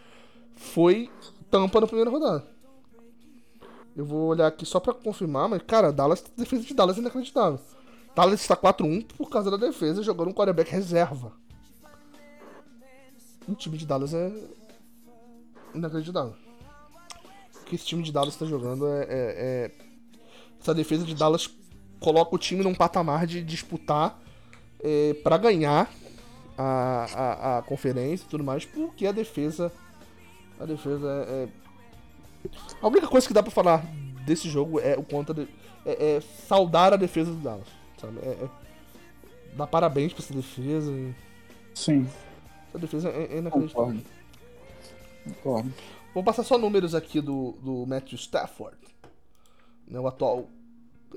foi Tampa na primeira rodada. Eu vou olhar aqui só pra confirmar, mas, cara, Dallas, a defesa de Dallas é inacreditável. Dallas está 4-1 por causa da defesa, jogando um quarterback reserva. O time de Dallas é inacreditável. O que esse time de Dallas está jogando é, é, é, Essa defesa de Dallas coloca o time num patamar de disputar é, para ganhar a, a, a, conferência e tudo mais, porque a defesa. A defesa é. A única coisa que dá para falar desse jogo é o conta de, é, é, saudar a defesa do Dallas. Sabe? É, é, dar parabéns pra essa defesa. E... Sim. Essa defesa é, é inacreditável. Concordo. Vou passar só números aqui do, do Matthew Stafford. Né, o atual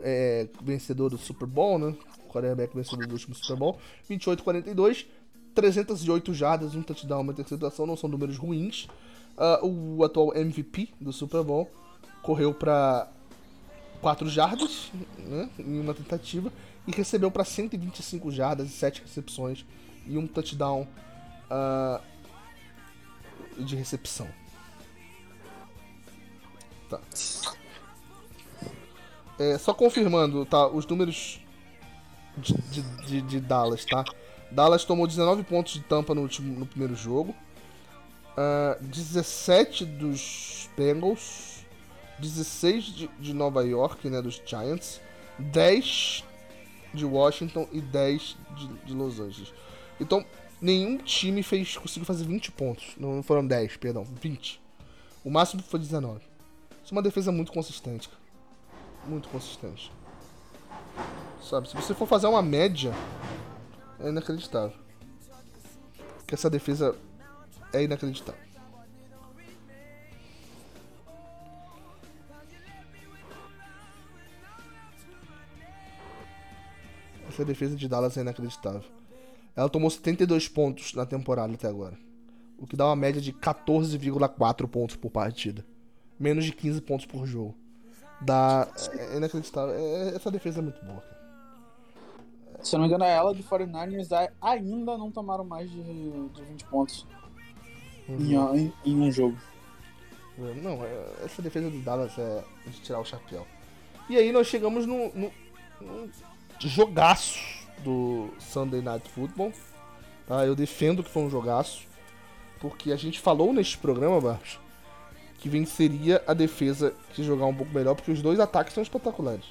é, vencedor do Super Bowl, né? Quarterback vencedor do último Super Bowl. 28-42, 308 jardas, um touchdown, uma interceptação, não são números ruins. Uh, o atual MVP do Super Bowl correu para 4 jardas né, em uma tentativa e recebeu para 125 jardas e 7 recepções e um touchdown uh, de recepção. Tá. É, só confirmando, tá? Os números de, de, de, de, Dallas, tá? Dallas tomou 19 pontos de tampa no, último, no primeiro jogo. Uh, ah, 17 dos Bengals. 16 de, de Nova York, né? Dos Giants. 10 de Washington e 10 de, de Los Angeles. Então, nenhum time fez, conseguiu fazer 20 pontos. Não foram 10, perdão, 20. O máximo foi 19. Isso é uma defesa muito consistente, muito consistente. Sabe, se você for fazer uma média, é inacreditável. Que essa defesa é inacreditável. Essa defesa de Dallas é inacreditável. Ela tomou 72 pontos na temporada até agora. O que dá uma média de 14,4 pontos por partida. Menos de 15 pontos por jogo dá. É inacreditável. É, essa defesa é muito boa, cara. Se eu não me engano, ela de 49ers ainda não tomaram mais de, de 20 pontos uhum. em, em, um jogo. Não, é, essa defesa do Dallas é de tirar o chapéu. E aí nós chegamos no, no, no jogaço do Sunday Night Football. Tá? Eu defendo que foi um jogaço. Porque a gente falou neste programa, que venceria a defesa que jogar um pouco melhor, porque os dois ataques são espetaculares.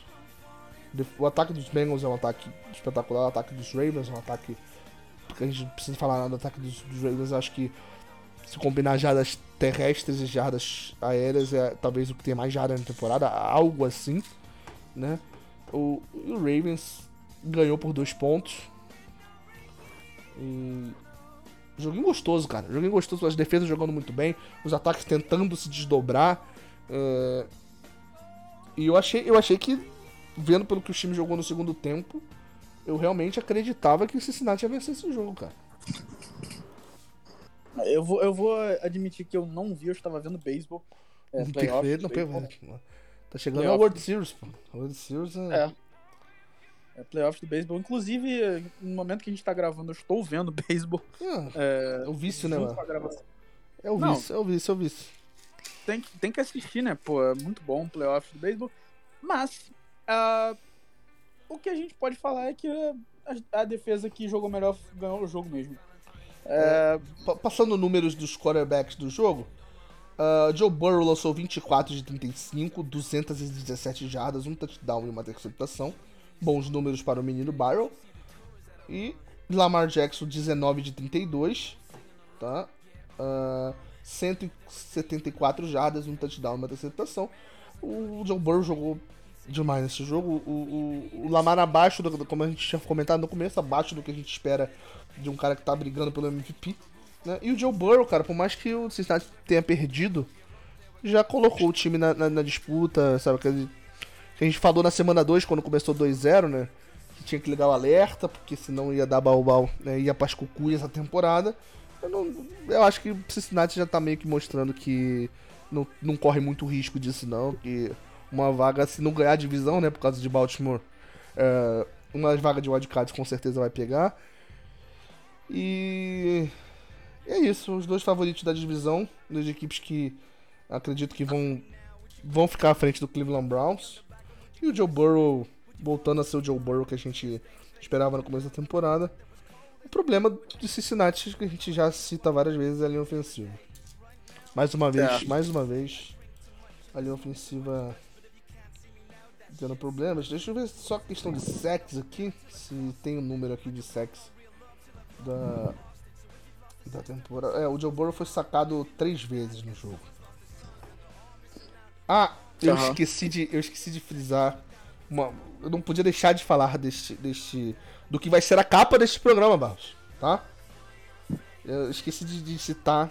O ataque dos Bengals é um ataque espetacular, o ataque dos Ravens é um ataque. Porque a gente não precisa falar nada do ataque dos, dos Ravens, acho que se combinar jardas terrestres e jardas aéreas é talvez o que tem mais jardas na temporada, algo assim, né? O, o Ravens ganhou por dois pontos. E Joguinho gostoso, cara. Joguinho gostoso, as defesas jogando muito bem, os ataques tentando se desdobrar. É... E eu achei, eu achei que, vendo pelo que o time jogou no segundo tempo, eu realmente acreditava que o Cincinnati ia vencer esse jogo, cara. Eu vou, eu vou admitir que eu não vi, eu estava vendo beisebol. É, Perfeito, não beisebol. Tá chegando a World Series, pô. World Series é... é. É playoffs do beisebol. Inclusive, no momento que a gente tá gravando, eu estou vendo beisebol. Ah, é, é o vício, né, mano? É o vício, é o vício, é o vício. Tem, tem que assistir, né? Pô, é muito bom o playoffs do beisebol. Mas, uh, o que a gente pode falar é que a, a, defesa que jogou melhor ganhou o jogo mesmo. É, passando números dos quarterbacks do jogo, uh, Joe Burrow lançou 24 de 35, 217 jardas, um touchdown e uma interceptação bons números para o menino Byron. E Lamar Jackson, 19 de 32. Tá? Uh, 174 jardas, um touchdown, uma interceptação. O Joe Burrow jogou demais nesse jogo. O, o, o Lamar abaixo, do, como a gente tinha comentado no começo, abaixo do que a gente espera de um cara que tá brigando pelo MVP. Né? E o Joe Burrow, cara, por mais que o Cincinnati tenha perdido, já colocou o time na, na, na disputa, sabe? Que a gente falou na semana 2, quando começou 2-0, né? Que tinha que ligar o alerta, porque senão ia dar balbal, né? ia pras cucuias essa temporada. Eu, não, eu acho que o Cincinnati já tá meio que mostrando que não, não corre muito risco disso, não. Que uma vaga, se não ganhar a divisão, né? Por causa de Baltimore, é, uma vaga de wildcard com certeza vai pegar. E é isso, os dois favoritos da divisão, duas equipes que acredito que vão, vão ficar à frente do Cleveland Browns. E o Joe Burrow voltando a ser o Joe Burrow que a gente esperava no começo da temporada. O problema de Cincinnati, que a gente já cita várias vezes, é a linha ofensiva. Mais uma vez, é. mais uma vez, a linha ofensiva tendo problemas. Deixa eu ver só a questão de sex aqui, se tem um número aqui de sex da, da temporada. É, o Joe Burrow foi sacado três vezes no jogo. Ah, eu uhum. esqueci de eu esqueci de frisar uma, eu não podia deixar de falar deste, deste do que vai ser a capa deste programa, Barros, tá? Eu esqueci de, de citar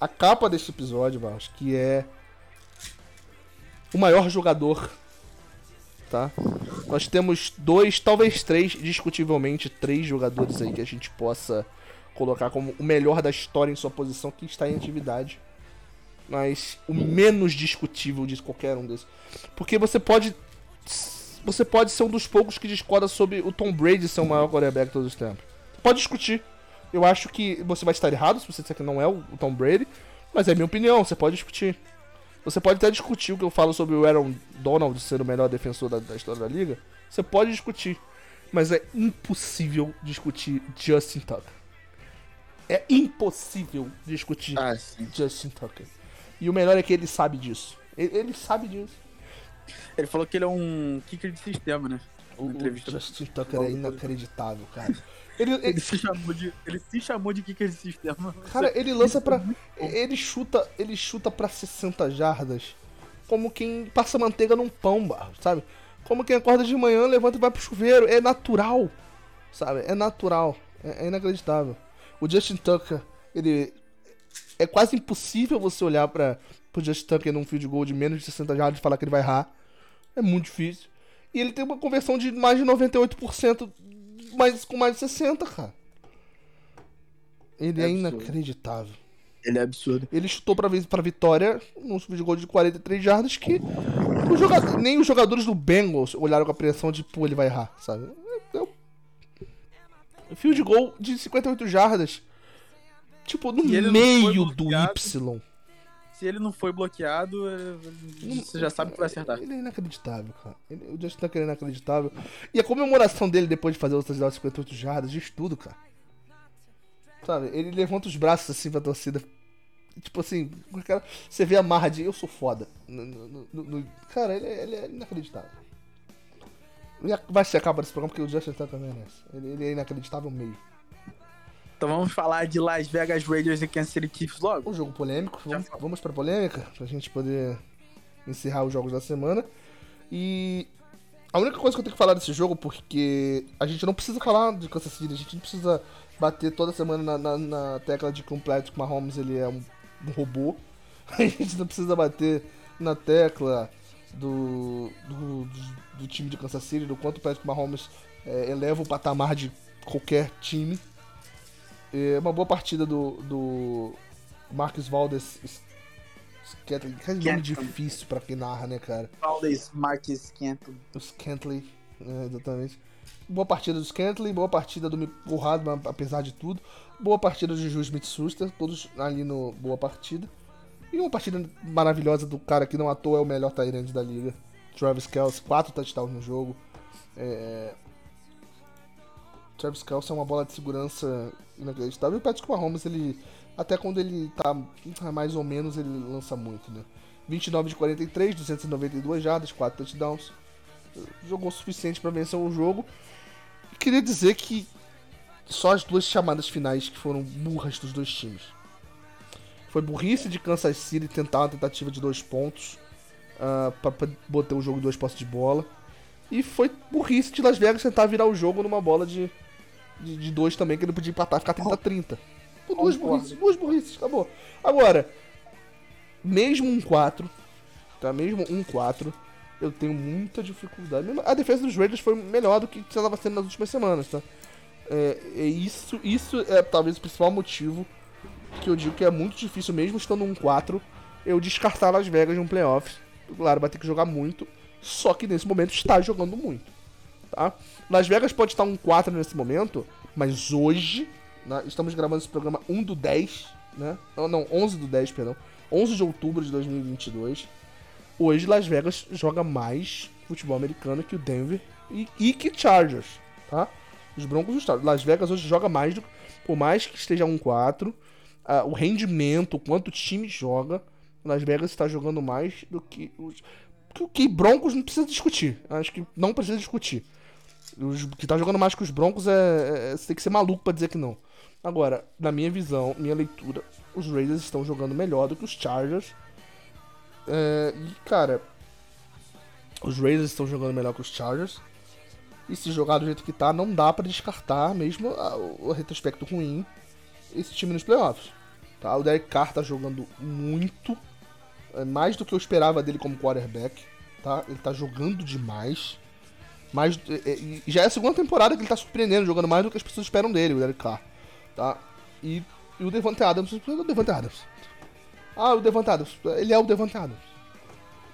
a capa deste episódio, Barros, que é o maior jogador, tá? Nós temos dois, talvez três, discutivelmente três jogadores aí que a gente possa colocar como o melhor da história em sua posição que está em atividade mas o menos discutível de qualquer um desses. Porque você pode. Você pode ser um dos poucos que discorda sobre o Tom Brady ser o maior quarterback de todos os tempos. Pode discutir. Eu acho que você vai estar errado se você disser que não é o Tom Brady, mas é minha opinião, você pode discutir. Você pode até discutir o que eu falo sobre o Aaron Donald ser o melhor defensor da, da história da liga. Você pode discutir. Mas é impossível discutir Justin Tucker. É impossível discutir ah, Justin Tucker. E o melhor é que ele sabe disso. Ele, ele sabe disso. Ele falou que ele é um kicker de sistema, né? O, o Justin Tucker é inacreditável, cara. Ele, ele, ele, se chamou de, ele se chamou de kicker de sistema. Cara, ele lança pra. Ele chuta, ele chuta pra 60 jardas como quem passa manteiga num pão, barro, sabe? Como quem acorda de manhã, levanta e vai pro chuveiro. É natural, sabe? É natural. É, é inacreditável. O Justin Tucker, ele é quase impossível você olhar para o Just Tucker num field goal de menos de 60 jardas e falar que ele vai errar. É muito difícil. E ele tem uma conversão de mais de 98%, mas com mais de 60, cara. Ele é, é inacreditável. Ele é absurdo. Ele chutou pra, pra vitória num field goal de 43 jardas que jogador, nem os jogadores do Bengals olharam com a pressão de, pô, ele vai errar, sabe? É, é, field goal de 58 jardas Tipo, no meio do Y. Se ele não foi bloqueado, você já sabe que vai acertar. Ele é inacreditável, cara. Ele, o Justin Tucker é inacreditável. E a comemoração dele depois de fazer os touchdown 58 jardas, diz tudo, cara. Sabe, ele levanta os braços assim pra torcida. Tipo assim, você vê a marra de eu sou foda. No, no, no, cara, ele, é, ele, é inacreditável. Vai ser a capa desse programa porque o Justin Tucker merece. Ele, ele é inacreditável mesmo. Então vamos falar de Las Vegas Raiders e Kansas City Chiefs logo? Um jogo polêmico. Vamos, vamos pra polêmica, pra gente poder encerrar os jogos da semana. E a única coisa que eu tenho que falar desse jogo, porque a gente não precisa falar de Kansas City, a gente não precisa bater toda semana na, na, na tecla de que o Patrick Mahomes ele é um, um, robô. A gente não precisa bater na tecla do, do, do, do time de Kansas City, do quanto o Patrick Mahomes é, eleva o patamar de qualquer time. É uma boa partida do, do Marcos Valdes Scantley. Que nome difícil pra quem narra, né, cara? Valdes Marques Scantley. O Scantley, é, exatamente. Boa partida do Scantley, boa partida do Radman, apesar de tudo. Boa partida do Juju Smith-Schuster, todos ali no boa partida. E uma partida maravilhosa do cara que não à toa é o melhor Tyrande da liga. Travis Kelce, quatro touchdowns no jogo. É... Travis Kelce é uma bola de segurança inacreditável. E o Patrick Mahomes, ele, até quando ele tá mais ou menos, ele lança muito, né? 29 de 43, 292 jardas, 4 touchdowns. Jogou o suficiente para vencer o jogo. queria dizer que só as duas chamadas finais que foram burras dos dois times. Foi burrice de Kansas City tentar uma tentativa de dois pontos uh, para botar o jogo em duas postes de bola. E foi burrice de Las Vegas tentar virar o jogo numa bola de, de, de dois também, que ele podia empatar e ficar 30-30. Duas burrices, duas burrices, acabou. Agora, mesmo um 4, tá? Mesmo um 4, eu tenho muita dificuldade. A defesa dos Raiders foi melhor do que estava sendo nas últimas semanas, tá? É, é, isso, isso é talvez o principal motivo que eu digo que é muito difícil, mesmo estando um 4, eu descartar Las Vegas em um playoffs. Claro, vai ter que jogar muito, só que nesse momento está jogando muito. Tá? Las Vegas pode estar um 4 nesse momento, mas hoje, né, estamos gravando esse programa 1 do 10, né? Não, não, 11 do 10, perdão. 11 de outubro de 2022. Hoje Las Vegas joga mais futebol americano que o Denver e, e que Chargers, tá? Os Broncos e os. Las Vegas hoje joga mais do por mais que esteja 1-4, uh, o rendimento, o quanto o time joga, Las Vegas está jogando mais do que os que o que Broncos não precisa discutir. Acho que não precisa discutir. Os que tá jogando mais que os Broncos é, é, você tem que ser maluco para dizer que não. Agora, na minha visão, minha leitura, os Raiders estão jogando melhor do que os Chargers. É, e, cara, os Raiders estão jogando melhor que os Chargers. E se jogar do jeito que tá, não dá para descartar, mesmo a, o retrospecto ruim, esse time nos playoffs. Tá? O Derek Carr tá jogando muito, é mais do que eu esperava dele como quarterback. Tá? Ele tá jogando demais. Mais, é, é, já é a segunda temporada que ele tá surpreendendo, jogando mais do que as pessoas esperam dele, o Derek Carr. Tá? E, e o Devante Adams, o Devante Adams. Ah, o Devante Adams, ele é o Devante Adams.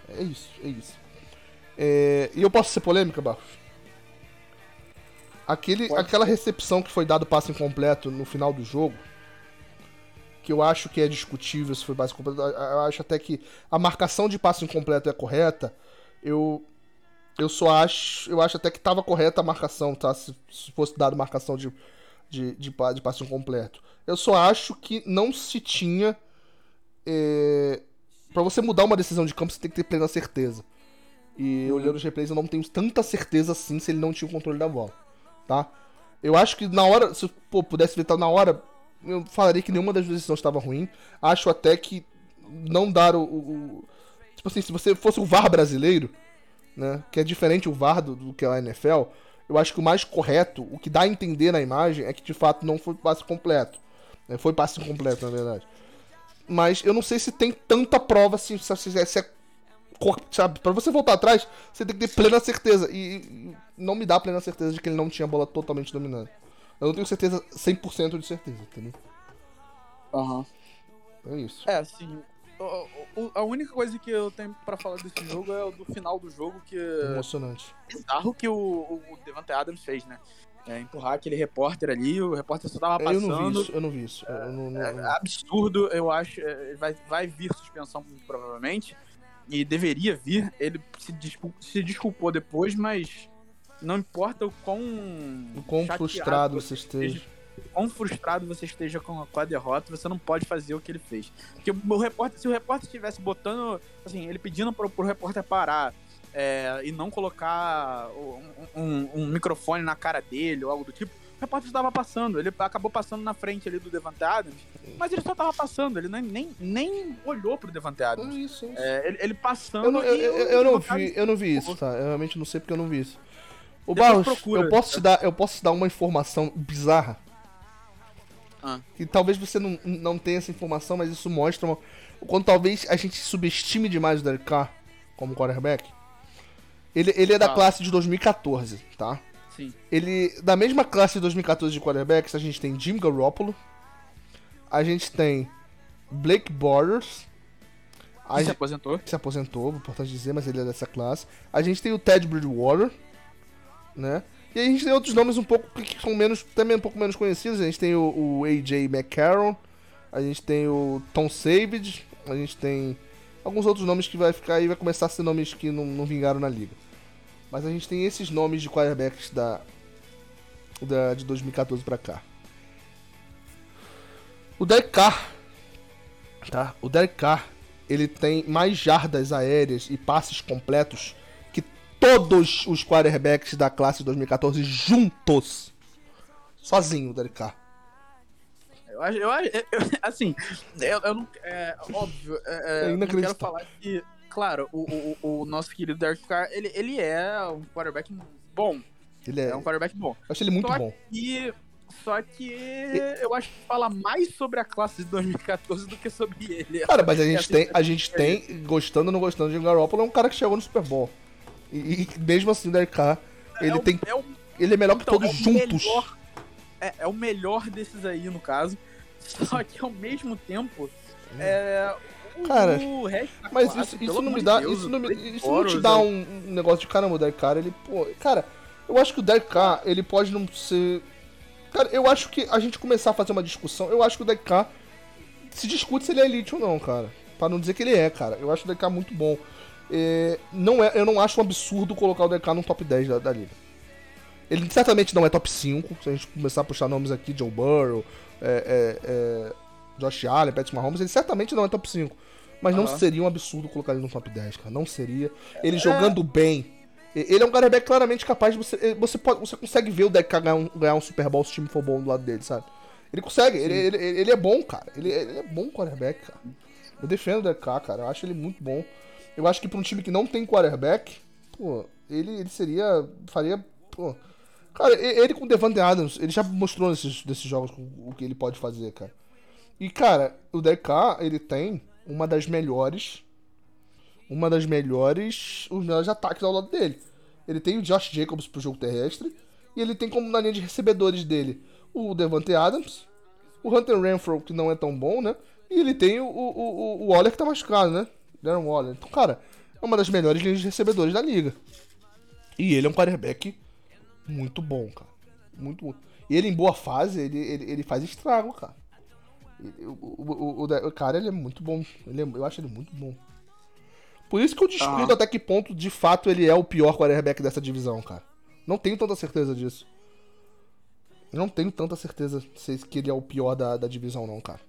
É isso, é isso. É, e eu posso ser polêmica, Barros? Aquele, aquela recepção que foi dado passe incompleto no final do jogo, que eu acho que é discutível se foi passe incompleto, eu acho até que a marcação de passe incompleto é correta. Eu eu só acho, eu acho até que estava correta a marcação, tá? Se, se fosse dado marcação de, de, de, de passe incompleto. Eu só acho que não se tinha. É, para você mudar uma decisão de campo, você tem que ter plena certeza. E olhando os replays, eu não tenho tanta certeza assim se ele não tinha o controle da bola tá? Eu acho que na hora, se pô, pudesse ver na hora, eu falaria que nenhuma das decisões estava ruim. Acho até que não dar o, o, Tipo assim, se você fosse o VAR brasileiro, né? Que é diferente o VAR do, do que é a NFL, eu acho que o mais correto, o que dá a entender na imagem, é que de fato não foi passe completo. Né? Foi passe incompleto, na verdade. Mas eu não sei se tem tanta prova assim, se, é, se é sabe, para você voltar atrás, você tem que ter plena certeza. E não me dá plena certeza de que ele não tinha a bola totalmente dominante. Eu não tenho certeza, 100% de certeza, entendeu? Aham. Uhum. É isso. É, assim, a única coisa que eu tenho para falar desse jogo é o do final do jogo, que. Emocionante. Bizarro que o, o Devante Adams fez, né? É, empurrar aquele repórter ali, o repórter só tava passando. Eu não vi isso, eu não vi isso. É, não, não, é absurdo, eu acho. É, vai, vai vir suspensão, provavelmente e deveria vir. Ele se, desculpou, se desculpou depois, mas não importa o quão. O quão frustrado você esteja. Quão frustrado você esteja com a, com a, derrota, você não pode fazer o que ele fez. Porque o repórter, se o repórter estivesse botando, assim, ele pedindo pro, pro repórter parar é, e não colocar um, um, um, microfone na cara dele ou algo do tipo, o repórter estava passando, ele acabou passando na frente ali do Devante Adams, mas ele só estava passando, ele nem, nem, nem olhou pro Devante Adams. Isso, isso. É, ele, ele, passando. Eu não, eu, eu, eu não vi, eu não vi isso, tá? Eu realmente não sei porque eu não vi isso. O Barros, eu posso te dar, eu posso te dar uma informação bizarra. Ah. Que talvez você não, não tenha essa informação, mas isso mostra uma, quando talvez a gente subestime demais o Derek Carr como quarterback. Ele, ele é da ah. classe de 2014, tá? Sim. Ele, da mesma classe de 2014 de quarterbacks, a gente tem Jim Garoppolo, a gente tem Blake Borders. Que se aposentou. Se aposentou, importante dizer, mas ele é dessa classe. A gente tem o Ted Bridgewater, né? E aí a gente tem outros nomes um pouco que são menos, também um pouco menos conhecidos. A gente tem o, o AJ McCarron, a gente tem o Tom Savage, a gente tem alguns outros nomes que vai ficar aí, vai começar a ser nomes que não, não vingaram na liga. Mas a gente tem esses nomes de quarterbacks da, da de 2014 para cá. O Derek Carr, tá? O Derek Carr, ele tem mais jardas aéreas e passes completos todos os quarterbacks da classe de 2014 juntos. Sozinho, o Derek Carr. Eu acho, eu, acho- eu- assim, eu, eu não. É óbvio, é, é, É eu não quero falar que, claro, o, o, o nosso querido Derek Carr, ele, ele é um quarterback bom. Ele é. É um quarterback bom. Eu acho ele muito Só bom. E, só que eu acho que fala mais sobre a classe de 2014 do que sobre ele. Cara, mas a gente Essa tem, a gente tem, gostando ou não gostando de Garoppolo, é um cara que chegou no Super Bowl. E, e mesmo assim, o Derek Carr, ele é o- tem. é o Ele é melhor que Então, todos é juntos. melhor- é, é o melhor desses aí, no caso. Só que ao mesmo tempo. É. O, Cara, o resto da Mas classe, isso, isso não me dá. Deus, isso não, me, isso não te dá é- um, um negócio de caramba, o Carr, ele, pô. Cara, eu acho que o Carr, ele pode não ser. Cara, eu acho que a gente começar a fazer uma discussão, eu acho que o Carr se discute se ele é elite ou não, cara. Pra não dizer que ele é, cara. Eu acho o Carr muito bom. É, não é, eu não acho um absurdo colocar o Carr no top 10 da, da liga. Ele certamente não é top 5, se a gente começar a puxar nomes aqui, Joe Burrow, é, é, é, Josh Allen, Patrick Mahomes, ele certamente não é top 5. Mas não Aham. seria um absurdo colocar ele no top 10, cara. Não seria. Ele jogando bem. Ele é um quarterback claramente capaz de você. eh, Você, pode, você consegue ver o Deck ganhar um, ganhar um Super Bowl se o time for bom do lado dele, sabe? Ele consegue, ele, ele, ele é bom, cara. Ele, ele é bom quarterback, cara. Eu defendo o Carr, cara. Eu acho ele muito bom. Eu acho que pra um time que não tem quarterback, pô, ele, ele seria. faria. Pô. Cara, ele com o Devante Adams, ele já mostrou nesses, nesses jogos o que ele pode fazer, cara. E, cara, o Carr, ele tem uma das melhores. Uma das melhores. Os melhores ataques ao lado dele. Ele tem o Josh Jacobs pro jogo terrestre. E ele tem como na linha de recebedores dele o Devante Adams. O Hunter Renfro, que não é tão bom, né? E ele tem o, o, o, o Waller que tá machucado, né? Darren Waller. Então, cara, é uma das melhores linhas de recebedores da liga. E ele é um quarterback muito bom, cara. Muito bom. E ele em boa fase, ele, ele, ele faz estrago, cara. Ele- O, o, o, o- cara, ele é muito bom. Ele é- eu acho ele muito bom. Por isso que eu discuto até que ponto, de fato, ele é o pior quarterback dessa divisão, cara. Não tenho tanta certeza disso. Eu não tenho tanta certeza se que ele é o pior da, da divisão, não, cara.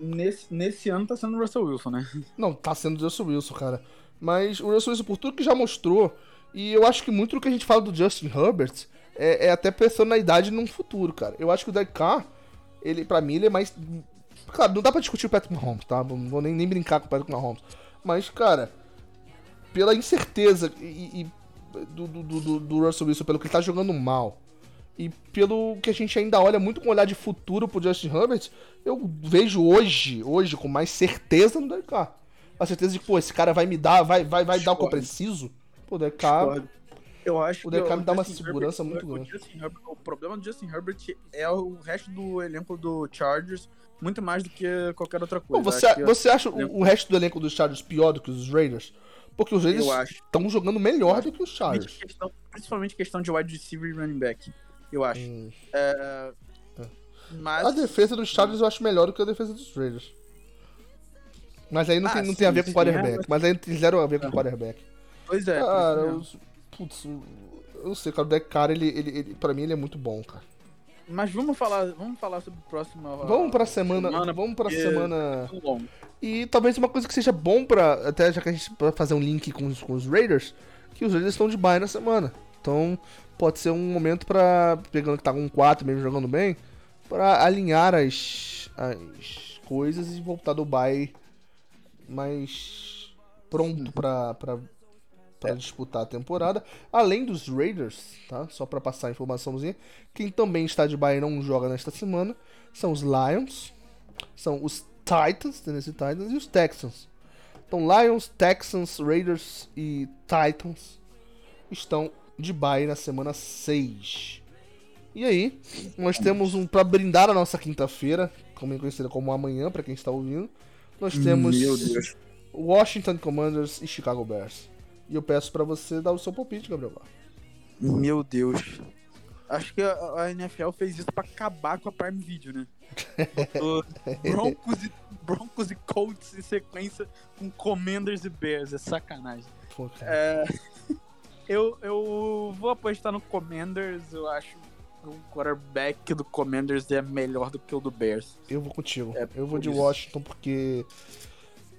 Nesse, nesse ano tá sendo o Russell Wilson, né? Não, tá sendo o Russell Wilson, cara. Mas o Russell Wilson, por tudo que já mostrou, e eu acho que muito do que a gente fala do Justin Herbert é, é até pensando na idade num futuro, cara. Eu acho que o Derek Carr, ele, pra mim, ele é mais. Claro, não dá pra discutir o Patrick Mahomes, tá? Não vou nem, nem brincar com o Patrick Mahomes. Mas, cara, pela incerteza e, e do, do, do, do Russell Wilson, pelo que ele tá jogando mal, e pelo que a gente ainda olha muito com olhar de futuro pro Justin Herbert, eu vejo hoje, hoje, com mais certeza no Derek Carr. A certeza de que, pô, esse cara vai me dar, vai, vai, vai dar o que eu preciso. Pô, o Derek Carr. Eu acho O Derek Carr me dá uma Justin segurança Herbert- muito o grande. Justin Herbert- o problema do Justin Herbert é o resto do elenco do Chargers, muito mais do que qualquer outra Pô, coisa. você, Acho que- você acha o, o resto do elenco dos Chargers pior do que os Raiders? Porque os Raiders estão jogando melhor do que os Chargers. questão, principalmente questão de wide receiver e running back, eu acho. Hum. É, Mas. A defesa dos Chargers eu acho melhor do que a defesa dos Raiders. Mas aí não, Ah, tem, não sim, tem a ver com sim, quarterback. é, mas- Mas aí tem zero a ver com quarterback. Pois é. Cara, mesmo. os, putz, eu não sei, cara, o Derek Carr, ele, ele, ele, pra mim, ele é muito bom, cara. Mas vamos falar, vamos falar sobre o próximo. Vamos pra semana, semana, vamos pra semana... longo. E talvez uma coisa que seja bom pra. Até já que a gente vai fazer um link com os, com os Raiders, que os Raiders estão de bye na semana. Então pode ser um momento pra. Pegando que tá com 4 mesmo jogando bem, pra alinhar as, as coisas e voltar do bye mais pronto pra, pra, pra disputar a temporada. Além dos Raiders, tá? Só pra passar a informaçãozinha. Quem também está de bye e não joga nesta semana são os Lions, são os Titans, Tennessee Titans e os Texans. Então, Lions, Texans, Raiders e Titans estão de bye na semana 6. E aí, nós temos um para brindar a nossa quinta-feira, também conhecida como amanhã para quem está ouvindo. Nós temos. Washington Commanders e Chicago Bears. E eu peço para você dar o seu palpite, Gabriel. Meu Deus. Acho que a, a NFL fez isso pra acabar com a Prime Video, né? Botou Broncos e, Broncos e Colts em sequência com Commanders e Bears. É sacanagem. Pô. É, eu, eu vou apostar no Commanders. Eu acho que o quarterback do Commanders é melhor do que o do Bears. Eu vou contigo. É, eu vou de isso. Washington porque.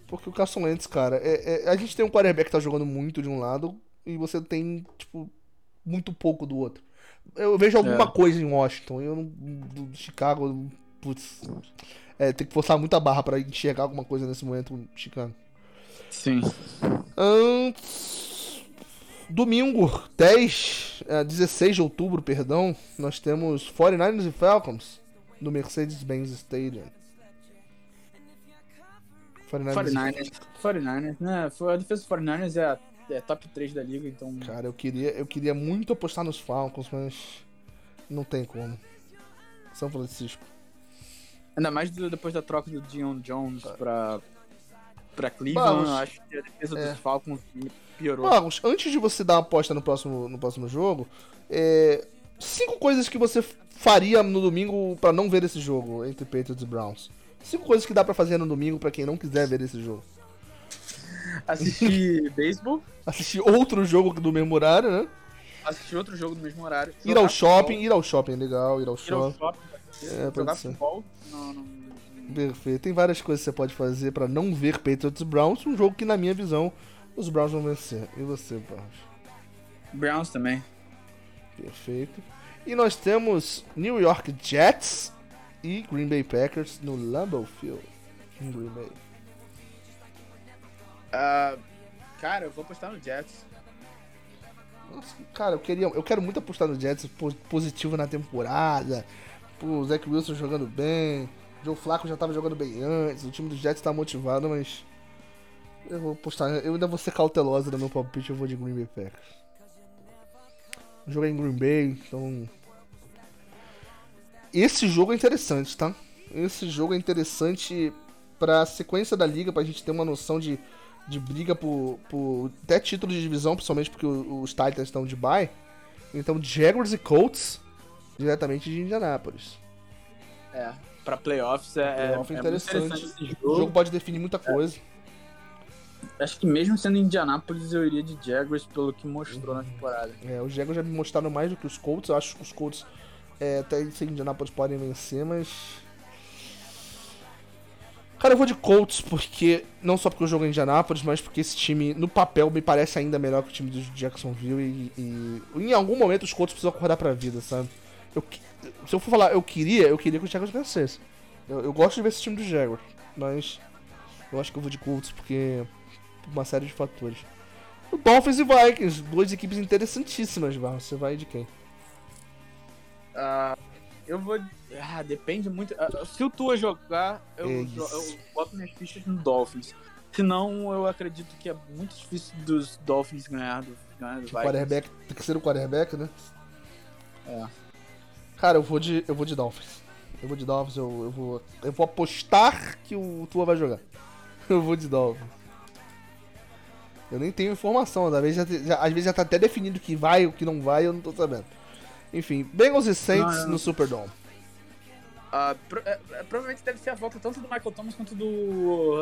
Porque o Carson Wentz, cara, é, é- a gente tem um quarterback que tá jogando muito de um lado e você tem, tipo, muito pouco do outro. Eu vejo alguma é. coisa em Washington. Eu não. Do Chicago, putz. É, tem que forçar muita barra para enxergar alguma coisa nesse momento Chicago. Sim. Antes. Domingo, 10, 16 de outubro, perdão, nós temos 49ers e Falcons no Mercedes-Benz Stadium. 49ers. 49ers, né? A defesa dos 49ers é, a, é top 3 da liga, então. Cara, eu queria, eu queria muito apostar nos Falcons, mas não tem como. São Francisco. Ainda mais do, depois da troca do Dion Jones pra, pra Cleveland, Vamos. acho que a defesa é. dos Falcons piorou. Vamos, antes de você dar uma aposta no próximo, no próximo jogo, é, cinco coisas que você faria no domingo para não ver esse jogo entre Patriots e Browns. Cinco coisas que dá para fazer no domingo para quem não quiser ver esse jogo. Assistir beisebol. Assistir outro jogo do mesmo horário, né? Assistir outro jogo do mesmo horário. Ir ao shopping, futebol. ir ao shopping legal, ir ao ir shopping. Ao shopping é, jogar futebol. Não, não... Perfeito. Tem várias coisas que você pode fazer para não ver Patriots Browns, um jogo que na minha visão os Browns vão vencer. E você, Barros? Browns também. Perfeito. E nós temos New York Jets e Green Bay Packers no Lambeau Field, em Green Bay. Uh, cara, eu vou apostar no Jets. Nossa, cara, eu queria, eu quero muito apostar no Jets positivo na temporada. o Zach Wilson jogando bem. Joe Flacco já tava jogando bem antes. O time do Jets tá motivado, mas eu vou apostar, eu ainda vou ser cautelosa no meu palpite, eu vou de Green Bay Packers. Joguei em Green Bay, então esse jogo é interessante, tá? Esse jogo é interessante pra sequência da liga, pra gente ter uma noção de, de briga por, por até título de divisão, principalmente porque os Titans estão de bye. Então, Jaguars e Colts diretamente de Indianápolis. É, pra playoffs é, Playoff é, é interessante. interessante jogo. O jogo pode definir muita coisa. É. Acho que mesmo sendo Indianápolis, eu iria de Jaguars pelo que mostrou na temporada. É, os Jaguars já me mostraram mais do que os Colts. Eu acho que os Colts é, até se Indianapolis podem vencer, mas. Cara, eu vou de Colts porque. Não só porque eu jogo em Indianapolis, mas porque esse time, no papel, me parece ainda melhor que o time do Jacksonville. E, e em algum momento os Colts precisam acordar pra vida, sabe? Eu, se eu for falar, eu queria, eu queria que o Jaguars vencesse. Eu, eu gosto de ver esse time do Jaguars, mas. Eu acho que eu vou de Colts porque. Por uma série de fatores. O Dolphins e Vikings, duas equipes interessantíssimas, Barro. Você vai de quem? Uh, eu vou. Ah, depende muito. Uh, se o Tua jogar, eu, é eu, boto minhas fichas no Dolphins. Senão, eu acredito que é muito difícil dos Dolphins ganhar do, ganhar do quarterback Tem que ser o quarterback, né? É. Cara, eu vou de, eu vou de Dolphins. Eu vou de Dolphins, eu, eu, vou, eu vou apostar que o Tua vai jogar. Eu vou de Dolphins. Eu nem tenho informação, às vezes já, já, às vezes já tá até definido que vai ou que não vai, eu não tô sabendo. Enfim, Bengals e Saints não, no Superdome. Uh, pro, é, é, provavelmente deve ser a volta tanto do Michael Thomas quanto do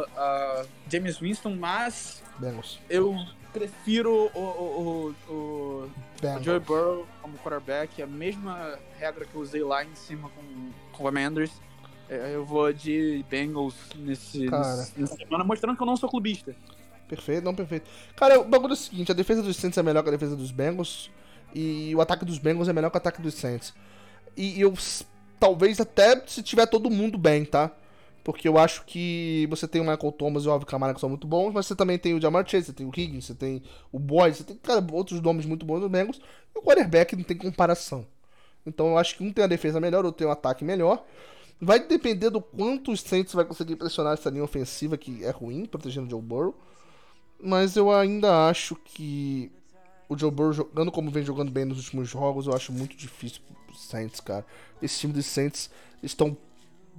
uh, James Winston, mas Bengals. eu prefiro o, o, o, o, Joey Burrow como quarterback, a mesma regra que eu usei lá em cima com, com o Commanders. É, eu vou de Bengals nesse, nessa semana, mostrando que eu não sou clubista. Perfeito, não perfeito. Cara, o bagulho é o seguinte, a defesa dos Saints é melhor que a defesa dos Bengals. E o ataque dos Bengals é melhor que o ataque dos Saints. E eu talvez até se tiver todo mundo bem, tá? Porque eu acho que você tem o Michael Thomas e o Alvin Kamara que são muito bons, mas você também tem o Jamar Chase, você tem o Higgins, você tem o Boyd, você tem cara, outros nomes muito bons do Bengals. E o quarterback não tem comparação. Então eu acho que um tem a defesa melhor, outro tem um ataque melhor. Vai depender do quanto os Saints vai conseguir pressionar essa linha ofensiva que é ruim, protegendo o Joe Burrow. Mas eu ainda acho que o Joe Burrow jogando como vem jogando bem nos últimos jogos, eu acho muito difícil pro Saints, cara. Esse time dos Saints estão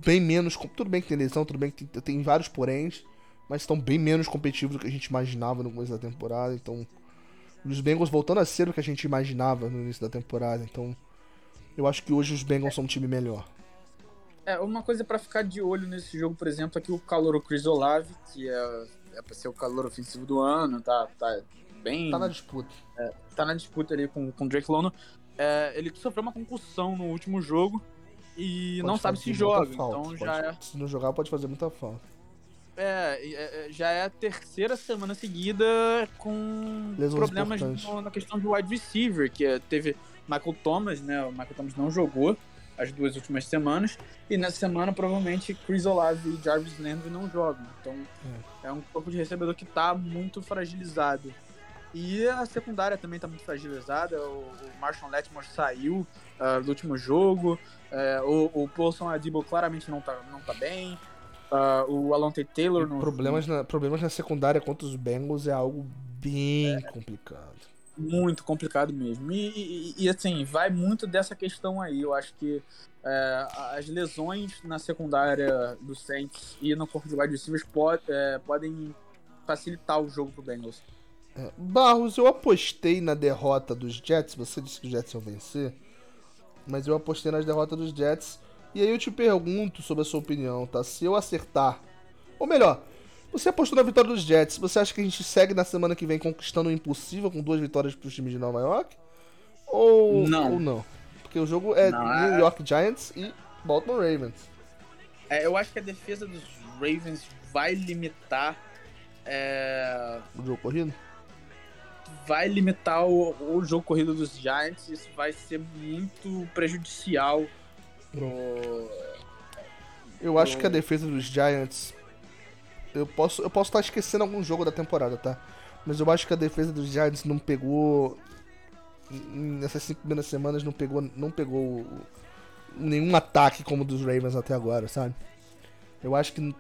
bem menos. Tudo bem que tem lesão, tudo bem que tem, tem vários poréns, mas estão bem menos competitivos do que a gente imaginava no começo da temporada. Então, os Bengals voltando a ser o que a gente imaginava no início da temporada. Então, eu acho que hoje os Bengals são um time melhor. É, uma coisa para ficar de olho nesse jogo, por exemplo, é que o calor Chris Olave, que é, é pra ser o calor ofensivo do ano, tá, tá bem. Tá na disputa. É, tá na disputa ali com, com o Drake Lono. É, ele sofreu uma concussão no último jogo e pode não sabe se joga. Então pode, já é... Se não jogar, pode fazer muita falta. É, é, é, já é a terceira semana seguida com Lesões problemas no, na questão do wide receiver, que é, teve Michael Thomas, né? O Michael Thomas não jogou as duas últimas semanas. E nessa semana, provavelmente, Chris Olave e Jarvis Landry não jogam. Então, é, é um corpo de recebedor que está muito fragilizado. E a secundária também está muito fragilizada. O, o Marshall Letmore saiu uh, do último jogo. Uh, o, o Paulson Adibo claramente não está não tá bem. Uh, o Alonte Taylor... No... Problemas, na, problemas na secundária contra os Bengals é algo bem é. complicado. Muito complicado mesmo. E, e, e, assim, vai muito dessa questão aí. Eu acho que é, as lesões na secundária do Saints e no corpo de wide receivers pode, é, podem facilitar o jogo pro Bengals. Barros, eu apostei na derrota dos Jets. Você disse que os Jets iam vencer. Mas eu apostei nas derrotas dos Jets. E aí eu te pergunto sobre a sua opinião, tá? Se eu acertar. Ou melhor, você apostou na vitória dos Jets. Você acha que a gente segue na semana que vem conquistando o impossível com duas vitórias para os times de Nova York? Ou não? Ou não? Porque o jogo é não, New é... York Giants e Baltimore Ravens. É, eu acho que a defesa dos Ravens vai limitar. É... O jogo corrido? Vai limitar o, o jogo corrido dos Giants. Isso vai ser muito prejudicial pro. Eu acho que a defesa dos Giants eu posso, eu posso estar esquecendo algum jogo da temporada, tá? Mas eu acho que a defesa dos Giants não pegou. Nessas cinco primeiras semanas não pegou, não pegou nenhum ataque como o dos Ravens até agora, sabe? Eu acho que.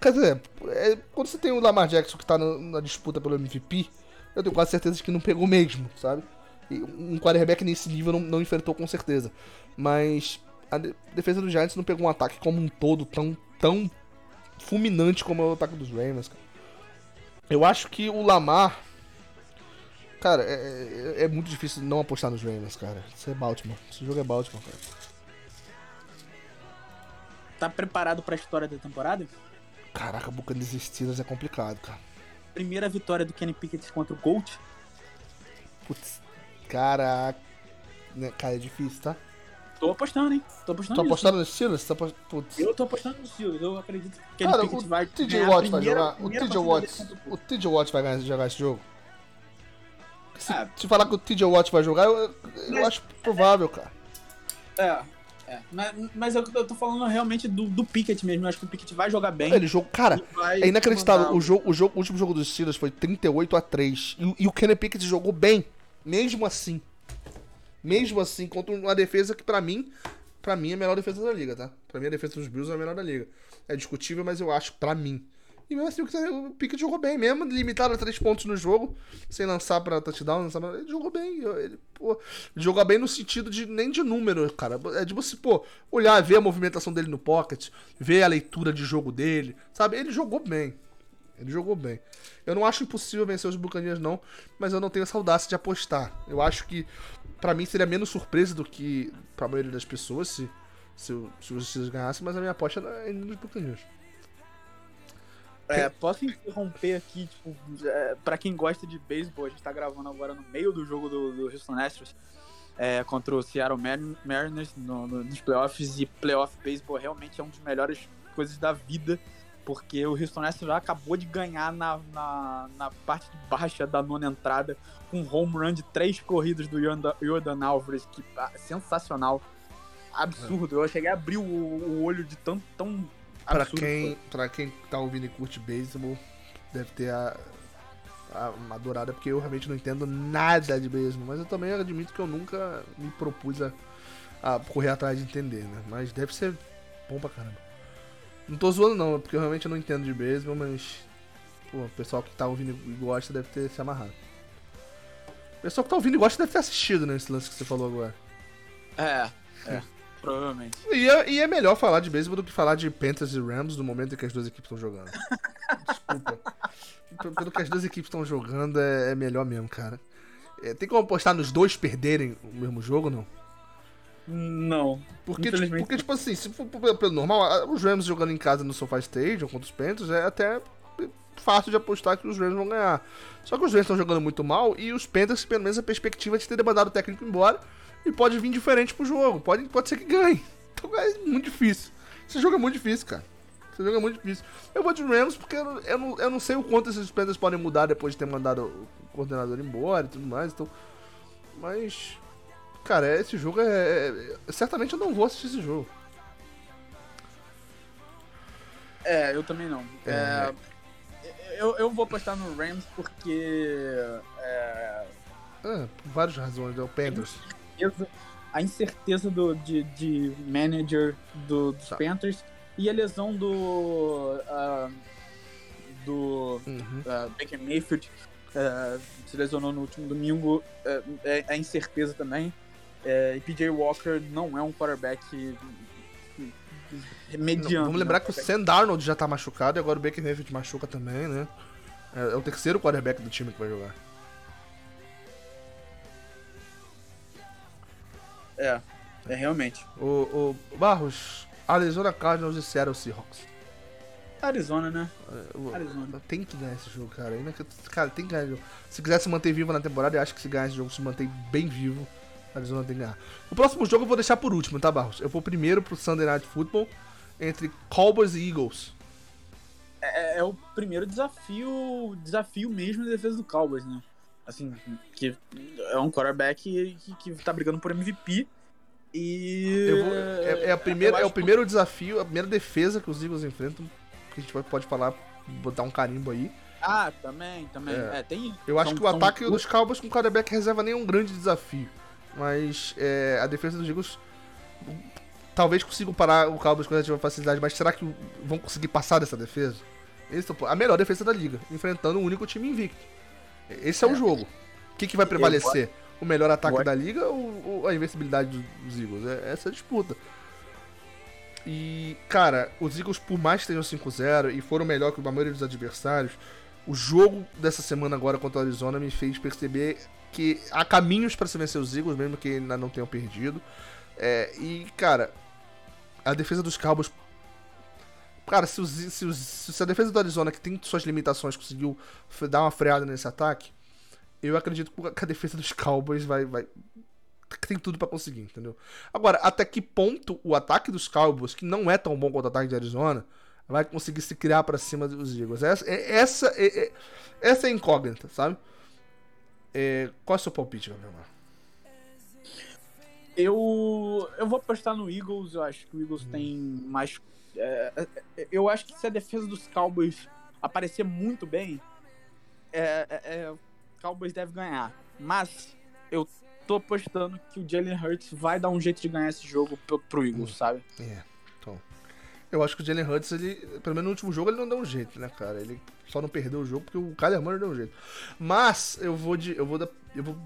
Quer dizer, é, quando você tem o Lamar Jackson que tá na, na, disputa pelo MVP, eu tenho quase certeza de que não pegou mesmo, sabe? E um quarterback nesse nível não, não enfrentou com certeza. Mas a defesa dos Giants não pegou um ataque como um todo tão, tão fulminante como é o ataque dos Ravens, cara. Eu acho que o Lamar. Cara, é, é, é, muito difícil não apostar nos Ravens, cara. Isso é Baltimore. Esse jogo é Baltimore, cara. Tá preparado pra história da temporada? Caraca, Buccaneers Steelers é complicado, cara. Primeira vitória do Kenny Pickett contra o Colt? Putz, caraca. Né, cara, é difícil, tá? Tô apostando, hein? Tô apostando Tô apostando no Steelers? Tá Putz. Eu tô apostando no Steelers. Eu acredito que Cara, o vai TJ Watt vai jogar. O TJ Watt, o TJ Watt vai jogar esse jogo? Se, é. se falar que o TJ Watt vai jogar, eu, eu acho provável, cara. É, é. Mas, mas eu, eu tô falando realmente do, do Pickett mesmo. Eu acho que o Pickett vai jogar bem. Ele jogou. Cara, é inacreditável. O, jogo, o, jogo, o último jogo dos Steelers foi 38 a 3 E, e o Kenny Pickett jogou bem. Mesmo assim. Mesmo assim, contra uma defesa que para mim, para mim é a melhor defesa da liga, tá? Para mim a defesa dos Bills é a melhor da liga. É discutível, mas eu acho para mim. E mesmo assim, o Pickett jogou bem, mesmo limitado a três pontos no jogo, sem lançar pra touchdown, lançar pra... ele jogou bem. Ele, pô, jogou bem no sentido de nem de número, cara. É de você, pô, olhar, ver a movimentação dele no pocket, ver a leitura de jogo dele, sabe? Ele jogou bem. Ele jogou bem. Eu não acho impossível vencer os Buccaneers, não, mas eu não tenho audácia de apostar. Eu acho que para mim seria menos surpresa do que pra maioria das pessoas se, se, se os Steelers ganhassem, mas a minha aposta é nos Buccaneers. É, posso interromper aqui, tipo, é, pra quem gosta de beisebol, a gente tá gravando agora no meio do jogo do, do Houston Astros é, contra o Seattle Mariners no, no, nos playoffs, e playoff beisebol realmente é um dos melhores coisas da vida, porque o Houston Astros já acabou de ganhar na, na, na parte de baixa da nona entrada com um home run de três corridas do Jordan Alvarez, que ah, sensacional. Absurdo. Eu cheguei a abrir o, o olho de tão, tão pra quem, pra quem tá ouvindo e curte beisebol, deve ter a, a, uma adorada, porque eu realmente não entendo nada de beisebol. Mas eu também admito que eu nunca me propus a, a correr atrás de entender, né? Mas deve ser bom pra caramba. Não tô zoando não, porque eu realmente não entendo de beisebol, mas pô, o pessoal que tá ouvindo e gosta deve ter se amarrado. O pessoal que tá ouvindo e gosta deve ter assistido, né, esse lance que você falou agora. É, é. Provavelmente. E é, e é melhor falar de beisebol do que falar de Panthers e Rams no momento em que as duas equipes estão jogando. Desculpa. Pelo que as duas equipes estão jogando, é, é, melhor mesmo, cara. É, tem como apostar nos dois perderem o mesmo jogo, não? Não. Porque, tipo, porque tipo assim, se for pelo normal, os Rams jogando em casa no SoFi Stadium contra os Panthers é até fácil de apostar que os Rams vão ganhar. Só que os Rams estão jogando muito mal e os Panthers, pelo menos, a perspectiva de ter mandado o técnico embora e pode vir diferente pro jogo. Pode, pode ser que ganhe. Então é muito difícil. Esse jogo é muito difícil, cara. Esse jogo é muito difícil. Eu vou de Rams porque eu, eu, não, eu não sei o quanto esses Panthers podem mudar depois de ter mandado o coordenador embora e tudo mais. Então. Mas. cara, esse jogo é, é. Certamente eu não vou assistir esse jogo. É, eu também não. É. É, eu, eu vou apostar no Rams porque. É, ah, por várias razões, é o Panthers. A incerteza do, de, de manager do, dos tá. Panthers e a lesão do. Uh, do uhum. uh, Baker Mayfield uh, se lesionou no último domingo. é, é incerteza também. e PJ Walker não é um quarterback mediano. Vamos lembrar né? que o Sam Darnold já tá machucado e agora o Baker Mayfield machuca também, né? É, é o terceiro quarterback do time que vai jogar. É, é realmente. O, o Barros, Arizona Cardinals e Seattle Seahawks. Arizona, né? É, Arizona. Tem que ganhar esse jogo, cara. Cara, tem que ganhar esse jogo. Se quiser se manter vivo na temporada, eu acho que se ganhar esse jogo, se mantém bem vivo. Arizona tem que ganhar. O próximo jogo eu vou deixar por último, tá, Barros? Eu vou primeiro pro Sunday Night Football entre Cowboys e Eagles. É, é, é o primeiro desafio, desafio mesmo da defesa do Cowboys, né? Assim, que é um quarterback que, que tá brigando por MVP. E. Vou, é, é, a primeira, é o primeiro desafio, a primeira defesa que os Eagles enfrentam. Que a gente pode falar, botar um carimbo aí. Ah, também, também. É, é tem. Eu acho que o ataque dos Cowboys com quarterback reserva nem é um grande desafio. Mas é, a defesa dos Eagles talvez consigam parar o Cowboys com relativa facilidade, mas será que vão conseguir passar dessa defesa? Esse, a melhor defesa da liga, enfrentando o único time invicto. Esse é, é. o jogo. O que, que vai prevalecer? O melhor ataque da liga ou, ou a invencibilidade dos Eagles? É essa é a disputa. E, cara, os Eagles, por mais que tenham 5-0 e foram melhor que a maioria dos adversários, o jogo dessa semana agora contra o Arizona me fez perceber que há caminhos para se vencer os Eagles, mesmo que ainda não tenham perdido. É, e, cara, a defesa dos Cowboys. Cara, se, os, se, os, se, a defesa do Arizona, que tem suas limitações, conseguiu dar uma freada nesse ataque, eu acredito que a defesa dos Cowboys vai. vai tem tudo para conseguir, entendeu? Agora, até que ponto o ataque dos Cowboys, que não é tão bom quanto o ataque de Arizona, vai conseguir se criar para cima dos Eagles? Essa, é, essa, é, é, essa é a incógnita, sabe? É, qual é o seu palpite, Gabriel? Eu, eu vou apostar no Eagles. Eu acho que o Eagles hum. tem mais. É, é, eu acho que se a defesa dos Cowboys aparecer muito bem, é, é, é Cowboys deve ganhar. Mas eu tô apostando que o Jalen Hurts vai dar um jeito de ganhar esse jogo pro, pro Eagles, hum. sabe? É, então. Eu acho que o Jalen Hurts, ele, pelo menos no último jogo, ele não deu um jeito, né, cara? Ele só não perdeu o jogo porque o Kyler Murray deu um jeito. Mas eu vou de. Eu vou, da, eu vou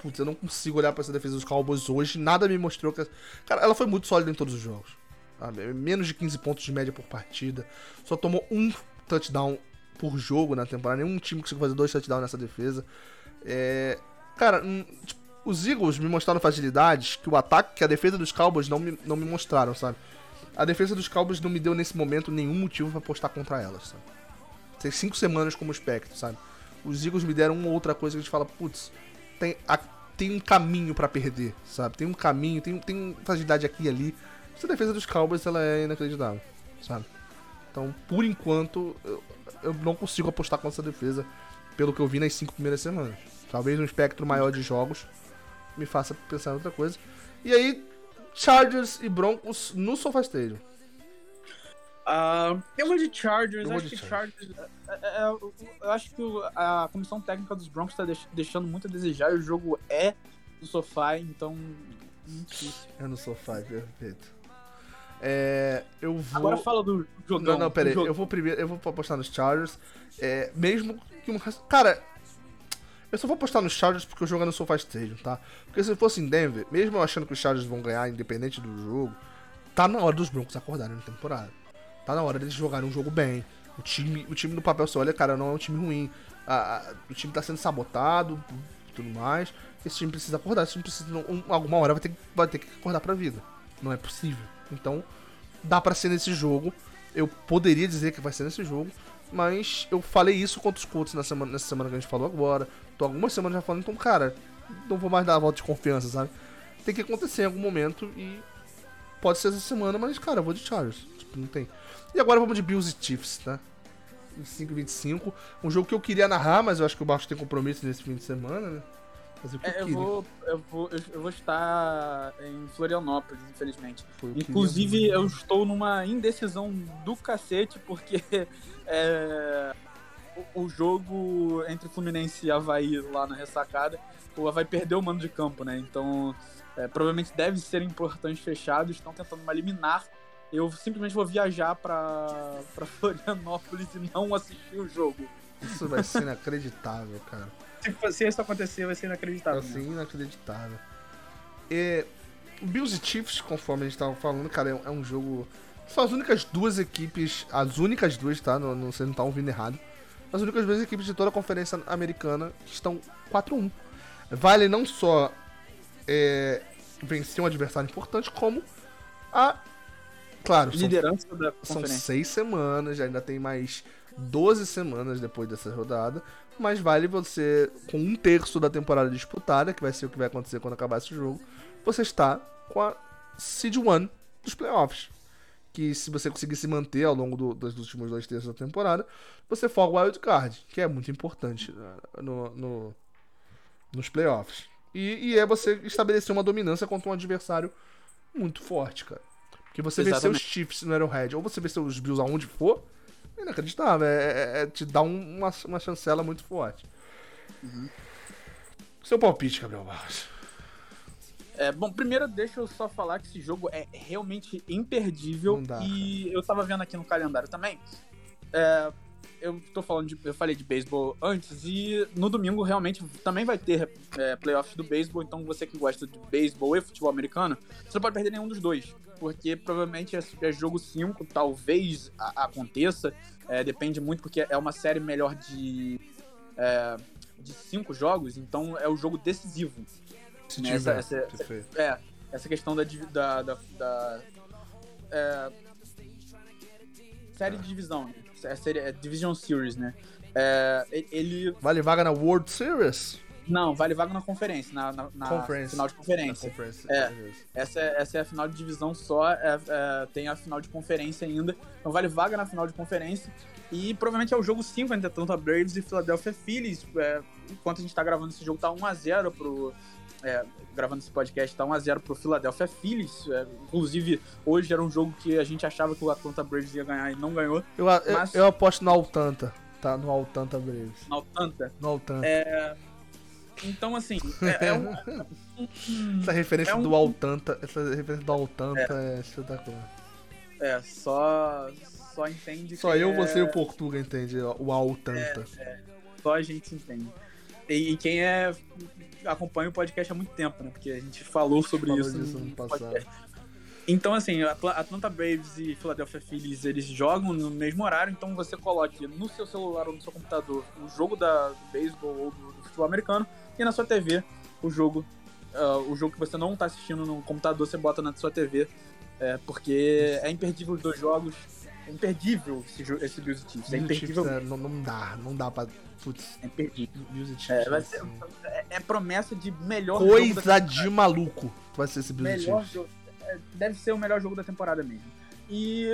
putz, eu não consigo olhar para essa defesa dos Cowboys hoje. Nada me mostrou que. Cara, ela foi muito sólida em todos os jogos. Sabe? Menos de 15 pontos de média por partida. Só tomou um touchdown por jogo na temporada. Nenhum time conseguiu fazer dois touchdowns nessa defesa. É... Cara, hum, tipo, os Eagles me mostraram facilidades que o ataque, que a defesa dos Cowboys não me, não me mostraram, sabe? A defesa dos Cowboys não me deu nesse momento nenhum motivo para apostar contra elas, sabe? Tem cinco semanas como espectro, sabe? Os Eagles me deram uma outra coisa que a gente fala, putz, tem, tem um caminho para perder, sabe? Tem um caminho, tem, tem fragilidade aqui e ali. Essa defesa dos Cowboys ela é inacreditável, sabe? Então, por enquanto, eu, eu não consigo apostar com essa defesa pelo que eu vi nas cinco primeiras semanas. Talvez um espectro maior de jogos me faça pensar em outra coisa. E aí, Chargers e Broncos no Sofa Stadium. Uh, eu vou de Chargers. Eu acho que Chargers. É, é, é eu acho que a comissão técnica dos Broncos está deixando muito a desejar. E o jogo é no sofá, então. Difícil. É no sofá, perfeito. É, eu vou. Agora fala do jogão. Não, não, pera aí. Eu vou primeiro. Eu vou apostar nos Chargers. É, mesmo que um. Cara, eu só vou apostar nos Chargers porque o jogo é no Sofa Stadium, tá? Porque se fosse em Denver, mesmo eu achando que os Chargers vão ganhar, independente do jogo, tá na hora dos Broncos acordarem na temporada. Tá na hora deles jogarem um jogo bem. O time, o time no papel você olha, cara, não é um time ruim. A, a, o time tá sendo sabotado e tudo mais. Esse time precisa acordar. Esse time precisa. Um, alguma hora vai ter, vai ter que acordar pra vida. Não é possível. Então, dá para ser nesse jogo. Eu poderia dizer que vai ser nesse jogo. Mas eu falei isso contra os Colts na semana, nessa semana que a gente falou agora. Tô algumas semanas já falando, então, cara, não vou mais dar a volta de confiança, sabe? Tem que acontecer em algum momento e pode ser essa semana, mas, cara, eu vou de Chargers. Tipo, não tem. E agora vamos de Bills e Chiefs, tá? 25 25. Um jogo que eu queria narrar, mas eu acho que o Barros tem compromisso nesse fim de semana, né? Fazer o que eu É, eu, queria. vou, eu, vou, eu, eu vou estar em Florianópolis, infelizmente. Foi Inclusive, eu estou numa indecisão do cacete, porque é, o, o jogo entre Fluminense e Havaí lá na ressacada, o Havaí perdeu o mando de campo, né? Então, é, provavelmente deve ser importante fechados, estão tentando uma liminar. Eu simplesmente vou viajar pra, pra Florianópolis e não assistir o jogo. Isso vai ser inacreditável, cara. Se, se isso acontecer, vai ser inacreditável. Vai ser inacreditável. É, o Bills e Chiefs, conforme a gente tava falando, cara, é, é um jogo. São as únicas duas equipes, as únicas duas, tá? Não, não, vocês não estão ouvindo errado. As únicas duas equipes de toda a conferência americana que estão 4-1. Vale não só é, vencer um adversário importante, como a. Claro, são Liderança da são seis semanas, ainda tem mais 12 semanas depois dessa rodada. Mas vale você, com um terço da temporada disputada, que vai ser o que vai acontecer quando acabar esse jogo, você está com a Seed 1 dos playoffs. Que se você conseguir se manter ao longo do- dos últimos dois terços da temporada, você folga o Wild Card, que é muito importante né, no, no- nos playoffs. E, e é você estabelecer uma dominância contra um adversário muito forte, cara. Porque você venceu os Exatamente. Chiefs no Arrowhead, ou você venceu os Bills aonde for, inacreditável. É, é- é te dá um- uma, uma chancela muito forte. Seu palpite, Gabriel Barros. É, bom, primeiro deixa eu só falar que esse jogo é realmente imperdível dá, e eu tava vendo aqui no calendário também. É, eu tô falando de, eu falei de beisebol antes e no domingo realmente também vai ter é, playoffs do beisebol, então você que gosta de beisebol e futebol americano, você não pode perder nenhum dos dois, porque provavelmente é, é jogo 5, talvez a- aconteça, é, depende muito porque é uma série melhor de é, de cinco jogos, então é o jogo decisivo. Se Né, tiver. essa- essa-. É, essa questão da. da, da, da- é, série de divisão, né? É, série, é Division Series, né? É, ele. Vale vaga na World Series? Não, vale vaga na conferência, na, na, na final de Na conferência. É. Essa é, essa é a final de divisão só, é- é, tem a final de conferência ainda. Então vale vaga na final de conferência. E provavelmente é o jogo 5 entre Atlanta Braves e Philadelphia Phillies. É, enquanto a gente tá gravando esse jogo, tá 1x0 pro. é, gravando esse podcast, tá 1x0 pro Philadelphia Phillies. É, inclusive, hoje era um jogo que a gente achava que o Atlanta Braves ia ganhar e não ganhou. Eu, eu, Mas- eu aposto no Altanta, tá? No Altanta Braves. Na Atlanta. No Altanta. Então, assim, é, é um, Essa referência é um- do Altanta, essa referência do Altanta é, espetacular. é só, só entende Só eu, é- você e o Portuga entende o Altanta. Só a gente entende. E, e quem é acompanha o podcast há muito tempo, né? Porque a gente falou sobre Falou isso disso no passado. podcast. Então, assim, Atla- Atlanta Braves e Philadelphia Phillies, eles jogam no mesmo horário, então você coloque no seu celular ou no seu computador o jogo da, do beisebol ou do, do futebol americano e na sua TV o jogo, ah, o jogo que você não tá assistindo no computador, você bota na sua TV, é, porque é imperdível os dois jogos, é imperdível esse, esse Bills e Chiefs, é e imperdível, Chiefs, é, não, não dá, não dá pra. Putz, é imperdível. Bills e Chiefs. É, vai vai ser, ser é, é promessa de melhor da Coisa de maluco vai ser esse Bills e melhor Chiefs. jogo. É, Deve ser o melhor jogo da temporada mesmo. E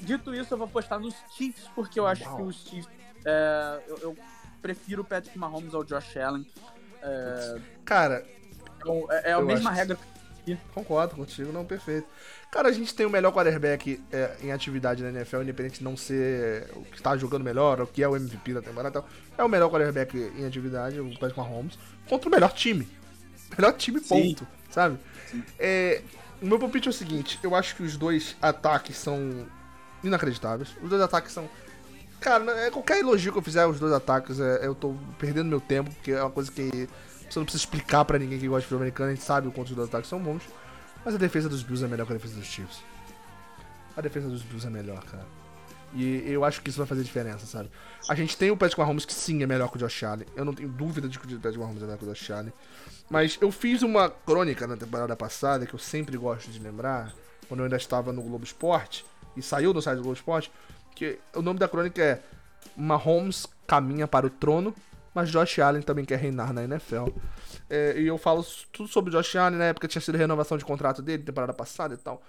dito isso, eu vou apostar nos Chiefs, porque eu acho Uau. que os Chiefs. é, eu, eu prefiro o Patrick Mahomes ao Josh Allen. É, Cara, então, é, é a mesma acho que- regra. Concordo contigo, não, perfeito. Cara, a gente tem o melhor quarterback é, em atividade na NFL, independente de não ser o que está jogando melhor, o que é o MVP da temporada. É o melhor quarterback em atividade, o Patrick Mahomes, contra o melhor time. Melhor time, Sim. ponto, sabe? É, o meu palpite é o seguinte, eu acho que os dois ataques são inacreditáveis. Os dois ataques são... Cara, é, qualquer elogio que eu fizer aos dois ataques, é, eu tô perdendo meu tempo, porque é uma coisa que você não precisa explicar pra ninguém que gosta de futebol americano, a gente sabe o quanto os dois ataques são bons. Mas a defesa dos Bills é melhor que a defesa dos Chiefs. A defesa dos Bills é melhor, cara. E eu acho que isso vai fazer diferença, sabe? A gente tem o Patrick Mahomes que sim é melhor que o Josh Allen. Eu não tenho dúvida de que o Patrick Mahomes é melhor que o Josh Allen. Mas eu fiz uma crônica na temporada passada, que eu sempre gosto de lembrar, quando eu ainda estava no Globo Esporte, e saiu no site do Globo Esporte, que o nome da crônica é Mahomes caminha para o trono, mas Josh Allen também quer reinar na NFL. É, e eu falo tudo sobre o Josh Allen, na época tinha sido renovação de contrato dele, temporada passada e tal.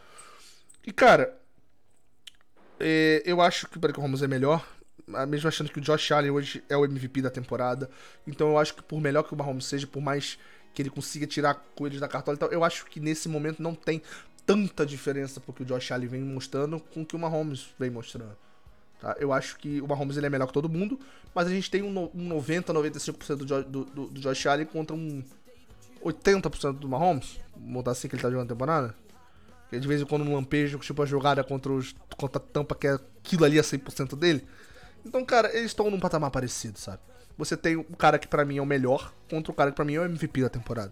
E cara, eu acho que o Patrick Mahomes é melhor. mesmo achando que o Josh Allen hoje é o MVP da temporada. Então eu acho que por melhor que o Mahomes seja, por mais que ele consiga tirar coelhos da cartola e tal, eu acho que nesse momento não tem tanta diferença porque o Josh Allen vem mostrando com o que o Mahomes vem mostrando. Tá? Eu acho que o Mahomes ele é melhor que todo mundo, mas a gente tem um, um 90, 95% do, do, do, do Josh Allen contra um 80% do Mahomes. Vamos botar assim que ele tá jogando a temporada. Porque de vez em quando um lampejo, tipo a jogada contra, os, contra a tampa, que é aquilo ali é 100% dele. Então, cara, eles estão num patamar parecido, sabe? Você tem o cara que para mim é o melhor contra o cara que para mim é o MVP da temporada.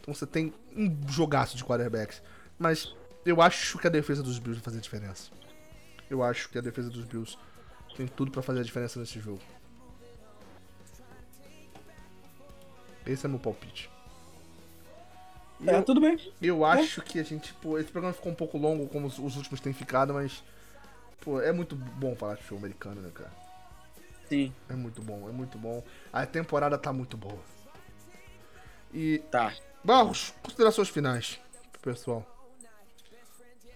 Então você tem um jogaço de quarterbacks. Mas eu acho que a defesa dos Bills vai fazer diferença. Eu acho que a defesa dos Bills tem tudo para fazer a diferença nesse jogo. Esse é meu palpite. E é, eu, tudo bem. Eu é. acho que a gente, pô, esse programa ficou um pouco longo, como os, os, últimos têm ficado, mas, pô, é muito bom falar de filme americano, né, cara? Sim. É muito bom, é muito bom. A temporada tá muito boa. E. Tá. Barros, considerações finais pessoal.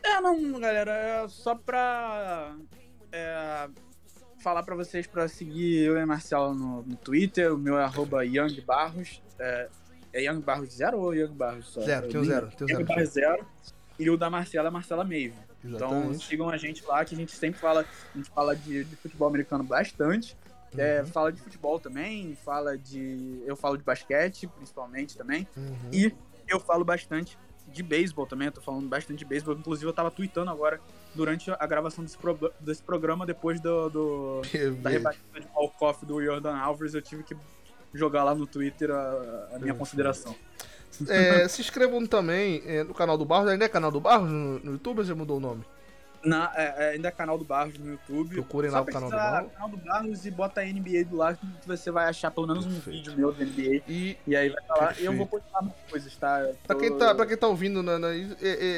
É, não, galera, é só pra. É, falar pra vocês pra seguir eu e Marcelo no, no Twitter, o meu é arroba Young Barros. É, é Young Barros zero ou Young Barros só? Zero, tem um zero. Tem um Young zero. Barros zero. E o da Marcela é Marcela Mave. Então sigam a gente lá, que a gente sempre fala, a gente fala de, de futebol americano bastante. É, uhum. fala de futebol também, fala de. Eu falo de basquete, principalmente também. Uhum. E eu falo bastante de beisebol também, eu tô falando bastante de beisebol. Inclusive, eu tava tweetando agora durante a gravação desse, pro, desse programa, depois do, do da rebatida de walk-off do Jordan Alvarez, eu tive que jogar lá no Twitter a, a minha consideração. É, se inscrevam também é, no canal do Barros, ainda é canal do Barros no, no YouTube ou já mudou o nome? Na, é, é, ainda é canal do Barros no YouTube. Procurem lá o canal do Barros. canal do Barros e bota a NBA do lado que você vai achar pelo menos Perfeito. um vídeo meu da NBA. E, e aí vai falar. E eu vou postar mais coisas, tá? Tô... Pra, quem tá pra quem tá ouvindo, né, né,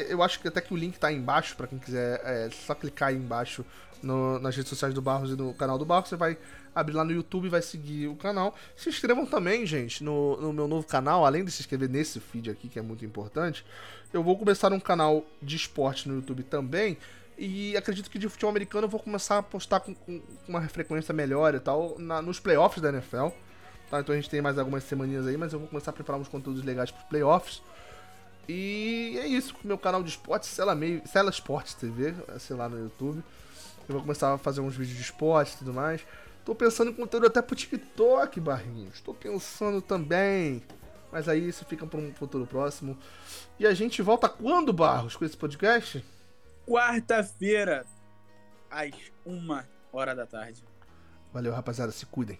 eu acho que até que o link tá aí embaixo, pra quem quiser, é só clicar aí embaixo no, nas redes sociais do Barros e no canal do Barros. Você vai abrir lá no YouTube vai seguir o canal. Se inscrevam também, gente, no, no meu novo canal, além de se inscrever nesse feed aqui, que é muito importante. Eu vou começar um canal de esporte no YouTube também e acredito que de futebol americano eu vou começar a postar com, com uma frequência melhor e tal na, nos playoffs da NFL. Tá? Então a gente tem mais algumas semaninhas aí, mas eu vou começar a preparar uns conteúdos legais para os playoffs. E é isso, com meu canal de esportes, Cela, Meio, TV, sei lá no YouTube. Eu vou começar a fazer uns vídeos de esporte e tudo mais. Tô pensando em conteúdo até pro TikTok, Barrinhos. Tô pensando também. Mas aí isso fica para um futuro próximo. E a gente volta quando, Barros, com esse podcast? quarta-feira, às uma hora da tarde. Valeu, rapaziada. Se cuidem.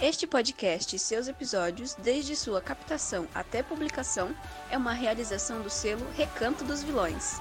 Este podcast e seus episódios, desde sua captação até publicação, é uma realização do selo Recanto dos Vilões.